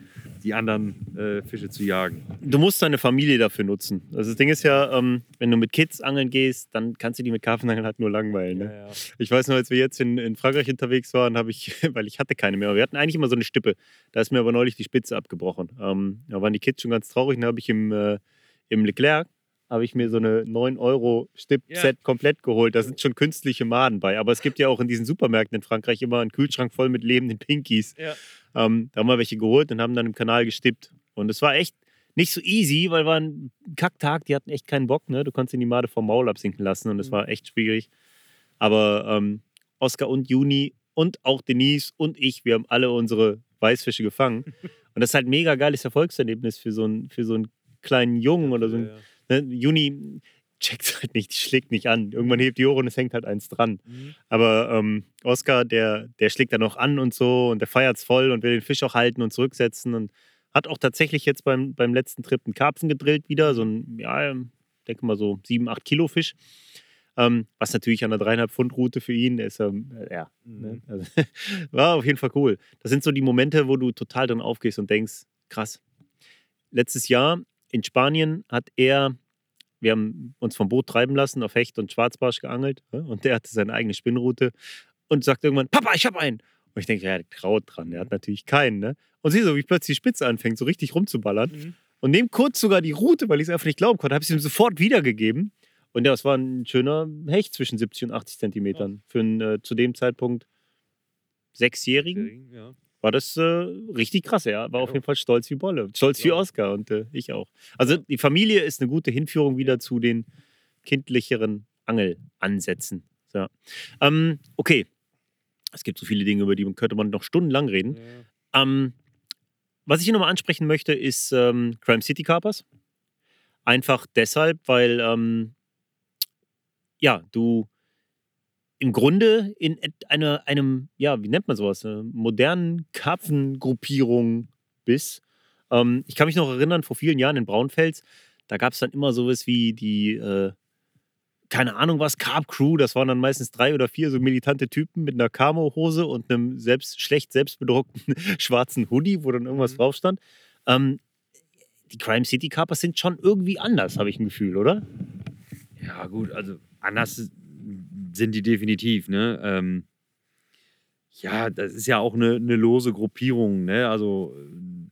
die anderen äh, Fische zu jagen. Du musst deine Familie dafür nutzen. Also das Ding ist ja, ähm, wenn du mit Kids angeln gehst, dann kannst du die mit Karpfenangeln halt nur langweilen. Ne? Ja, ja. Ich weiß noch, als wir jetzt in, in Frankreich unterwegs waren, habe ich, <laughs> weil ich hatte keine mehr, wir hatten eigentlich immer so eine Stippe. Da ist mir aber neulich die Spitze abgebrochen. Ähm, da waren die Kids schon ganz traurig. Dann habe ich im, äh, im Leclerc habe ich mir so eine 9 Euro Stipp-Set Ja. komplett geholt. Da sind schon künstliche Maden bei. Aber es gibt ja auch in diesen Supermärkten in Frankreich immer einen Kühlschrank voll mit lebenden Pinkies. Ja. Ähm, da haben wir welche geholt und haben dann im Kanal gestippt. Und es war echt nicht so easy, weil war ein Kacktag. Die hatten echt keinen Bock. Ne? Du konntest ihnen die Made vom Maul absinken lassen und es Mhm. war echt schwierig. Aber ähm, Oscar und Juni und auch Denise und ich, wir haben alle unsere Weißfische gefangen. <laughs> Und das ist halt ein mega geiles Erfolgserlebnis für so einen, für so einen kleinen Jungen oder so. Ja, Ein, ne? Juni checkt halt nicht, die schlägt nicht an. Irgendwann hebt die Ohren und es hängt halt eins dran. Mhm. Aber ähm, Oscar, der, der schlägt dann noch an und so und der feiert's voll und will den Fisch auch halten und zurücksetzen und hat auch tatsächlich jetzt beim, beim letzten Trip einen Karpfen gedrillt wieder, so ein, ja, ich denke mal so 7, 8 Kilo Fisch. Ähm, was natürlich an der dreieinhalb Pfund Route für ihn ist, ähm, äh, ja, ne? Mhm. also, <laughs> war auf jeden Fall cool. Das sind so die Momente, wo du total drin aufgehst und denkst, krass. Letztes Jahr in Spanien hat er, wir haben uns vom Boot treiben lassen, auf Hecht und Schwarzbarsch geangelt ne? und der hatte seine eigene Spinnroute und sagt irgendwann, Papa, ich habe einen. Und ich denke, ja, der traut dran, der hat natürlich keinen. Ne? Und sieh so, wie plötzlich die Spitze anfängt, so richtig rumzuballern. Mhm. Und nehme kurz sogar die Route, weil ich es einfach nicht glauben konnte, habe ich ihm sofort wiedergegeben. Und ja, es war ein schöner Hecht zwischen 70 und 80 Zentimetern. Für einen äh, zu dem Zeitpunkt Sechsjährigen Ja. War das äh, richtig krass. Er war auf Ja. jeden Fall stolz wie Bolle. Stolz wie Ja. Oscar und äh, ich auch. Also Ja. die Familie ist eine gute Hinführung wieder zu den kindlicheren Angelansätzen. So. Ähm, okay. Es gibt so viele Dinge, über die man könnte man noch stundenlang reden. Ja. Ähm, was ich hier nochmal ansprechen möchte, ist ähm, Crime City Carpers. Einfach deshalb, weil ähm, ja, du im Grunde in einer, einem, ja, wie nennt man sowas, äh, modernen Karpfengruppierung bist. Ähm, ich kann mich noch erinnern, vor vielen Jahren in Braunfels, da gab es dann immer sowas wie die, äh, keine Ahnung was, Carp Crew, das waren dann meistens drei oder vier so militante Typen mit einer Camo-Hose und einem selbst, schlecht selbstbedruckten <laughs> schwarzen Hoodie, wo dann irgendwas Mhm. drauf stand. Ähm, die Crime City Carpers sind schon irgendwie anders, habe ich ein Gefühl, oder? Ja, gut, also anders sind die definitiv, ne? Ähm, ja, das ist ja auch eine, eine lose Gruppierung, ne? Also ähm,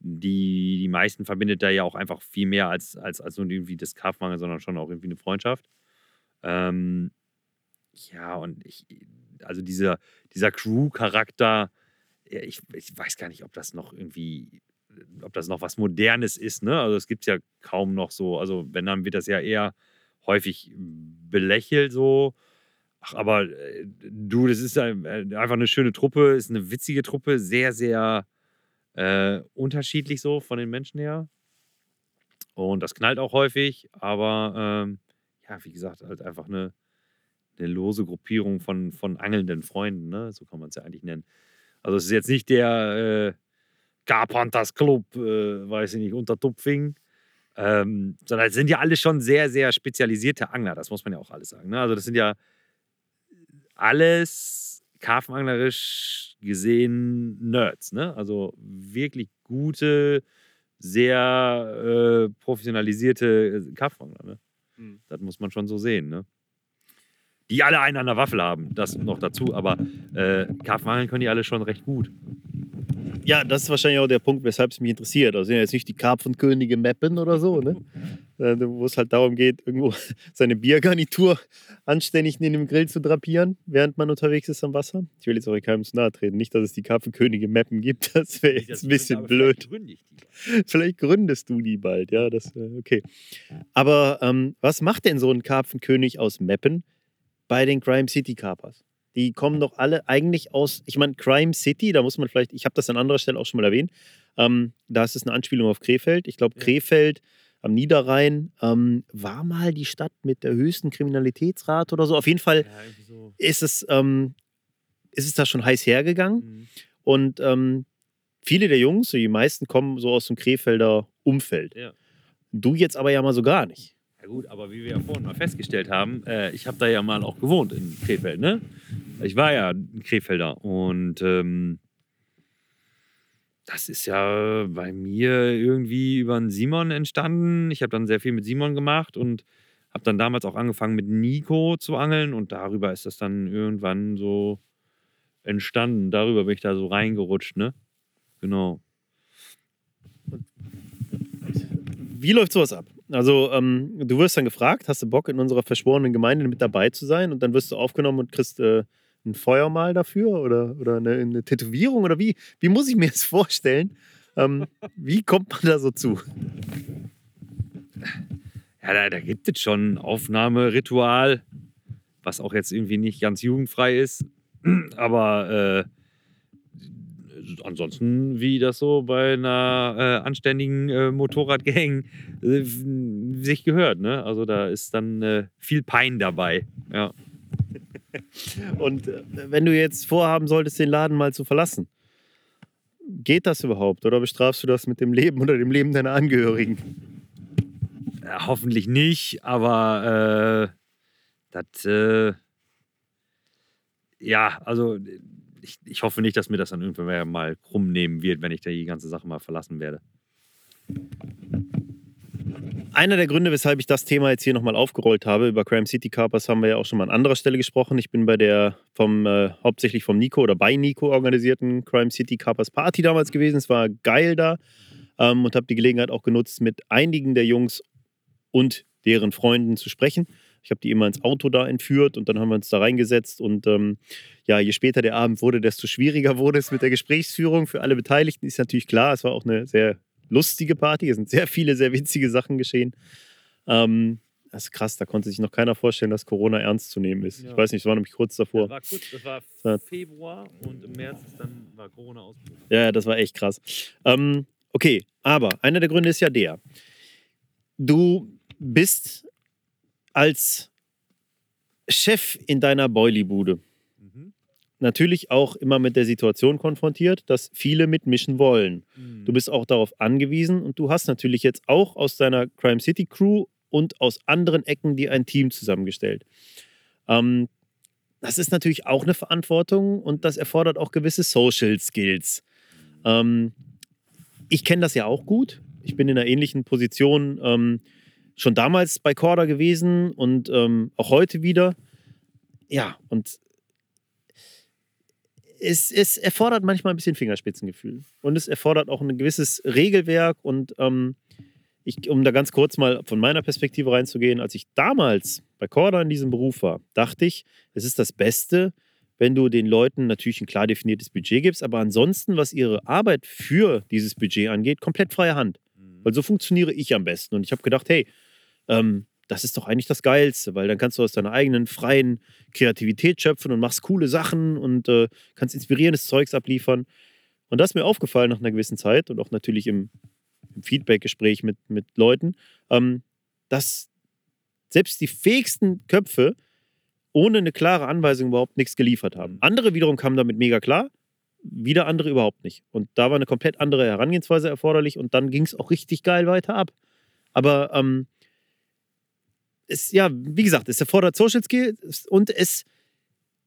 die, die meisten verbindet da ja auch einfach viel mehr als, als, als nur irgendwie das Karpfmangel, sondern schon auch irgendwie eine Freundschaft. Ähm, ja, und ich, also dieser, dieser Crew-Charakter, ich, ich weiß gar nicht, ob das noch irgendwie, ob das noch was Modernes ist, ne? Also es gibt ja kaum noch so, also wenn, dann wird das ja eher häufig belächelt so. Ach, aber äh, du, das ist äh, einfach eine schöne Truppe, ist eine witzige Truppe, sehr, sehr äh, unterschiedlich so von den Menschen her. Und das knallt auch häufig, aber ähm, ja, wie gesagt, halt einfach eine, eine lose Gruppierung von, von angelnden Freunden, ne? so kann man es ja eigentlich nennen. Also es ist jetzt nicht der äh, Carpenters Club, äh, weiß ich nicht, unter Tupfing, ähm, sondern es sind ja alle schon sehr, sehr spezialisierte Angler, das muss man ja auch alles sagen. Ne? Also das sind ja alles karpfenanglerisch gesehen Nerds, ne? Also wirklich gute, sehr äh, professionalisierte äh, Karpfenangler, ne? Hm. Das muss man schon so sehen, ne? Die alle einen an der Waffel haben, das noch dazu, aber äh, Karpfenangeln können die alle schon recht gut. Ja, das ist wahrscheinlich auch der Punkt, weshalb es mich interessiert. Also sind ja jetzt nicht die Karpfenkönige Mappen oder so, ne? Äh, Wo es halt darum geht, irgendwo <laughs> seine Biergarnitur anständig neben dem Grill zu drapieren, während man unterwegs ist am Wasser. Ich will jetzt auch keinem zu nahe treten. Nicht, dass es die Karpfenkönige Mappen gibt. <laughs> Das wäre jetzt ein bisschen blöd. <laughs> Vielleicht gründest du die bald, ja, das äh, okay. Aber ähm, was macht denn so ein Karpfenkönig aus Meppen bei den Crime City Carpers? Die kommen doch alle eigentlich aus, ich meine, Crime City, da muss man vielleicht, ich habe das an anderer Stelle auch schon mal erwähnt, ähm, da ist es eine Anspielung auf Krefeld. Ich glaube. Krefeld am Niederrhein ähm, war mal die Stadt mit der höchsten Kriminalitätsrate oder so. Auf jeden Fall Ja, so. ist es, ähm, ist es da schon heiß hergegangen. Mhm. Und ähm, viele der Jungs, so die meisten, kommen so aus dem Krefelder Umfeld. Ja. Du jetzt aber ja mal so gar nicht. Ja gut, aber wie wir ja vorhin mal festgestellt haben, äh, ich habe da ja mal auch gewohnt in Krefeld, ne? Ich war ja ein Krefelder und ähm, das ist ja bei mir irgendwie über einen Simon entstanden. Ich habe dann sehr viel mit Simon gemacht und habe dann damals auch angefangen mit Nico zu angeln und darüber ist das dann irgendwann so entstanden. Darüber bin ich da so reingerutscht, ne? Genau. Wie läuft sowas ab? Also, ähm, du wirst dann gefragt, hast du Bock, in unserer verschworenen Gemeinde mit dabei zu sein? Und dann wirst du aufgenommen und kriegst äh, ein Feuermal dafür oder, oder eine, eine Tätowierung? Oder wie, wie muss ich mir das vorstellen? Ähm, wie kommt man da so zu? Ja, da, da gibt es schon Aufnahmeritual, was auch jetzt irgendwie nicht ganz jugendfrei ist. <clears throat> Aber äh, ansonsten, wie das so bei einer äh, anständigen äh, Motorradgang äh, sich gehört. Ne? Also da ist dann äh, viel Pein dabei. Ja. <laughs> Und äh, wenn du jetzt vorhaben solltest, den Laden mal zu verlassen, geht das überhaupt? Oder bestrafst du das mit dem Leben oder dem Leben deiner Angehörigen? Ja, hoffentlich nicht, aber äh, das, äh, ja, also ich, ich hoffe nicht, dass mir das dann irgendwann mal krumm nehmen wird, wenn ich da die ganze Sache mal verlassen werde. Einer der Gründe, weshalb ich das Thema jetzt hier nochmal aufgerollt habe, über Crime City Carpers haben wir ja auch schon mal an anderer Stelle gesprochen. Ich bin bei der vom äh, hauptsächlich vom Nico oder bei Nico organisierten Crime City Carpers Party damals gewesen. Es war geil da ähm, und habe die Gelegenheit auch genutzt, mit einigen der Jungs und deren Freunden zu sprechen. Ich habe die immer ins Auto da entführt und dann haben wir uns da reingesetzt. Und ähm, ja, je später der Abend wurde, desto schwieriger <laughs> wurde es mit der Gesprächsführung für alle Beteiligten. Ist natürlich klar, es war auch eine sehr lustige Party. Es sind sehr viele, sehr witzige Sachen geschehen. Ähm, das ist krass, da konnte sich noch keiner vorstellen, dass Corona ernst zu nehmen ist. Ja. Ich weiß nicht, es war nämlich kurz davor. Das war kurz, das war. Februar und im März dann war Corona ausgebrochen. Ja, das war echt krass. Ähm, okay, aber einer der Gründe ist ja der. Du bist als Chef in deiner Boilie-Bude Mhm. natürlich auch immer mit der Situation konfrontiert, dass viele mitmischen wollen. Du bist auch darauf angewiesen und du hast natürlich jetzt auch aus deiner Crime City Crew und aus anderen Ecken dir ein Team zusammengestellt. Ähm, das ist natürlich auch eine Verantwortung und das erfordert auch gewisse Social Skills. Ähm, ich kenne das ja auch gut. Ich bin in einer ähnlichen Position ähm, schon damals bei Corda gewesen und ähm, auch heute wieder. Ja, und es, es erfordert manchmal ein bisschen Fingerspitzengefühl. Und es erfordert auch ein gewisses Regelwerk. Und ähm, ich, um da ganz kurz mal von meiner Perspektive reinzugehen, als ich damals bei Corda in diesem Beruf war, dachte ich, es ist das Beste, wenn du den Leuten natürlich ein klar definiertes Budget gibst, aber ansonsten, was ihre Arbeit für dieses Budget angeht, komplett freie Hand. Weil so funktioniere ich am besten. Und ich habe gedacht, hey, ähm, das ist doch eigentlich das Geilste, weil dann kannst du aus deiner eigenen freien Kreativität schöpfen und machst coole Sachen und äh, kannst inspirierendes Zeugs abliefern. Und das ist mir aufgefallen nach einer gewissen Zeit und auch natürlich im, im Feedback-Gespräch mit, mit Leuten, ähm, dass selbst die fähigsten Köpfe ohne eine klare Anweisung überhaupt nichts geliefert haben. Andere wiederum kamen damit mega klar, wieder andere überhaupt nicht. Und da war eine komplett andere Herangehensweise erforderlich und dann ging es auch richtig geil weiter ab. Aber ähm, es, ja, wie gesagt, es erfordert Social Skills und es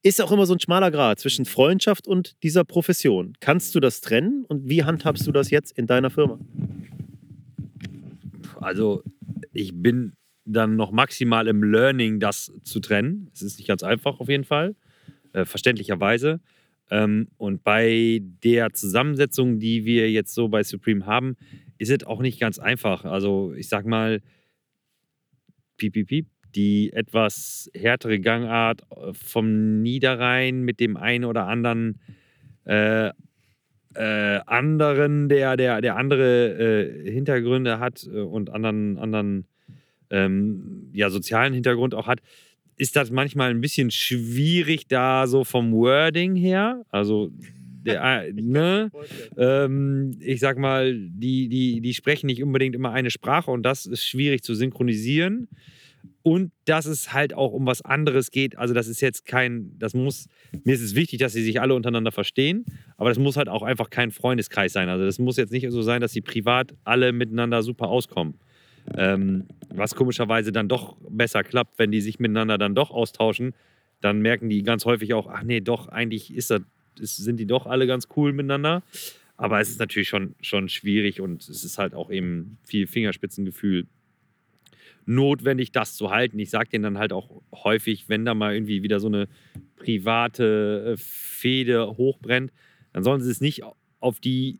ist auch immer so ein schmaler Grad zwischen Freundschaft und dieser Profession. Kannst du das trennen und wie handhabst du das jetzt in deiner Firma? Also ich bin dann noch maximal im Learning, das zu trennen. Es ist nicht ganz einfach auf jeden Fall, äh, verständlicherweise. Ähm, und bei der Zusammensetzung, die wir jetzt so bei Supreme haben, ist es auch nicht ganz einfach. Also ich sag mal, piep, piep, piep, die etwas härtere Gangart äh, vom Niederrhein mit dem einen oder anderen äh, äh, anderen, der, der, der andere äh, Hintergründe hat äh, und anderen, anderen ähm, ja, sozialen Hintergrund auch hat, ist das manchmal ein bisschen schwierig da so vom Wording her. Also der, <laughs> äh, ne? ähm, ich sag mal, die, die, die sprechen nicht unbedingt immer eine Sprache und das ist schwierig zu synchronisieren. Und dass es halt auch um was anderes geht. Also, das ist jetzt kein, das muss, mir ist es wichtig, dass sie sich alle untereinander verstehen, aber das muss halt auch einfach kein Freundeskreis sein. Also, das muss jetzt nicht so sein, dass sie privat alle miteinander super auskommen. Ähm, was komischerweise dann doch besser klappt, wenn die sich miteinander dann doch austauschen, dann merken die ganz häufig auch, ach nee, doch, eigentlich ist das, ist, sind die doch alle ganz cool miteinander. Aber es ist natürlich schon, schon schwierig und es ist halt auch eben viel Fingerspitzengefühl notwendig, das zu halten. Ich sage denen dann halt auch häufig, wenn da mal irgendwie wieder so eine private äh, Fehde hochbrennt, dann sollen sie es nicht auf die,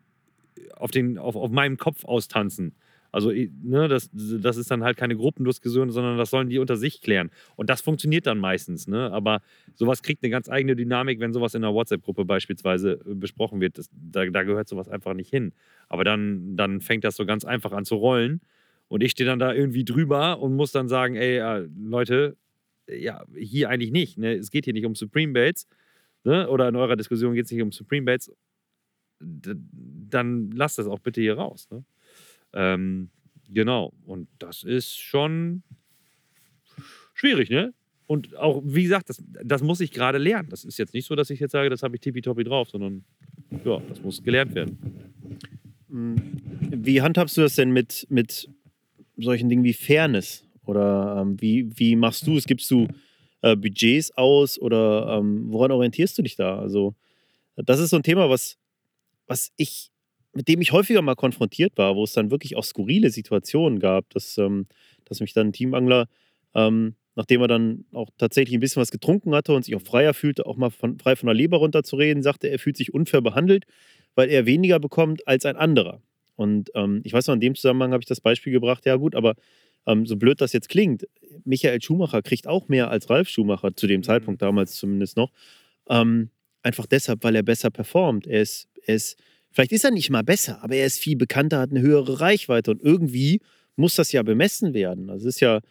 auf den, auf, auf meinem Kopf austanzen. Also, ne, das, das ist dann halt keine Gruppendiskussion, sondern das sollen die unter sich klären. Und das funktioniert dann meistens. Ne? Aber sowas kriegt eine ganz eigene Dynamik, wenn sowas in einer WhatsApp-Gruppe beispielsweise äh, besprochen wird. Das, da, da gehört sowas einfach nicht hin. Aber dann, dann fängt das so ganz einfach an zu rollen. Und ich stehe dann da irgendwie drüber und muss dann sagen, ey, äh, Leute, ja, hier eigentlich nicht. Ne? Es geht hier nicht um Supreme Bates. Ne? Oder in eurer Diskussion geht es nicht um Supreme Bates. Dann lasst das auch bitte hier raus. Ne? Ähm, genau. Und das ist schon schwierig, ne? Und auch, wie gesagt, das, das muss ich gerade lernen. Das ist jetzt nicht so, dass ich jetzt sage, das habe ich tippitoppi drauf, sondern ja, das muss gelernt werden. Wie handhabst du das denn mit, mit solchen Dingen wie Fairness? Oder ähm, wie, wie machst du es? Gibst du äh, Budgets aus oder ähm, woran orientierst du dich da? Also, das ist so ein Thema, was, was ich mit dem ich häufiger mal konfrontiert war, wo es dann wirklich auch skurrile Situationen gab, dass, ähm, dass mich dann ein Teamangler, ähm, nachdem er dann auch tatsächlich ein bisschen was getrunken hatte und sich auch freier fühlte, auch mal von, frei von der Leber runterzureden, sagte, er fühlt sich unfair behandelt, weil er weniger bekommt als ein anderer. Und ähm, ich weiß noch, in dem Zusammenhang habe ich das Beispiel gebracht, ja gut, aber ähm, so blöd das jetzt klingt, Michael Schumacher kriegt auch mehr als Ralf Schumacher, zu dem mhm. Zeitpunkt damals zumindest noch. Ähm, einfach deshalb, weil er besser performt. Er ist, er ist Vielleicht ist er nicht mal besser, aber er ist viel bekannter, hat eine höhere Reichweite und irgendwie muss das ja bemessen werden. Also es ist ja,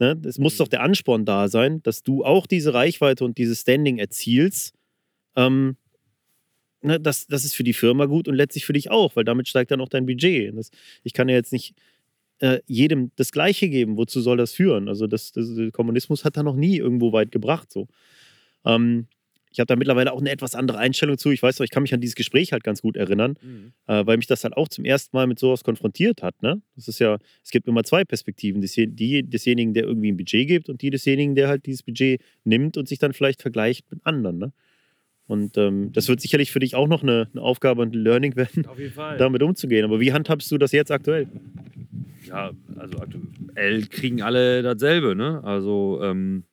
ne, es muss doch der Ansporn da sein, dass du auch diese Reichweite und dieses Standing erzielst. Ähm, ne, das, das ist für die Firma gut und letztlich für dich auch, weil damit steigt dann auch dein Budget. Das, ich kann ja jetzt nicht äh, jedem das Gleiche geben. Wozu soll das führen? Also das, das, der Kommunismus hat da noch nie irgendwo weit gebracht. So. Ähm, ich habe da mittlerweile auch eine etwas andere Einstellung zu. Ich weiß noch, ich kann mich an dieses Gespräch halt ganz gut erinnern, mhm. äh, weil mich das halt auch zum ersten Mal mit sowas konfrontiert hat. Ne? Das ist ja, es gibt immer zwei Perspektiven. Die desjenigen, der irgendwie ein Budget gibt und die desjenigen, der halt dieses Budget nimmt und sich dann vielleicht vergleicht mit anderen. Ne? Und ähm, das wird sicherlich für dich auch noch eine, eine Aufgabe und ein Learning werden, damit umzugehen. Aber wie handhabst du das jetzt aktuell? Ja, also aktuell kriegen alle dasselbe. Ne? Also ähm,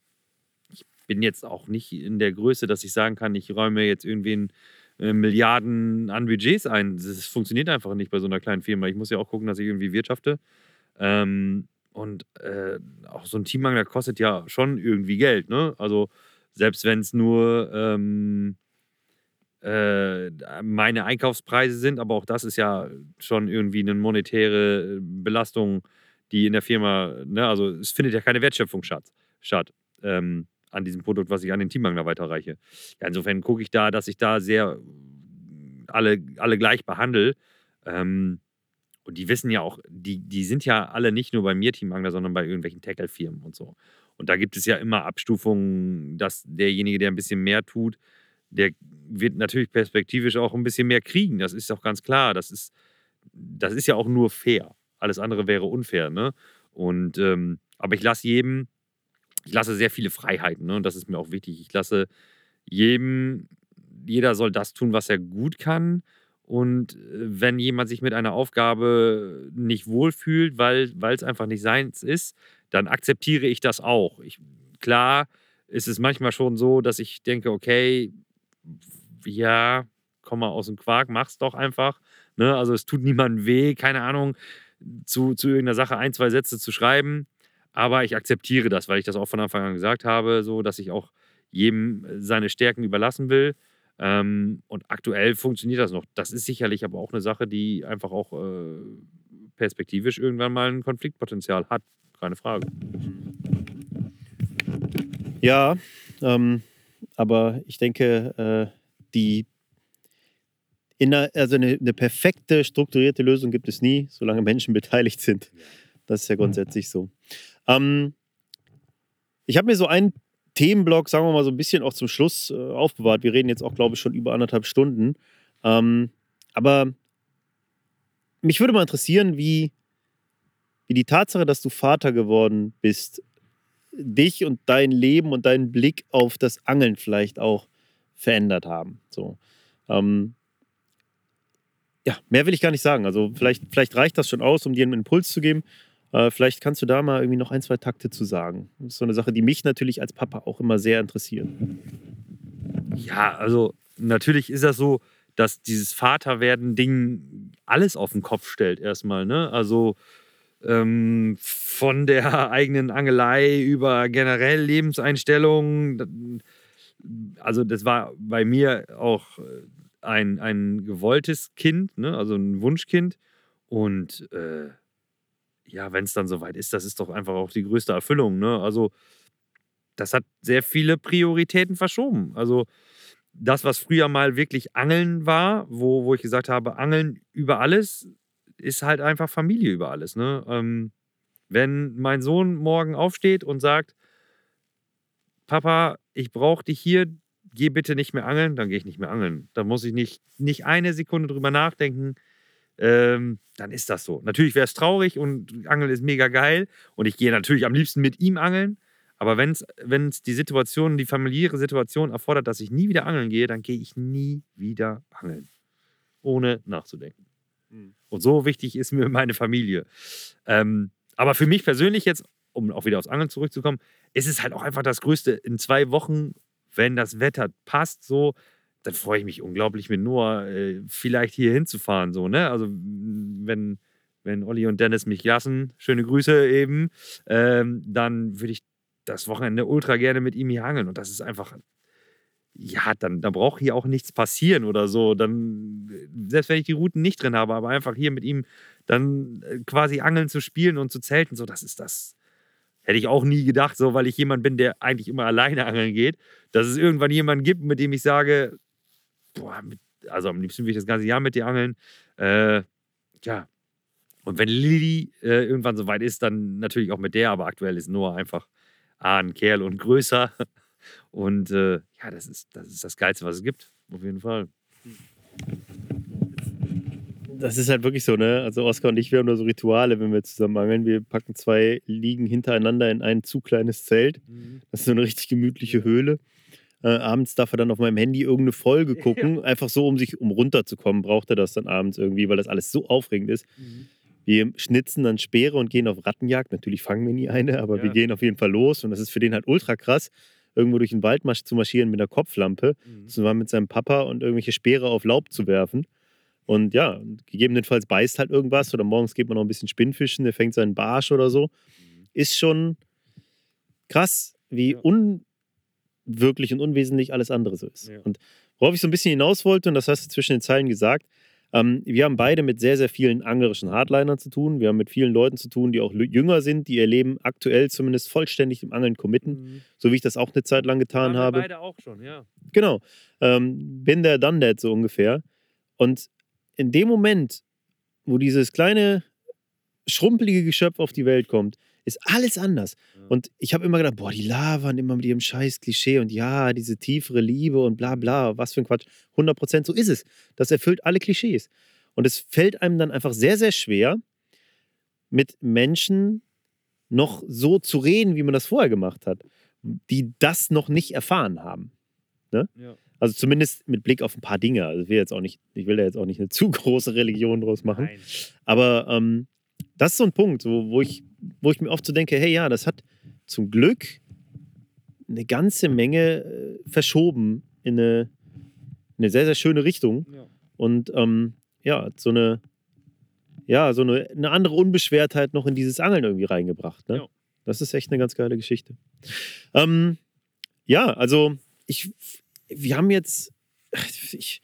bin jetzt auch nicht in der Größe, dass ich sagen kann, ich räume jetzt irgendwen äh, Milliarden an Budgets ein. Das funktioniert einfach nicht bei so einer kleinen Firma. Ich muss ja auch gucken, dass ich irgendwie wirtschafte. Ähm, und äh, auch so ein Teammangler kostet ja schon irgendwie Geld. Ne? Also selbst wenn es nur ähm, äh, meine Einkaufspreise sind, aber auch das ist ja schon irgendwie eine monetäre Belastung, die in der Firma, ne? also es findet ja keine Wertschöpfung statt. statt. Ähm, an diesem Produkt, was ich an den Teammangler weiterreiche. Ja, insofern gucke ich da, dass ich da sehr alle, alle gleich behandle. Ähm, und die wissen ja auch, die, die sind ja alle nicht nur bei mir Teamangler, sondern bei irgendwelchen Tackle-Firmen und so. Und da gibt es ja immer Abstufungen, dass derjenige, der ein bisschen mehr tut, der wird natürlich perspektivisch auch ein bisschen mehr kriegen. Das ist auch ganz klar. Das ist, das ist ja auch nur fair. Alles andere wäre unfair. Ne? Und, ähm, aber ich lasse jedem ich lasse sehr viele Freiheiten ne? und das ist mir auch wichtig. Ich lasse jedem, jeder soll das tun, was er gut kann. Und äh, wenn jemand sich mit einer Aufgabe nicht wohlfühlt, weil es einfach nicht seins ist, dann akzeptiere ich das auch. Ich, klar ist es manchmal schon so, dass ich denke, okay, ja, komm mal aus dem Quark, mach's doch einfach. Ne? Also es tut niemandem weh, keine Ahnung, zu, zu irgendeiner Sache ein, zwei Sätze zu schreiben. Aber ich akzeptiere das, weil ich das auch von Anfang an gesagt habe, so dass ich auch jedem seine Stärken überlassen will. Ähm, und aktuell funktioniert das noch. Das ist sicherlich aber auch eine Sache, die einfach auch äh, perspektivisch irgendwann mal ein Konfliktpotenzial hat. Keine Frage. Ja, ähm, aber ich denke, äh, die der, also eine, eine, perfekte, strukturierte Lösung gibt es nie, solange Menschen <laughs> beteiligt sind. Das ist ja grundsätzlich so. Ähm, ich habe mir so einen Themenblock, sagen wir mal, so ein bisschen auch zum Schluss äh, aufbewahrt. Wir reden jetzt auch, glaube ich, schon über anderthalb Stunden. Ähm, aber mich würde mal interessieren, wie, wie die Tatsache, dass du Vater geworden bist, dich und dein Leben und deinen Blick auf das Angeln vielleicht auch verändert haben. So. Ähm, ja, mehr will ich gar nicht sagen. Also vielleicht, vielleicht reicht das schon aus, um dir einen Impuls zu geben. Äh, vielleicht kannst du da mal irgendwie noch ein, zwei Takte zu sagen. Das ist so eine Sache, die mich natürlich als Papa auch immer sehr interessiert. Ja, also natürlich ist das so, dass dieses Vaterwerden-Ding alles auf den Kopf stellt erstmal. Ne? Also ähm, von der eigenen Angelei über generell Lebenseinstellungen. Also das war bei mir auch ein, ein gewolltes Kind, ne? also ein Wunschkind. Und äh, ja, wenn es dann soweit ist, das ist doch einfach auch die größte Erfüllung. Ne? Also das hat sehr viele Prioritäten verschoben. Also das, was früher mal wirklich Angeln war, wo, wo ich gesagt habe, Angeln über alles, ist halt einfach Familie über alles. Ne? Ähm, wenn mein Sohn morgen aufsteht und sagt, Papa, ich brauche dich hier, geh bitte nicht mehr angeln, dann gehe ich nicht mehr angeln. Da muss ich nicht, nicht eine Sekunde drüber nachdenken. Ähm, dann ist das so. Natürlich wäre es traurig und Angeln ist mega geil und ich gehe natürlich am liebsten mit ihm angeln. Aber wenn es die Situation, die familiäre Situation erfordert, dass ich nie wieder angeln gehe, dann gehe ich nie wieder angeln. Ohne nachzudenken. Mhm. Und so wichtig ist mir meine Familie. Ähm, aber für mich persönlich jetzt, um auch wieder aufs Angeln zurückzukommen, ist es halt auch einfach das Größte. In zwei Wochen, wenn das Wetter passt, so, dann freue ich mich unglaublich mit Noah äh, vielleicht hier hinzufahren. So, ne? Also wenn, wenn Olli und Dennis mich lassen, schöne Grüße eben, ähm, dann würde ich das Wochenende ultra gerne mit ihm hier angeln. Und das ist einfach, ja, dann, dann braucht hier auch nichts passieren oder so. Dann, selbst wenn ich die Routen nicht drin habe, aber einfach hier mit ihm dann äh, quasi angeln zu spielen und zu zelten, so, das ist das. Hätte ich auch nie gedacht, so, weil ich jemand bin, der eigentlich immer alleine angeln geht, dass es irgendwann jemanden gibt, mit dem ich sage, boah, mit, also am liebsten will ich das ganze Jahr mit dir angeln. Äh, ja. Und wenn Lilly äh, irgendwann soweit ist, dann natürlich auch mit der, aber aktuell ist Noah einfach A, ein Kerl und größer. <laughs> Und äh, ja, das ist, das ist das Geilste, was es gibt, auf jeden Fall. Das ist halt wirklich so, ne? Also Oskar und ich, wir haben nur so Rituale, wenn wir zusammen angeln. Wir packen zwei Liegen hintereinander in ein zu kleines Zelt. Mhm. Das ist so eine richtig gemütliche Höhle. Äh, abends darf er dann auf meinem Handy irgendeine Folge <laughs> gucken, ja. einfach so, um sich, um runterzukommen, braucht er das dann abends irgendwie, weil das alles so aufregend ist. Mhm. Wir schnitzen dann Speere und gehen auf Rattenjagd. Natürlich fangen wir nie eine, aber ja. wir gehen auf jeden Fall los. Und das ist für den halt ultra krass, irgendwo durch den Wald zu marschieren mit einer Kopflampe, mhm. zusammen mit seinem Papa und irgendwelche Speere auf Laub zu werfen. Und ja, gegebenenfalls beißt halt irgendwas oder morgens geht man noch ein bisschen Spinnfischen, der fängt seinen Barsch oder so. Mhm. Ist schon krass, wie ja. Unwirklich und unwesentlich alles andere so ist. Ja. Und worauf ich so ein bisschen hinaus wollte, und das hast du zwischen den Zeilen gesagt, ähm, wir haben beide mit sehr, sehr vielen anglerischen Hardlinern zu tun. Wir haben mit vielen Leuten zu tun, die auch jünger sind, die ihr Leben aktuell zumindest vollständig im Angeln committen, mhm. so wie ich das auch eine Zeit lang getan wir habe. Beide auch schon, ja. Genau. Ähm, bin der, done that so ungefähr. Und in dem Moment, wo dieses kleine, schrumpelige Geschöpf auf die Welt kommt, ist alles anders. Und ich habe immer gedacht, boah, die Lavern immer mit ihrem scheiß Klischee und ja, diese tiefere Liebe und bla bla, was für ein Quatsch. 100 Prozent, so ist es. Das erfüllt alle Klischees. Und es fällt einem dann einfach sehr, sehr schwer, mit Menschen noch so zu reden, wie man das vorher gemacht hat, die das noch nicht erfahren haben. Ne? Ja. Also zumindest mit Blick auf ein paar Dinge. Also ich will jetzt auch nicht, ich will da jetzt auch nicht eine <laughs> zu große Religion draus machen. Nein. Aber ähm, das ist so ein Punkt, wo, wo, ich, wo ich mir oft so denke, hey ja, das hat zum Glück eine ganze Menge äh, verschoben in eine, eine sehr, sehr schöne Richtung. Ja. Und ähm, ja, so eine, ja, so eine, eine andere Unbeschwertheit noch in dieses Angeln irgendwie reingebracht. Ne? Ja. Das ist echt eine ganz geile Geschichte. Ähm, ja, also ich, wir haben jetzt, ich,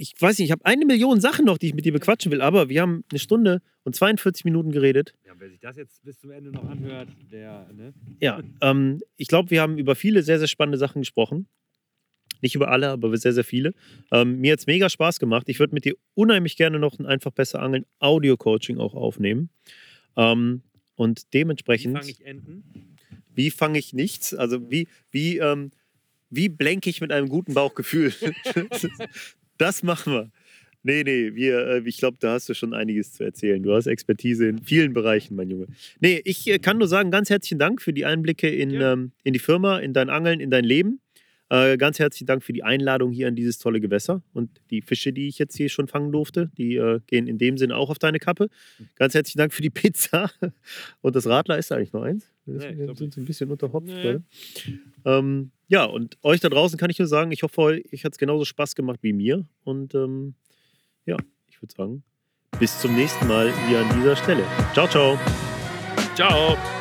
ich weiß nicht, ich habe eine Million Sachen noch, die ich mit dir bequatschen will, aber wir haben eine Stunde und 42 Minuten geredet. Ja, wer sich das jetzt bis zum Ende noch anhört, der, ne? Ja, ähm, ich glaube, wir haben über viele sehr, sehr spannende Sachen gesprochen. Nicht über alle, aber über sehr, sehr viele. Ähm, mir hat es mega Spaß gemacht. Ich würde mit dir unheimlich gerne noch ein einfach besser Angeln Audio-Coaching auch aufnehmen. Ähm, und dementsprechend. Wie fange ich Enten? Wie fange ich nichts? Also wie, wie, ähm, wie blenke ich mit einem guten Bauchgefühl? <laughs> <laughs> Das machen wir. Nee, nee, wir, äh, ich glaube, da hast du schon einiges zu erzählen. Du hast Expertise in vielen Bereichen, mein Junge. Nee, ich äh, kann nur sagen, ganz herzlichen Dank für die Einblicke in, ja. ähm, in die Firma, in dein Angeln, in dein Leben. Äh, ganz herzlichen Dank für die Einladung hier an dieses tolle Gewässer. Und die Fische, die ich jetzt hier schon fangen durfte, die äh, gehen in dem Sinne auch auf deine Kappe. Ganz herzlichen Dank für die Pizza. <laughs> Und das Radler ist da eigentlich noch eins. Nee, wir sind so ein bisschen unter Hopf. Nee. Ähm, ja, und euch da draußen kann ich nur sagen, ich hoffe, euch hat es genauso Spaß gemacht wie mir. Und ähm, ja, ich würde sagen, bis zum nächsten Mal hier an dieser Stelle. Ciao, ciao. Ciao.